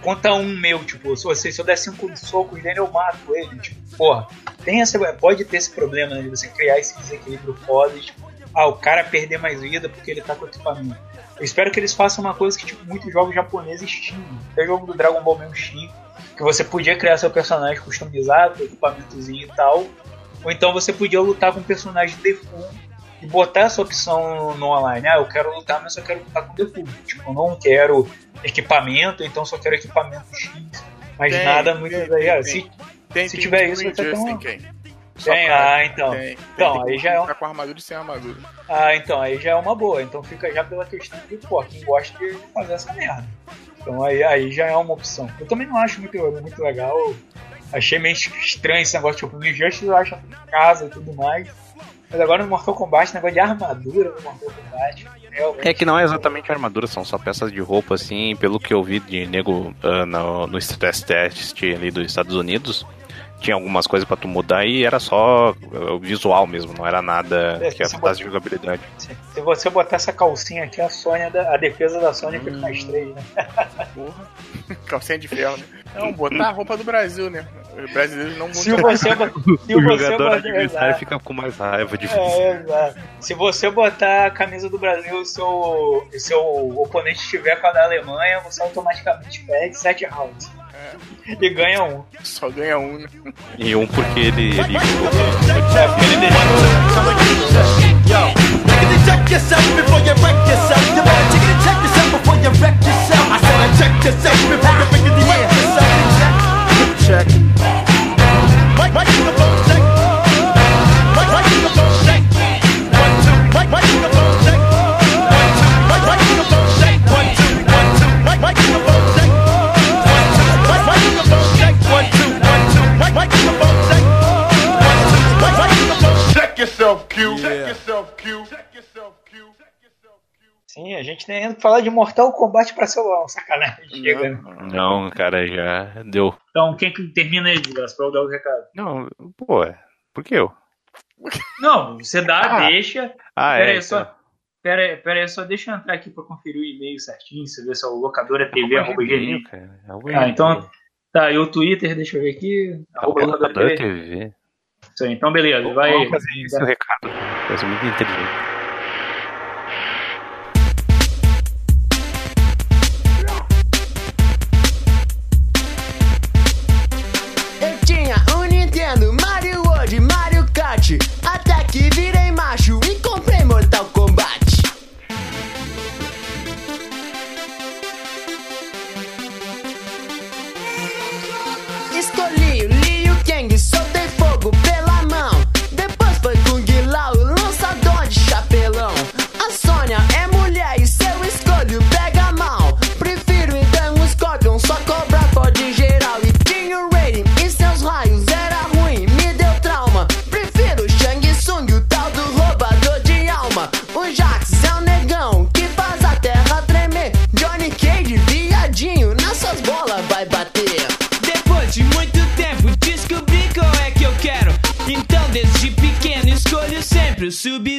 conta um meu, tipo, se, se eu der cinco socos nele, eu mato ele. Tipo, porra, tem essa, pode ter esse problema né, de você criar esse desequilíbrio foda tipo, ah, o cara perder mais vida porque ele tá com equipamento. Eu espero que eles façam uma coisa que, tipo, muitos jogos japoneses tinham. Até jogo do Dragon Ball mesmo tinha. Que você podia criar seu personagem customizado, equipamentozinho e tal. Ou então você podia lutar com um personagem default e botar essa opção no online. Ah, eu quero lutar, mas só quero lutar com default. Tipo, eu não quero equipamento, então só quero equipamento X. Mas Tem, nada muito tem, tem, Se, Tem, Se tiver isso, tão- tem? Só Tem, pra- ah, então. Tem, Então, tem, aí já é um- com armadura e sem armadura. Ah, então, aí já é uma boa. Então fica já pela questão de, pô, quem gosta de fazer essa merda. Então aí, aí já é uma opção. Eu também não acho muito, muito legal. Achei meio estranho esse negócio, tipo, no Injustice eu acho casa e tudo mais. Mas agora no Mortal Kombat, negócio de armadura no Mortal Kombat. Realmente. É que não é exatamente armadura, são só peças de roupa, assim, pelo que eu vi de nego ah, no, no stress test ali dos Estados Unidos. Tinha algumas coisas pra tu mudar e era só o visual mesmo, não era nada É, que se afetasse de jogabilidade. Se você botar essa calcinha aqui, a Sônia, a defesa da Sônia fica mais três, né? Porra. Calcinha de ferro, né? Não, botar a roupa do Brasil, né? Os brasileiros não Se mudam. você, se o você jogador botar- adversário fica com mais raiva de É, exato. Se você botar a camisa do Brasil e seu, e seu oponente estiver com a da Alemanha, você automaticamente perde 7 rounds. E ganha um. Só ganha um, né? E um porque ele, ele É, porque ele Check yourself before you wreck yourself. You better take it, check yourself before you wreck yourself. I said, I check yourself before you wreck yourself. Check. Yourself, Q. Check yourself, Q. Sim, a gente tem que falar de Mortal Kombat pra celular. um Sacanagem. Chega, né? Não, cara, já deu. Então, quem que termina aí, Desgraça, pra eu dar o recado? Não, pô, é. Por que eu? Não, você dá, Ah. deixa. Ah, pera é. aí, só. Pera aí, pera aí, só deixa eu entrar aqui pra conferir o e-mail certinho, você vê se é o locadora TV, arroba gmail. cara. Ah, então. Tá, e o Twitter, deixa eu ver aqui. Arroba locadora TV. TV. Isso aí, então beleza, vai. Vamos fazer esse é o recado. Vai ser muito inteligente.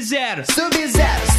Sub-Zero, Sub-Zero,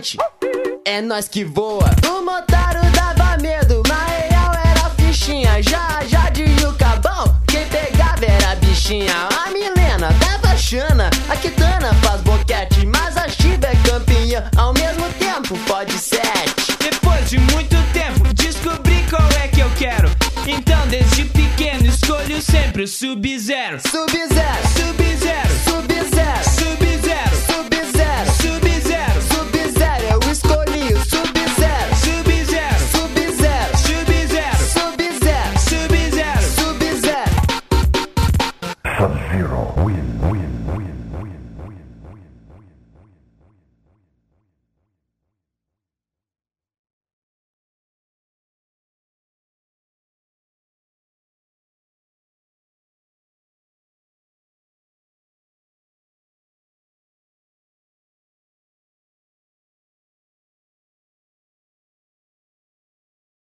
traficante, é nós que voa. O Motaro dava medo, mas real era fichinha. Já, já de Yucabão, quem pegava era a bichinha. A Milena dava chana, a Kitana faz boquete. Mas a Shiba é campeã, ao mesmo tempo pode sete. Depois de muito tempo descobri qual é que eu quero. Então desde pequeno escolho sempre o. Sub-Zero, Sub-Zero. Sub-Zero,